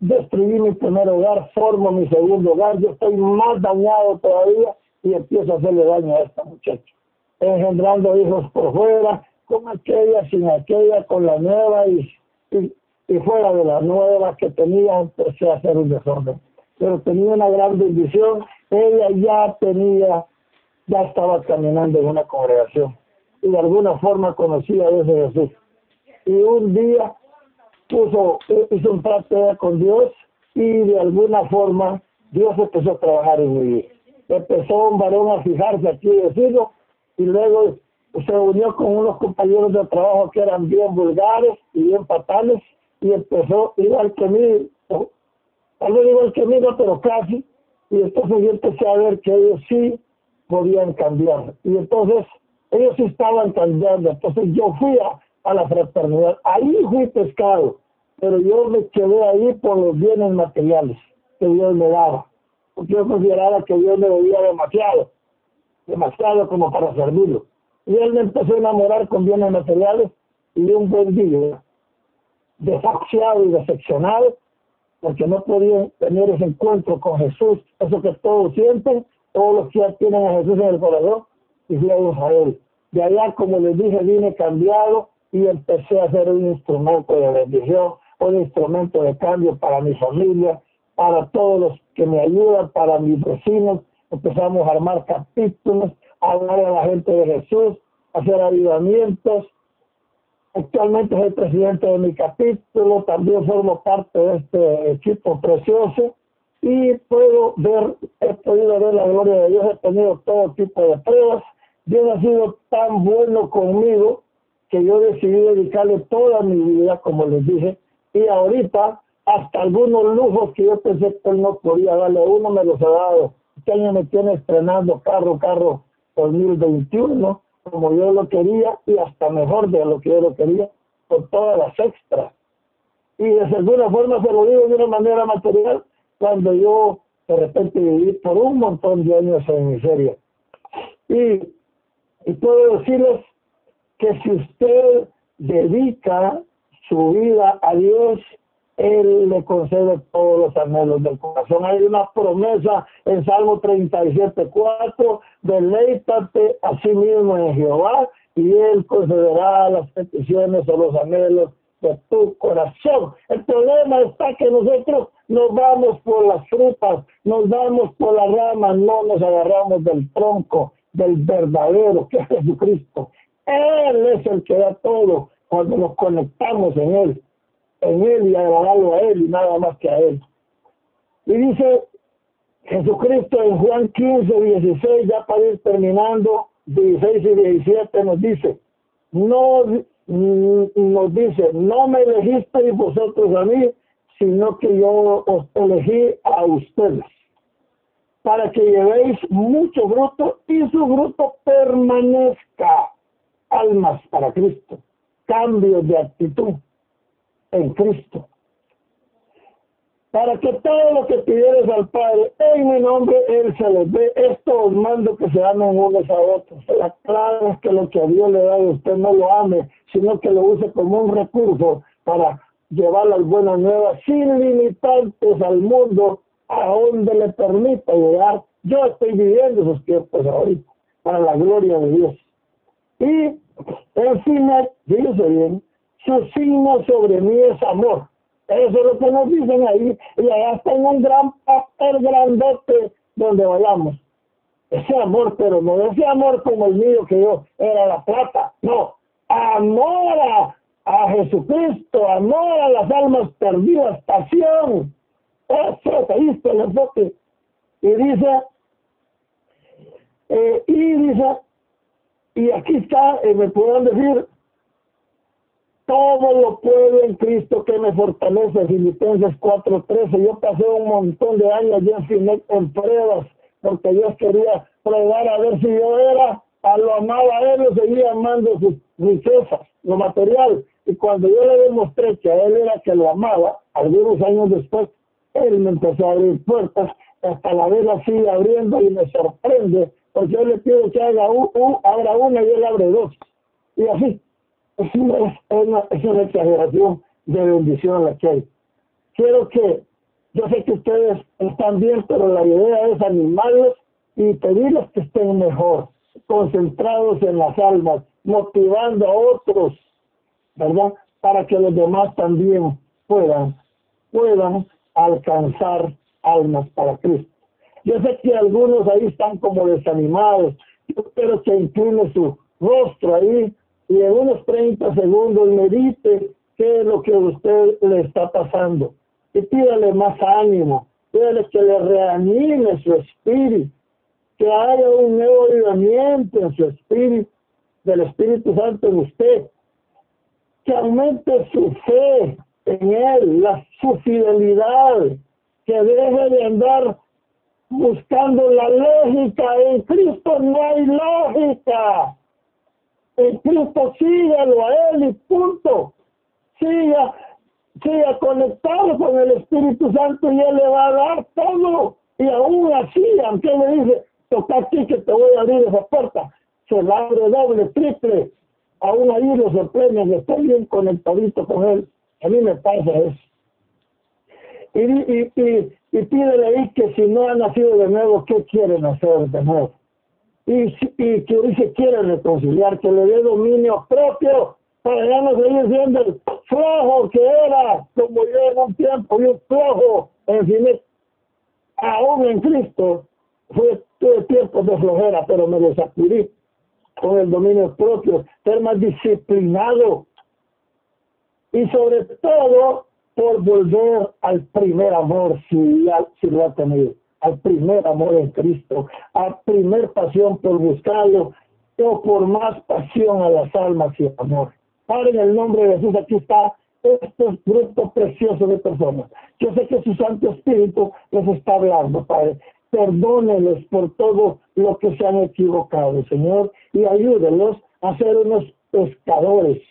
destruí mi primer hogar, formo mi segundo hogar, yo estoy más dañado todavía y empiezo a hacerle daño a esta muchacha. Engendrando hijos por fuera, con aquella, sin aquella, con la nueva y, y, fuera de la nueva que tenía, empecé a hacer un desorden. Pero tenía una gran bendición, ella ya tenía, ya estaba caminando en una congregación y de alguna forma conocía a ese Jesús. Y un día puso, hizo un pacto con Dios y de alguna forma Dios empezó a trabajar en mi vida. Empezó un varón a fijarse aquí decirlo y luego se unió con unos compañeros de trabajo que eran bien vulgares y bien fatales y empezó igual que mí, tal vez igual que mí, no, pero casi, y entonces yo empecé a ver que ellos sí podían cambiar. Y entonces ellos estaban cambiando. Entonces yo fui a, a la fraternidad. Ahí fui pescado pero yo me quedé ahí por los bienes materiales que Dios me daba, porque yo consideraba que Dios me debía demasiado, demasiado como para servirlo. Y él me empezó a enamorar con bienes materiales y un buen día, desafiado y decepcionado, porque no podía tener ese encuentro con Jesús, eso que todos sienten, todos los que ya tienen a Jesús en el corazón, y fui a Israel. De allá, como les dije, vine cambiado y empecé a ser un instrumento de bendición, un instrumento de cambio para mi familia, para todos los que me ayudan, para mis vecinos. Empezamos a armar capítulos, hablar a la gente de Jesús, hacer avivamientos. Actualmente soy presidente de mi capítulo, también formo parte de este equipo precioso y puedo ver, he podido ver la gloria de Dios, he tenido todo tipo de pruebas. Dios ha sido tan bueno conmigo que yo decidí dedicarle toda mi vida, como les dije, y ahorita hasta algunos lujos que yo pensé que él no podía darle uno me los ha dado. Este año me tiene estrenando carro, carro 2021, como yo lo quería y hasta mejor de lo que yo lo quería, con todas las extras. Y de alguna forma se lo digo de una manera material cuando yo de repente viví por un montón de años en miseria. Y, y puedo decirles que si usted dedica su vida a Dios, Él le concede todos los anhelos del corazón. Hay una promesa en Salmo 37.4, deleítate a sí mismo en Jehová y Él concederá las peticiones o los anhelos de tu corazón. El problema está que nosotros nos vamos por las frutas, nos vamos por las ramas, no nos agarramos del tronco, del verdadero, que es Jesucristo. Él es el que da todo cuando nos conectamos en Él, en Él y agradarlo a Él y nada más que a Él. Y dice Jesucristo en Juan 15, 16, ya para ir terminando, 16 y 17 nos dice, no nos dice, no me elegisteis vosotros a mí, sino que yo os elegí a ustedes, para que llevéis mucho fruto y su fruto permanezca. Almas para Cristo cambio de actitud en Cristo. Para que todo lo que pidieres al Padre en mi nombre, Él se les dé. Esto os mando que se amen unos a otros. La clave es que lo que a Dios le da usted no lo ame, sino que lo use como un recurso para llevar las buenas nuevas sin limitantes al mundo a donde le permita llegar. Yo estoy viviendo esos tiempos ahorita para la gloria de Dios. Y el signo, fíjese bien, su signo sobre mí es amor. Eso es lo que nos dicen ahí. Y allá está en un gran papel grandote donde vayamos. Ese amor, pero no ese amor como el mío que yo era la plata. No, amor a, a Jesucristo, amor a las almas perdidas, pasión. Eso, ¿viste el enfoque? Y dice, eh, y dice, y aquí está, eh, me pueden decir, todo lo puedo en Cristo que me fortalece, Filipenses 4.13. Yo pasé un montón de años ya en, en pruebas, porque Dios quería probar a ver si yo era, a lo amaba a él, lo seguía amando sus riquezas, lo material. Y cuando yo le demostré que a él era que lo amaba, algunos años después, él me empezó a abrir puertas, hasta la vela sigue abriendo y me sorprende porque yo le pido que haga un, abra una y él abre dos. Y así, es una, es una, exageración de bendición la que hay. Quiero que, yo sé que ustedes están bien, pero la idea es animarlos y pedirles que estén mejor, concentrados en las almas, motivando a otros, ¿verdad? Para que los demás también puedan, puedan alcanzar almas para Cristo. Yo sé que algunos ahí están como desanimados. Yo espero que incline su rostro ahí y en unos 30 segundos medite qué es lo que a usted le está pasando. Y pídale más ánimo, pídale que le reanime su espíritu, que haya un nuevo avivamiento en su espíritu, del Espíritu Santo en usted, que aumente su fe en Él, la, su fidelidad, que deje de andar buscando la lógica. En Cristo no hay lógica. En Cristo síguelo a Él y punto. Siga, siga conectado con el Espíritu Santo y Él le va a dar todo. Y aún así, aunque le dice, toca aquí que te voy a abrir esa puerta, se abre doble, triple. Aún ahí lo sorprende, estoy bien conectadito con Él. A mí me pasa eso y, y, y, y pídele ahí que si no ha nacido de nuevo, ¿qué quieren hacer de nuevo? Y, y que se quiere reconciliar, que le dé dominio propio para ya no seguir siendo el flojo que era, como yo en un tiempo, y un flojo en fin, aún en Cristo, fue todo tiempo de flojera, pero me desacudí con el dominio propio, ser más disciplinado y sobre todo por volver al primer amor si, si lo ha tenido, al primer amor en Cristo, a primer pasión por buscarlo o por más pasión a las almas y amor. Padre, en el nombre de Jesús, aquí está este grupo precioso de personas. Yo sé que su Santo Espíritu les está hablando, Padre. Perdóneles por todo lo que se han equivocado, Señor, y ayúdenlos a ser unos pescadores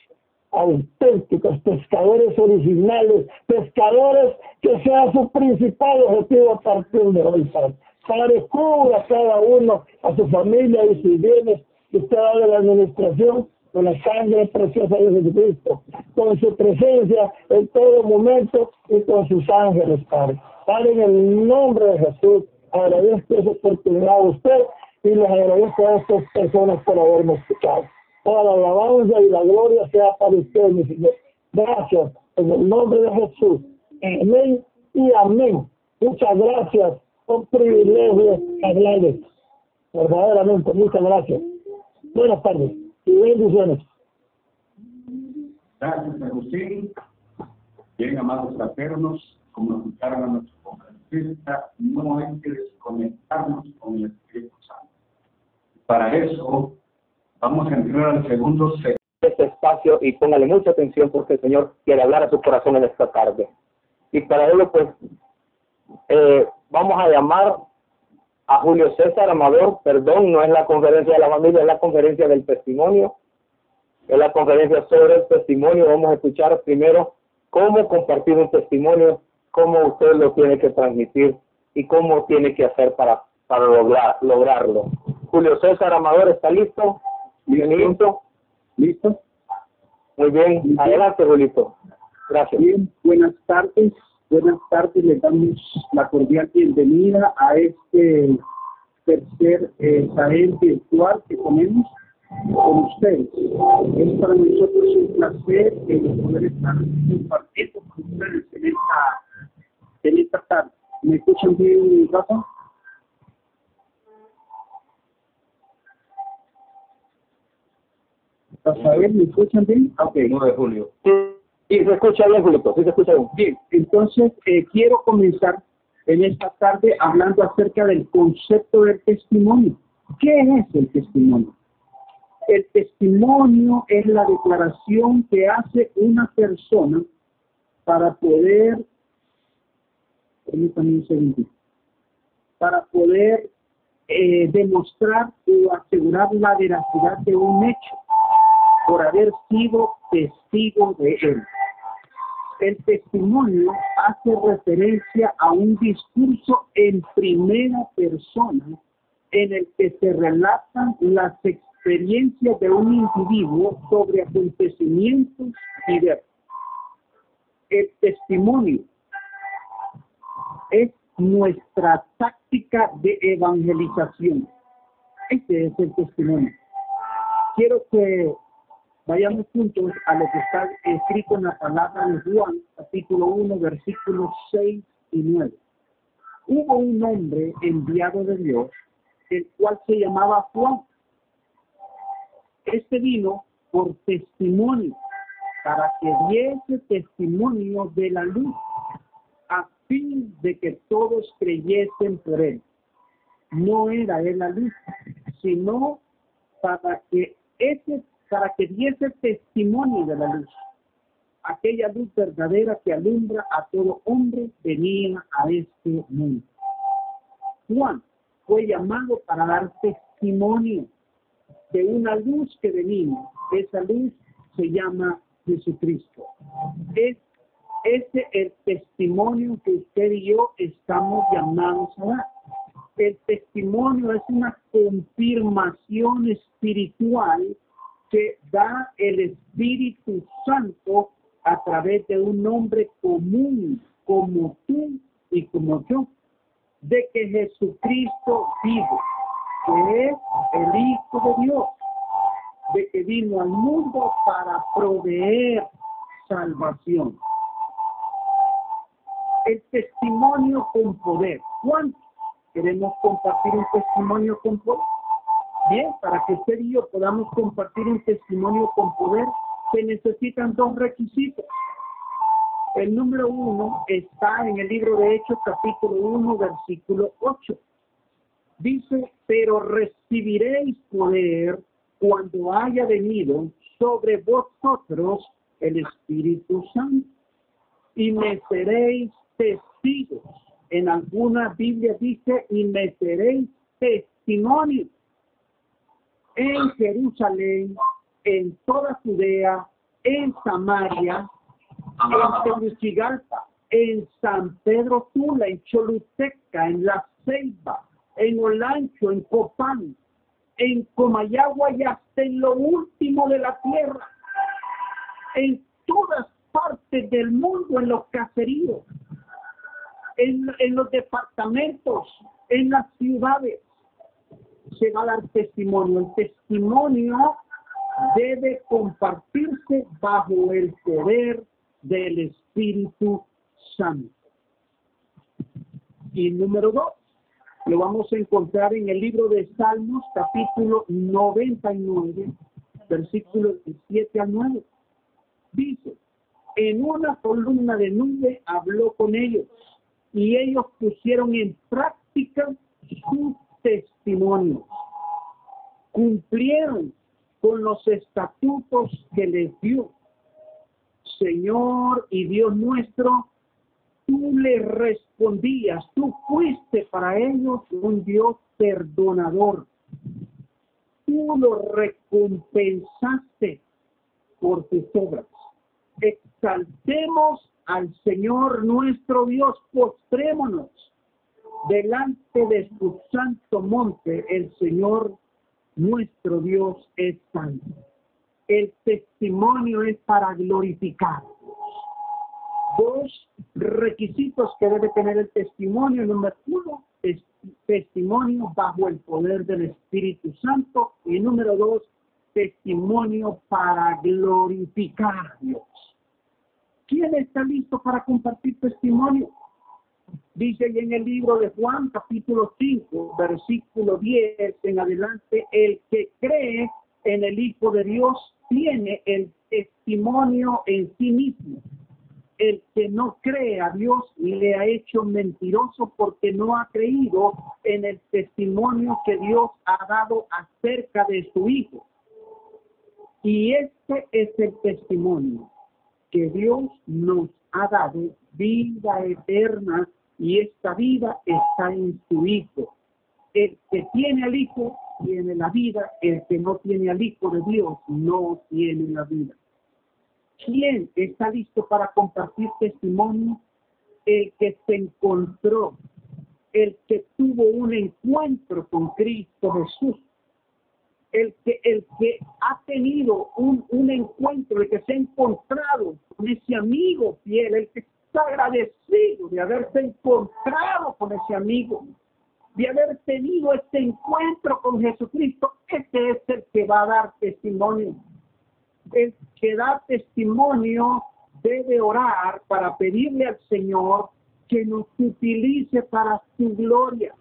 auténticos, pescadores originales, pescadores que sea su principal objetivo a partir de hoy, Padre. Padre, cubra a cada uno, a su familia y sus bienes que usted de la administración con la sangre preciosa de Jesucristo, con su presencia en todo momento y con sus ángeles, Padre. Padre, en el nombre de Jesús, agradezco esa oportunidad a usted y les agradezco a estas personas por haberme escuchado. Toda la alabanza y la gloria sea para usted, mi Señor. Gracias, en el nombre de Jesús. Amén y amén. Muchas gracias. Un privilegio hablarles. Verdaderamente, muchas gracias. Buenas tardes y bendiciones. Gracias, Agustín. Bien, amados fraternos, como escucharon a nuestro conferencista, no hay que desconectarnos con el Espíritu Santo. Para eso, vamos a entrar al segundo este espacio y póngale mucha atención porque el Señor quiere hablar a su corazón en esta tarde. Y para ello, pues, eh, vamos a llamar a Julio César Amador, perdón, no es la conferencia de la familia, es la conferencia del testimonio, es la conferencia sobre el testimonio. Vamos a escuchar primero cómo compartir un testimonio, cómo usted lo tiene que transmitir y cómo tiene que hacer para, para lograr, lograrlo. Julio César Amador, ¿está listo? Bienvenido. ¿Listo? Muy bien, adelante Julito. Gracias. Bien, buenas tardes. Buenas tardes, le damos la cordial bienvenida a este tercer eh, virtual que tenemos con ustedes. Es para nosotros un placer eh, poder estar compartiendo con ustedes en esta, en esta tarde. ¿Me escuchan bien, Rafa? ¿Me escuchan bien? Ok. 9 de julio. Sí, se escucha bien, Julio, sí se escucha bien. Bien, entonces eh, quiero comenzar en esta tarde hablando acerca del concepto del testimonio. ¿Qué es el testimonio? El testimonio es la declaración que hace una persona para poder, para poder eh, demostrar o asegurar la veracidad de un hecho por haber sido testigo de él. El testimonio hace referencia a un discurso en primera persona en el que se relatan las experiencias de un individuo sobre acontecimientos diversos. El testimonio es nuestra táctica de evangelización. Este es el testimonio. Quiero que Vayamos juntos a lo que está escrito en la palabra de Juan, capítulo 1, versículos 6 y 9. Hubo un hombre enviado de Dios, el cual se llamaba Juan. Este vino por testimonio, para que diese testimonio de la luz, a fin de que todos creyesen por él. No era él la luz, sino para que ese para que diese testimonio de la luz. Aquella luz verdadera que alumbra a todo hombre venía a este mundo. Juan fue llamado para dar testimonio de una luz que venía. Esa luz se llama Jesucristo. Es ese el testimonio que usted y yo estamos llamados a dar. El testimonio es una confirmación espiritual que da el Espíritu Santo a través de un hombre común como tú y como yo, de que Jesucristo vive. que es el Hijo de Dios, de que vino al mundo para proveer salvación. El testimonio con poder. ¿Cuánto queremos compartir un testimonio con poder? Bien, para que usted y yo podamos compartir un testimonio con poder, se necesitan dos requisitos. El número uno está en el libro de Hechos, capítulo 1, versículo 8. Dice, pero recibiréis poder cuando haya venido sobre vosotros el Espíritu Santo y me seréis testigos. En alguna Biblia dice, y me seréis testimonio en Jerusalén, en toda Judea, en Samaria, en Tegucigalpa, en San Pedro Tula, en Choluteca, en La Ceiba, en Olancho, en Copán, en Comayagua y hasta en lo último de la tierra, en todas partes del mundo, en los caseríos, en, en los departamentos, en las ciudades, se va a dar testimonio. El testimonio debe compartirse bajo el poder del Espíritu Santo. Y número dos, lo vamos a encontrar en el libro de Salmos, capítulo 99, versículos 7 al 9. Dice, en una columna de nube habló con ellos y ellos pusieron en práctica su testimonio. Cumplieron con los estatutos que les dio. Señor y Dios nuestro, tú le respondías, tú fuiste para ellos un Dios perdonador. Tú lo recompensaste por tus obras. Exaltemos al Señor nuestro Dios, postrémonos delante de su santo monte, el Señor nuestro Dios es santo. El testimonio es para glorificar. Dos requisitos que debe tener el testimonio. Número uno, es testimonio bajo el poder del Espíritu Santo. Y número dos, testimonio para glorificar. ¿Quién está listo para compartir testimonio? Dice ahí en el libro de Juan, capítulo 5, versículo 10 en adelante, el que cree en el Hijo de Dios tiene el testimonio en sí mismo. El que no cree a Dios le ha hecho mentiroso porque no ha creído en el testimonio que Dios ha dado acerca de su Hijo. Y este es el testimonio que Dios nos ha dado vida eterna y esta vida está en su Hijo. El que tiene al Hijo tiene la vida, el que no tiene al Hijo de Dios no tiene la vida. ¿Quién está listo para compartir testimonio? El que se encontró, el que tuvo un encuentro con Cristo Jesús, el que, el que ha tenido un, un encuentro, el que se ha encontrado con ese amigo fiel, el que agradecido de haberse encontrado con ese amigo, de haber tenido este encuentro con Jesucristo. Este es el que va a dar testimonio. El que da testimonio debe orar para pedirle al Señor que nos utilice para su gloria,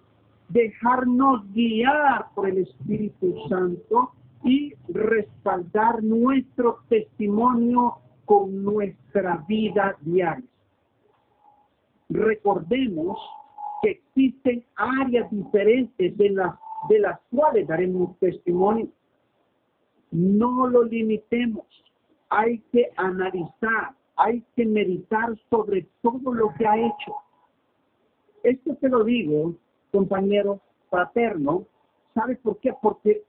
dejarnos guiar por el Espíritu Santo y respaldar nuestro testimonio con nuestra vida diaria recordemos que existen áreas diferentes de las, de las cuales daremos testimonio. No lo limitemos. Hay que analizar, hay que meditar sobre todo lo que ha hecho. Esto te lo digo, compañero fraterno, ¿sabes por qué? Porque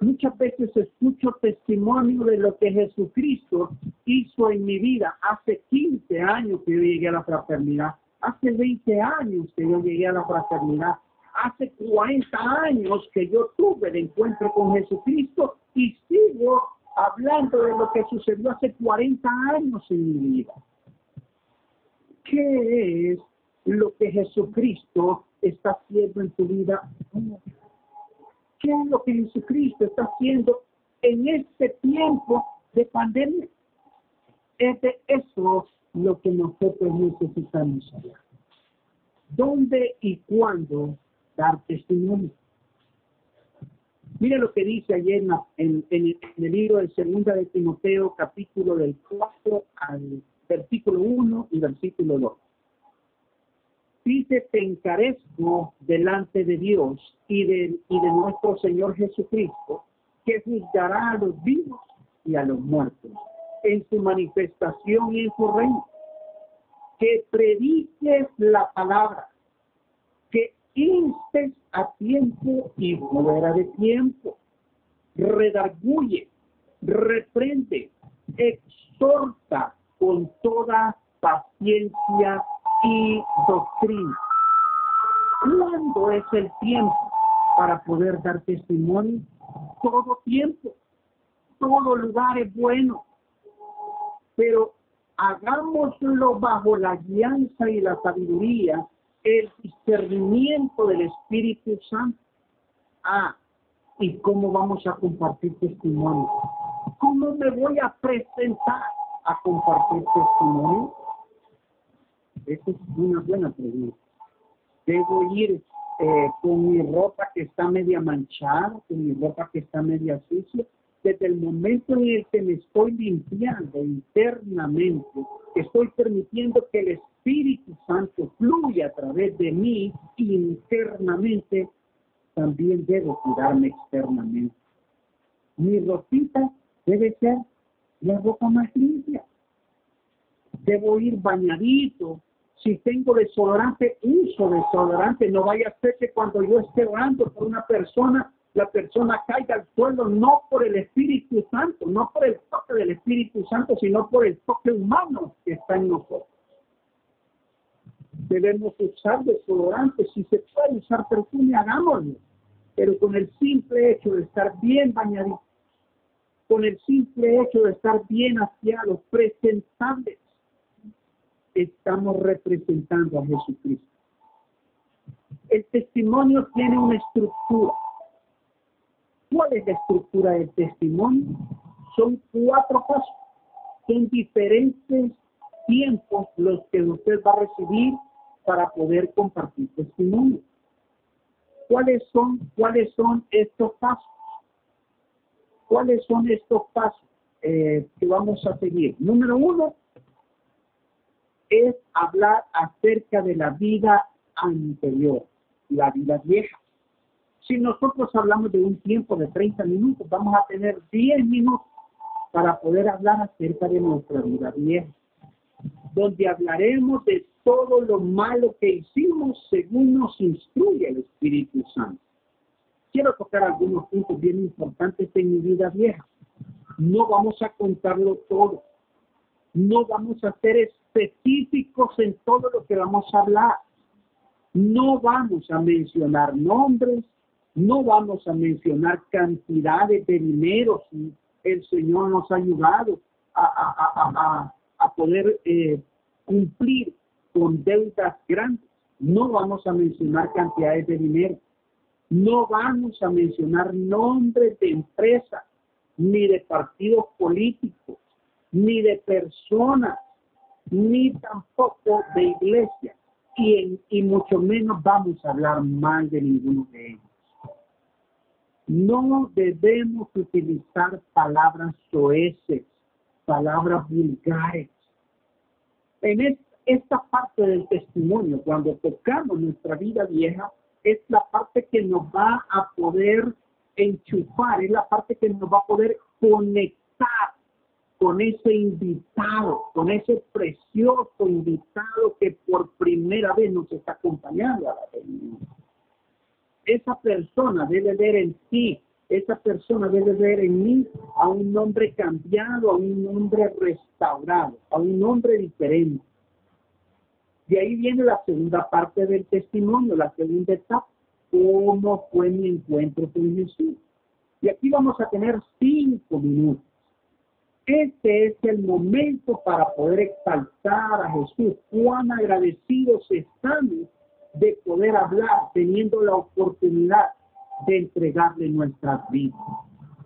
muchas veces escucho testimonio de lo que Jesucristo hizo en mi vida hace 15 años que yo llegué a la fraternidad Hace 20 años que yo llegué a la fraternidad. Hace 40 años que yo tuve el encuentro con Jesucristo y sigo hablando de lo que sucedió hace 40 años en mi vida. ¿Qué es lo que Jesucristo está haciendo en tu vida? ¿Qué es lo que Jesucristo está haciendo en este tiempo de pandemia? Es de eso lo que nosotros necesitamos saber. ¿Dónde y cuándo dar testimonio? Mire lo que dice ayer en, en, el libro de Segunda de Timoteo, capítulo del 4 al versículo 1 y versículo 2. Dice, te encarezco delante de Dios y de, y de nuestro Señor Jesucristo, que juzgará a los vivos y a los muertos en su manifestación y en su reino. Que prediques la palabra, que instes a tiempo y fuera de tiempo, redarguye, reprende, exhorta con toda paciencia y doctrina. ¿Cuándo es el tiempo para poder dar testimonio? Todo tiempo, todo lugar es bueno, pero hagámoslo bajo la guianza y la sabiduría, el discernimiento del Espíritu Santo. Ah, ¿y cómo vamos a compartir testimonio? ¿Cómo me voy a presentar a compartir testimonio? Esa es una buena pregunta. Debo ir eh, con mi ropa que está media manchada, con mi ropa que está media sucia. Desde el momento en el que me estoy limpiando internamente, estoy permitiendo que el Espíritu Santo fluya a través de mí internamente, también debo cuidarme externamente. Mi ropita debe ser la ropa más limpia. Debo ir bañadito, si tengo desodorante, uso desodorante. No vaya a ser que cuando yo esté orando por una persona, la persona caiga al suelo no por el Espíritu Santo, no por el toque del Espíritu Santo, sino por el toque humano que está en nosotros. Debemos usar desodorante. Si se puede usar perfume, hagámoslo. Pero con el simple hecho de estar bien bañaditos, con el simple hecho de estar bien aseados, presentables, estamos representando a Jesucristo. El testimonio tiene una estructura. ¿Cuál es la estructura del testimonio? Son cuatro pasos. Son diferentes tiempos los que usted va a recibir para poder compartir testimonio. ¿Cuáles son, cuáles son estos pasos? ¿Cuáles son estos pasos eh, que vamos a seguir? Número uno, es hablar acerca de la vida anterior, la vida vieja. Si nosotros hablamos de un tiempo de 30 minutos, vamos a tener 10 minutos para poder hablar acerca de nuestra vida vieja, donde hablaremos de todo lo malo que hicimos según nos instruye el Espíritu Santo. Quiero tocar algunos puntos bien importantes en mi vida vieja. No vamos a contarlo todo. No vamos a ser específicos en todo lo que vamos a hablar. No vamos a mencionar nombres, no vamos a mencionar cantidades de dinero si el Señor nos ha ayudado a, poder eh, cumplir con deudas grandes. No vamos a mencionar cantidades de dinero. No vamos a mencionar nombres de empresas, ni de partidos políticos, ni de personas, ni tampoco de iglesia, y, y mucho menos vamos a hablar mal de ninguno de ellos. No debemos utilizar palabras soeces, palabras vulgares. En esta parte del testimonio, cuando tocamos nuestra vida vieja, es la parte que nos va a poder enchufar, es la parte que nos va a poder conectar con ese invitado, con ese precioso invitado que por primera vez nos está acompañando a la reunión. Esa persona debe ver en ti, esa persona debe ver en mí a un hombre cambiado, a un hombre restaurado, a un hombre diferente. De ahí viene la segunda parte del testimonio, la segunda etapa, cómo fue mi encuentro con Jesús. Y aquí vamos a tener cinco minutos este es el momento para poder exaltar a Jesús. Cuán agradecidos estamos de poder hablar, teniendo la oportunidad de entregarle nuestras vidas.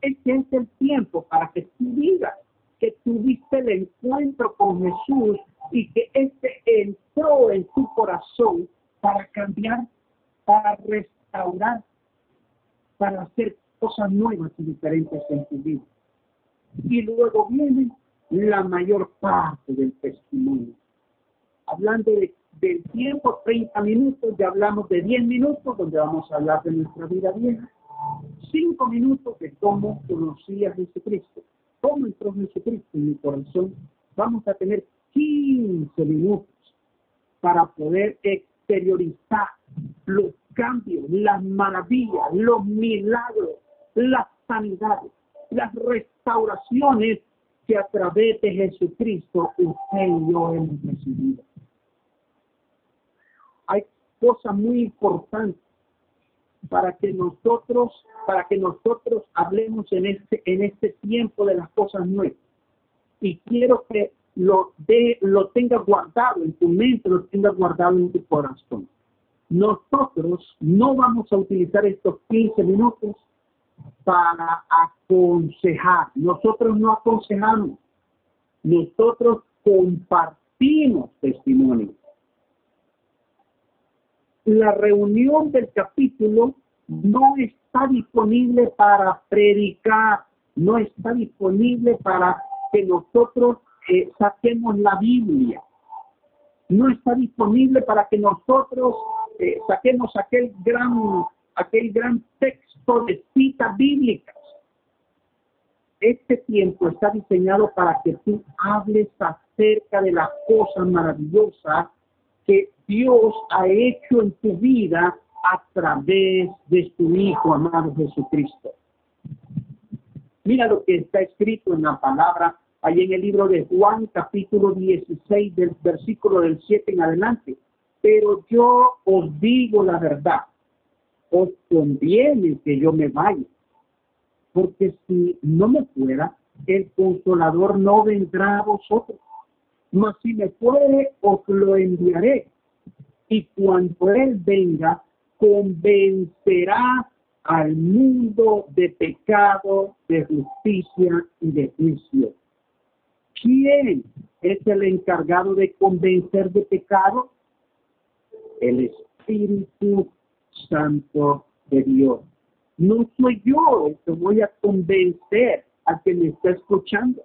Este es el tiempo para que tú digas que tuviste el encuentro con Jesús y que este entró en tu corazón para cambiar, para restaurar, para hacer cosas nuevas y diferentes en tu vida. Y luego viene la mayor parte del testimonio. Hablando de, del tiempo, 30 minutos, ya hablamos de 10 minutos, donde vamos a hablar de nuestra vida vieja. 5 minutos de cómo conocí a Jesucristo, cómo entró Jesucristo en mi corazón. Vamos a tener 15 minutos para poder exteriorizar los cambios, las maravillas, los milagros, las sanidades, las restauraciones que a través de Jesucristo usted y yo hemos recibido. Hay cosas muy importantes para que nosotros, para que nosotros hablemos en este, en este tiempo de las cosas nuevas. Y quiero que lo, de, lo tenga guardado en tu mente, lo tenga guardado en tu corazón. Nosotros no vamos a utilizar estos 15 minutos para aconsejar. Nosotros no aconsejamos. Nosotros compartimos testimonio. La reunión del capítulo no está disponible para predicar, no está disponible para que nosotros eh, saquemos la Biblia, no está disponible para que nosotros eh, saquemos aquel gran, aquel gran texto de citas bíblicas. Este tiempo está diseñado para que tú hables acerca de las cosas maravillosas que Dios ha hecho en tu vida a través de su Hijo amado Jesucristo. Mira lo que está escrito en la palabra, ahí en el libro de Juan, capítulo 16, del versículo del 7 en adelante. Pero yo os digo la verdad, os conviene que yo me vaya, porque si no me fuera, el consolador no vendrá a vosotros. Mas si me fuere, os lo enviaré. Y cuando Él venga, convencerá al mundo de pecado, de justicia y de juicio. ¿Quién es el encargado de convencer de pecado? el Espíritu Santo de Dios. No soy yo el que voy a convencer a quien me está escuchando.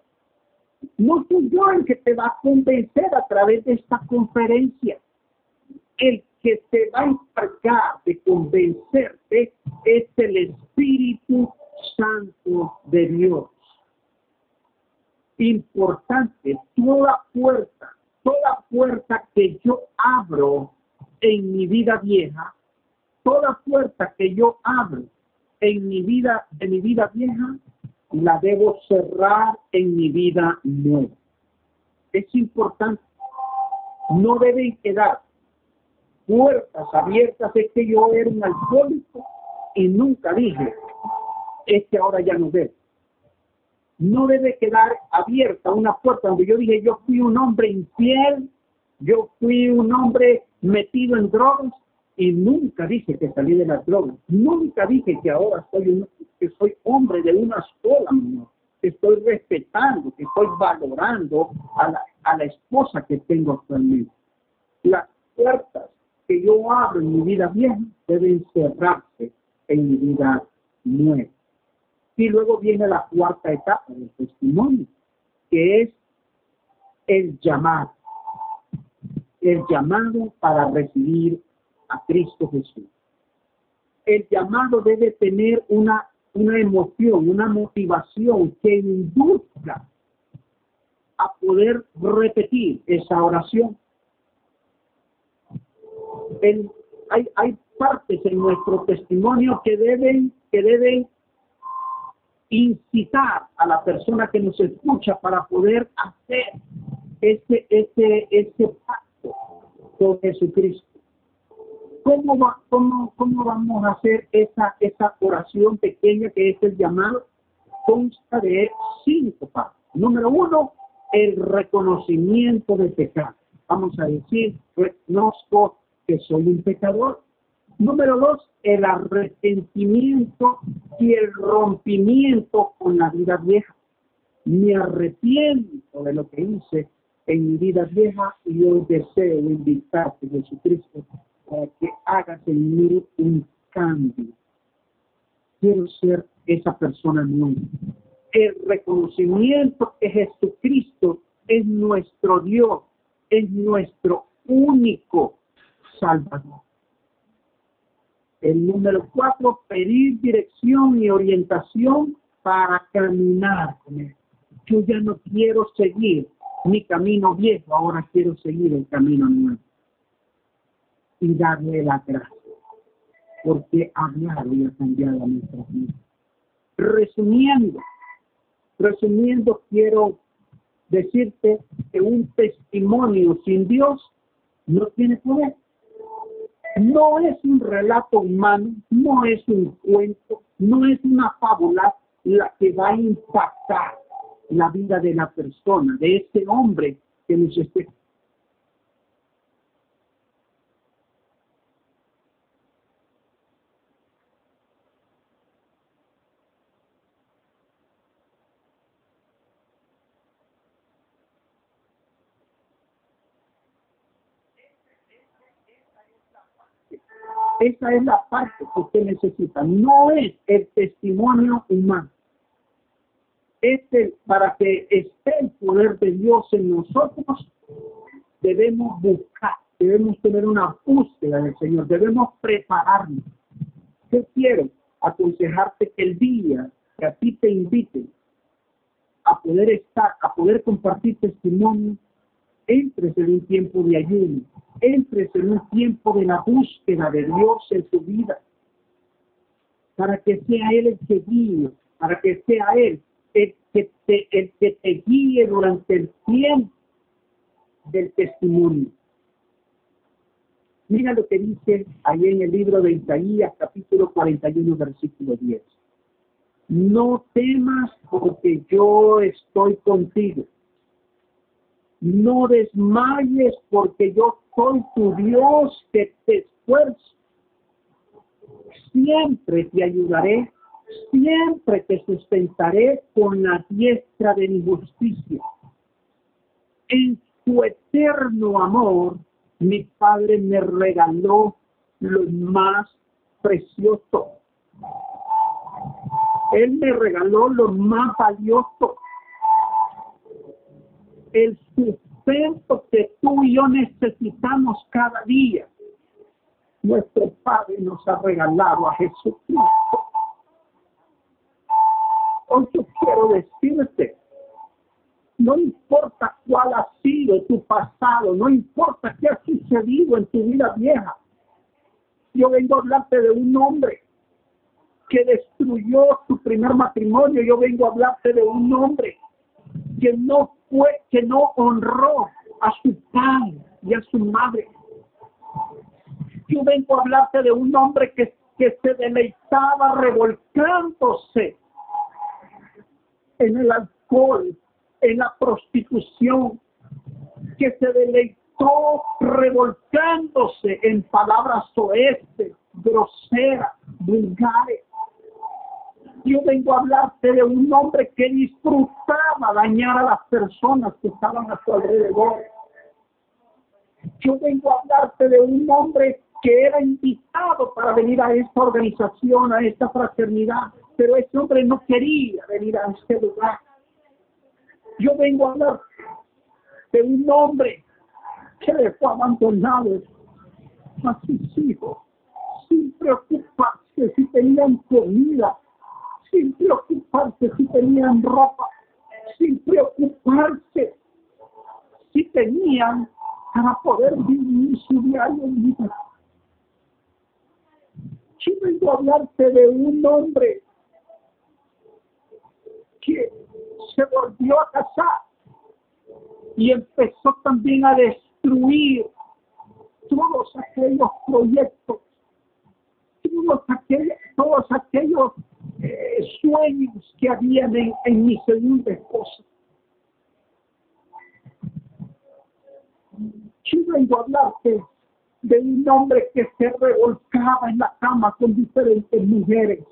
No soy yo el que te va a convencer a través de esta conferencia. El que te va a encargar de convencerte es el Espíritu Santo de Dios. Importante, toda puerta, toda puerta que yo abro en mi vida vieja, toda puerta que yo abro en mi vida, en mi vida vieja, la debo cerrar en mi vida nueva. Es importante. No deben quedar puertas abiertas. Es que yo era un alcohólico y nunca dije, es que ahora ya no debo. No debe quedar abierta una puerta donde yo dije, yo fui un hombre infiel, yo fui un hombre metido en drogas y nunca dije que salí de las drogas. Nunca dije que ahora soy, hombre de una sola que estoy respetando, que estoy valorando a la, a la esposa que tengo actualmente. Las puertas que yo abro en mi vida vieja deben cerrarse en mi vida nueva. Y luego viene la cuarta etapa del testimonio, que es el llamado el llamado para recibir a Cristo Jesús. El llamado debe tener una, una emoción, una motivación que induzca a poder repetir esa oración. hay, hay partes en nuestro testimonio que deben, que deben incitar a la persona que nos escucha para poder hacer ese, ese, ese con Jesucristo. ¿Cómo, va, cómo, ¿Cómo vamos a hacer esa, esa oración pequeña que es el llamado? Consta de cinco pasos. Número uno, el reconocimiento de pecado. Vamos a decir, reconozco que soy un pecador. Número dos, el arrepentimiento y el rompimiento con la vida vieja. Me arrepiento de lo que hice en mi vida vieja y hoy deseo invitarte, Jesucristo, para que hagas en mí un cambio. Quiero ser esa persona nueva. El reconocimiento que Jesucristo es nuestro Dios, es nuestro único Salvador. El número cuatro, pedir dirección y orientación para caminar con Él. Yo ya no quiero seguir mi camino viejo, ahora quiero seguir el camino nuevo. Y darle la gracia, porque ha hablado y ha cambiado nuestra vida. Resumiendo, resumiendo, quiero decirte que un testimonio sin Dios no tiene poder. No es un relato humano, no es un cuento, no es una fábula la que va a impactar la vida de la persona, de este hombre que nos esté Esa es la parte que usted necesita. No es el testimonio humano. Este, para que esté el poder de Dios en nosotros, debemos buscar, debemos tener una búsqueda del Señor, debemos prepararnos. Yo quiero aconsejarte que el día que a ti te inviten a poder estar, a poder compartir testimonio, entres en un tiempo de ayuno, entres en un tiempo de la búsqueda de Dios en tu vida, para que sea Él el que para que sea Él el que te, el que te guíe durante el tiempo del testimonio. Mira lo que dice ahí en el libro de Isaías, capítulo 41, versículo 10. No temas porque yo estoy contigo no desmayes porque yo soy tu Dios que te esfuerzo. Siempre te ayudaré, siempre te sustentaré con la diestra de mi justicia. En su eterno amor, mi Padre me regaló lo más precioso. Él me regaló lo más valioso el sustento que tú y yo necesitamos cada día. Nuestro Padre nos ha regalado a Jesucristo. Hoy yo quiero decirte, no importa cuál ha sido tu pasado, no importa qué ha sucedido en tu vida vieja. Yo vengo a hablarte de un hombre que destruyó su primer matrimonio. Yo vengo a hablarte de un hombre que no fue, que no honró a su padre y a su madre. Yo vengo a hablarte de un hombre que, que se deleitaba revolcándose en el alcohol, en la prostitución, que se deleitó revolcándose en palabras oeste, groseras, vulgares, yo vengo a hablarte de un hombre que disfrutaba dañar a las personas que estaban a su alrededor. Yo vengo a hablarte de un hombre que era invitado para venir a esta organización, a esta fraternidad, pero ese hombre no quería venir a este lugar. Yo vengo a hablar de un hombre que dejó abandonado a sus hijos sin preocuparse si tenían comida, sin preocuparse si tenían ropa, sin preocuparse si tenían para poder vivir su diario vida. Yo vengo a hablarte de un hombre que se volvió a casar y empezó también a destruir todos aquellos proyectos, todos aquellos, todos aquellos eh, sueños que habían en, mi segunda esposa. Yo vengo a hablarte de un hombre que se revolcaba en la cama con diferentes mujeres.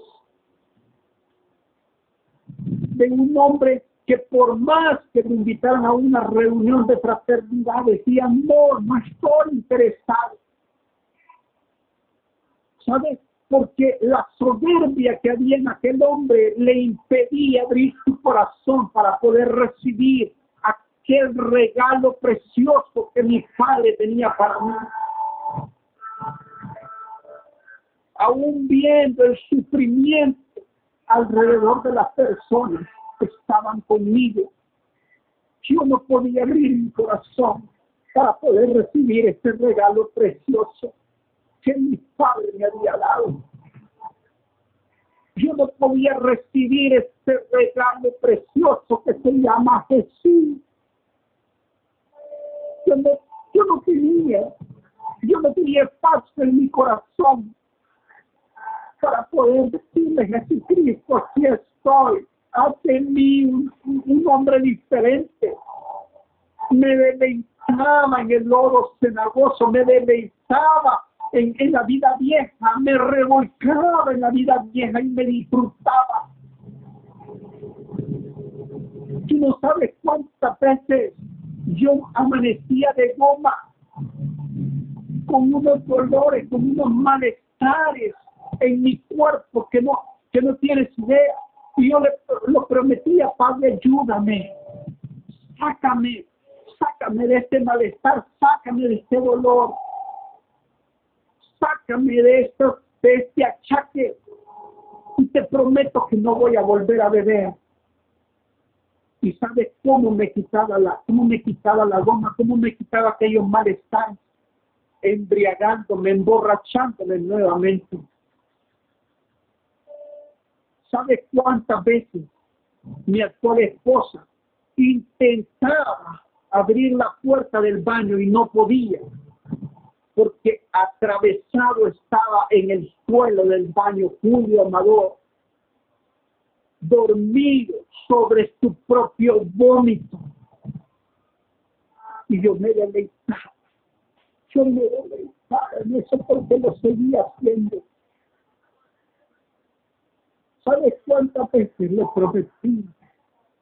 De un hombre que por más que me invitaran a una reunión de fraternidad, decía, no, no estoy interesado. ¿Sabes? Porque la soberbia que había en aquel hombre le impedía abrir su corazón para poder recibir aquel regalo precioso que mi padre tenía para mí. Aún viendo el sufrimiento alrededor de las personas que estaban conmigo, yo no podía abrir mi corazón para poder recibir este regalo precioso que mi padre me había dado. Yo no podía recibir este regalo precioso que se llama Jesús. Yo no, yo no tenía, yo no tenía espacio en mi corazón para poder decirle Jesucristo, aquí estoy, hace mí un, hombre diferente. Me deleitaba en el lodo cenagoso, me deleitaba en, en, la vida vieja, me revolcaba en la vida vieja y me disfrutaba. Tú no sabes cuántas veces yo amanecía de goma, con unos dolores, con unos malestares en mi cuerpo que no, que no tienes idea. Y yo le lo prometía, Padre, ayúdame, sácame, sácame de este malestar, sácame de este dolor sácame de esto, de este achaque, y te prometo que no voy a volver a beber. Y sabes cómo me quitaba la, cómo me quitaba la goma, cómo me quitaba aquellos malestar, embriagándome, emborrachándome nuevamente. ¿Sabes cuántas veces mi actual esposa intentaba abrir la puerta del baño y no podía? Porque atravesado estaba en el suelo del baño Julio Amador, dormido sobre su propio vómito. Y yo me deleitaba, yo me deleitaba en eso porque lo seguía haciendo. ¿Sabes cuántas veces le prometí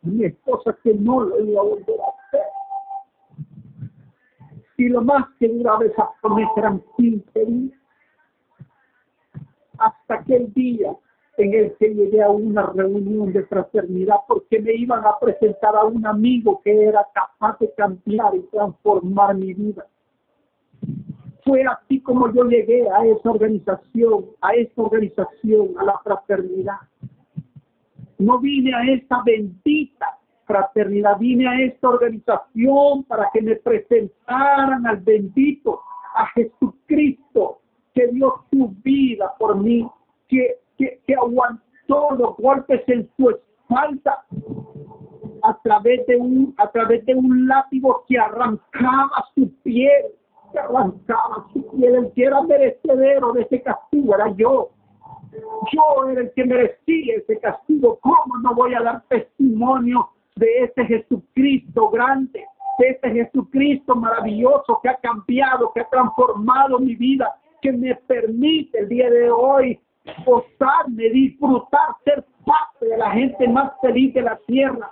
a mi esposa que no lo iba a volver? Y lo más que duraba esa promesa eran 15 días. Hasta aquel día en el que llegué a una reunión de fraternidad porque me iban a presentar a un amigo que era capaz de cambiar y transformar mi vida. Fue así como yo llegué a esa organización, a esta organización, a la fraternidad. No vine a esta bendita fraternidad. Vine a esta organización para que me presentaran al bendito, a Jesucristo, que dio su vida por mí, que, que, que aguantó los golpes en su espalda a través de un, a través de un látigo que arrancaba su piel, que arrancaba su piel. El que era merecedero de ese castigo era yo. Yo era el que merecía ese castigo. ¿Cómo no voy a dar testimonio de este Jesucristo grande, de este Jesucristo maravilloso que ha cambiado, que ha transformado mi vida, que me permite el día de hoy gozarme, disfrutar, ser parte de la gente más feliz de la tierra.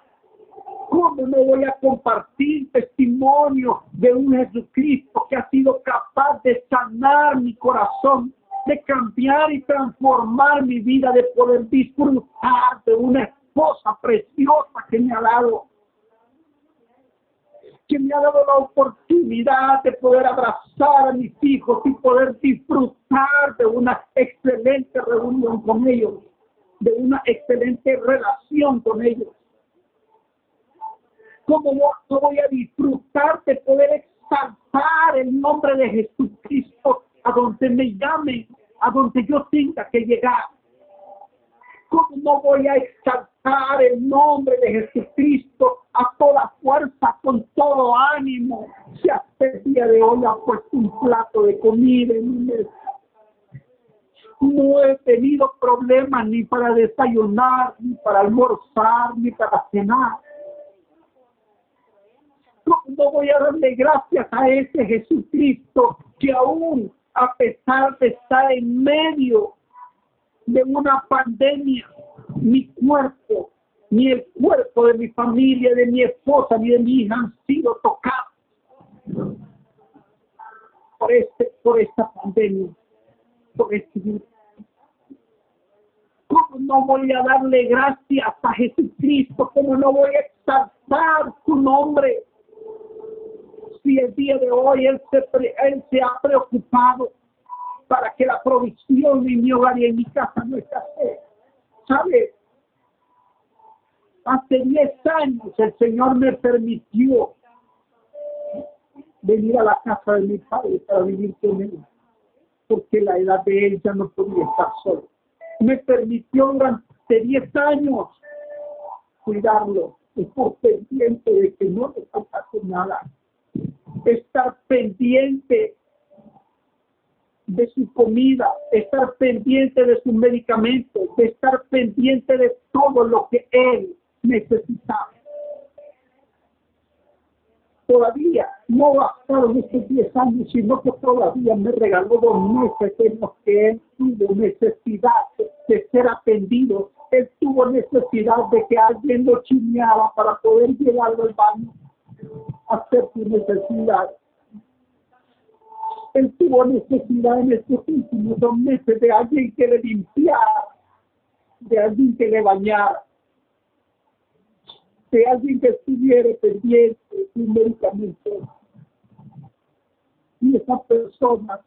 ¿Cómo me voy a compartir testimonio de un Jesucristo que ha sido capaz de sanar mi corazón, de cambiar y transformar mi vida, de poder disfrutar de una cosa preciosa que me ha dado, que me ha dado la oportunidad de poder abrazar a mis hijos y poder disfrutar de una excelente reunión con ellos, de una excelente relación con ellos. ¿Cómo no voy a disfrutar de poder exaltar el nombre de Jesucristo a donde me llamen, a donde yo tenga que llegar? ¿Cómo voy a exaltar el nombre de Jesucristo a toda fuerza, con todo ánimo? Si hasta el día de hoy ha puesto un plato de comida en mi mesa. No he tenido problemas ni para desayunar, ni para almorzar, ni para cenar. ¿Cómo no voy a darle gracias a ese Jesucristo que aún a pesar de estar en medio de una pandemia, mi cuerpo, ni el cuerpo de mi familia, de mi esposa, ni de mi hija han sido tocados por, este, por esta pandemia, por este. ¿Cómo no voy a darle gracias a Jesucristo? ¿Cómo no voy a exaltar su nombre? Si el día de hoy Él se, él se ha preocupado para que la provisión de mi hogar y en mi casa no escasee. ¿Sabe? Hace 10 años el Señor me permitió venir a la casa de mi padre para vivir con él, porque la edad de él ya no podía estar solo. Me permitió durante 10 años cuidarlo, estar pendiente de que no le faltase nada, estar pendiente de su comida, estar pendiente de sus medicamentos, de estar pendiente de todo lo que él necesitaba. Todavía no bastaron estos 10 años, sino que todavía me regaló dos meses en los que él tuvo necesidad de ser atendido. Él tuvo necesidad de que alguien lo chineara para poder llevarlo al baño hacer su necesidad. Él tuvo necesidad en estos últimos dos meses de alguien que le limpiara, de alguien que le bañara de alguien que estuviera pendiente de un medicamento. Y esa persona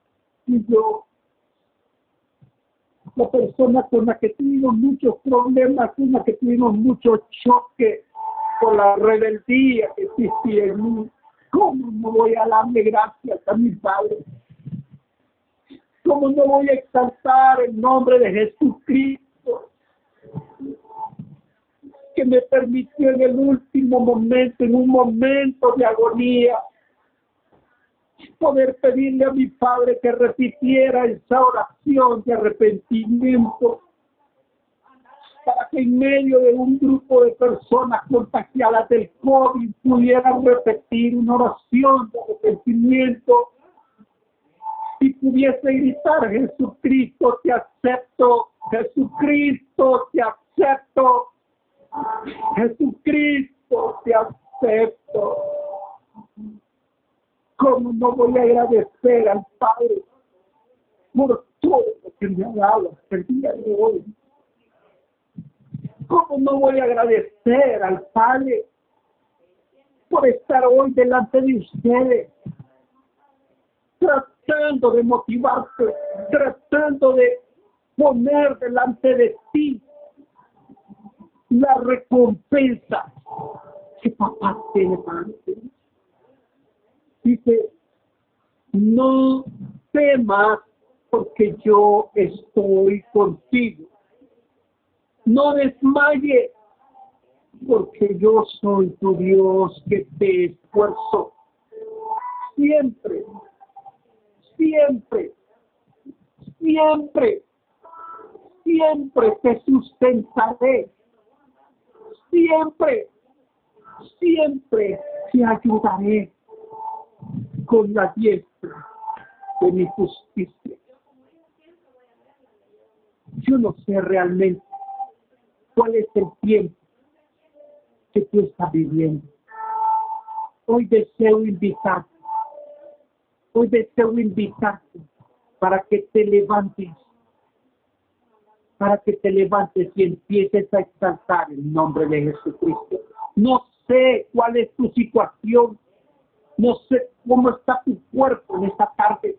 y yo, la persona con la que tuvimos muchos problemas, con la que tuvimos muchos choques por la rebeldía que existía en mí, ¿cómo no voy a darle gracias a mi Padre? ¿Cómo no voy a exaltar el nombre de Jesucristo? que me permitió en el último momento, en un momento de agonía, poder pedirle a mi Padre que repitiera esa oración de arrepentimiento para que en medio de un grupo de personas contagiadas del COVID pudieran repetir una oración de arrepentimiento y pudiese gritar, Jesucristo, te acepto, Jesucristo, te acepto, Jesucristo, te acepto. ¿Cómo no voy a agradecer al Padre por todo lo que me ha dado el día de hoy? ¿Cómo no voy a agradecer al Padre por estar hoy delante de ustedes? Tratando de motivarte, tratando de poner delante de ti la recompensa que papá tiene para ti. Dice, no temas porque yo estoy contigo. No desmayes porque yo soy tu Dios que te esfuerzo. Siempre, siempre, siempre, siempre te sustentaré siempre, siempre te ayudaré con la diestra de mi justicia. Yo no sé realmente cuál es el tiempo que tú estás viviendo. Hoy deseo invitarte, hoy deseo invitarte para que te levantes para que te levantes y empieces a exaltar el nombre de Jesucristo. No sé cuál es tu situación, no sé cómo está tu cuerpo en esta tarde,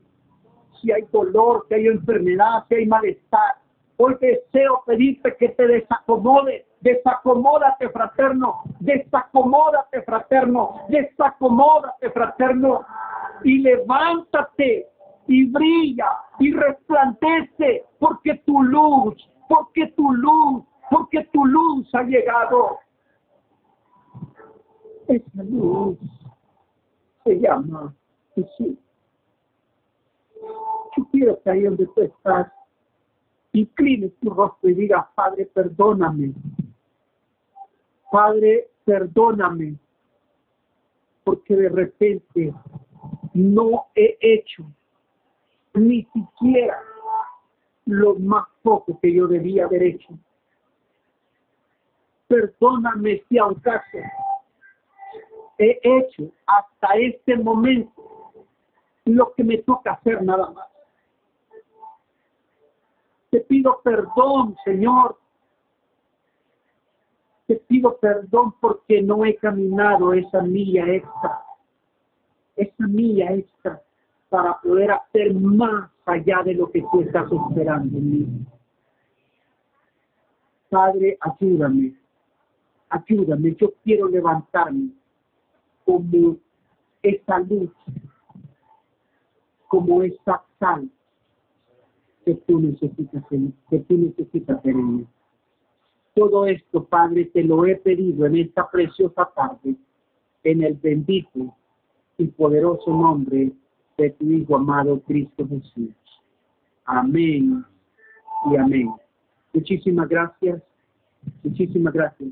si hay dolor, si hay enfermedad, si hay malestar. Hoy deseo pedirte que te desacomodes, desacomódate fraterno, desacomódate fraterno, desacomódate fraterno y levántate y brilla y resplandece porque tu luz, porque tu luz, porque tu luz ha llegado. Esa luz se llama Jesús. Yo quiero que ahí donde tú estás, inclines tu rostro y digas, Padre, perdóname. Padre, perdóname. Porque de repente no he hecho ni siquiera lo más poco que yo debía haber hecho. Perdóname si caso he hecho hasta este momento lo que me toca hacer nada más. Te pido perdón, Señor. Te pido perdón porque no he caminado esa milla extra. Esa milla extra para poder hacer más allá de lo que tú estás esperando en mí. Padre, ayúdame, ayúdame, yo quiero levantarme como esa luz, como esa sal que tú necesitas, que tú necesitas en Todo esto, Padre, te lo he pedido en esta preciosa tarde, en el bendito y poderoso nombre de tu Hijo amado Cristo Jesús. Amén y amén. Muchísimas gracias. Muchísimas gracias,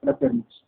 fraternos.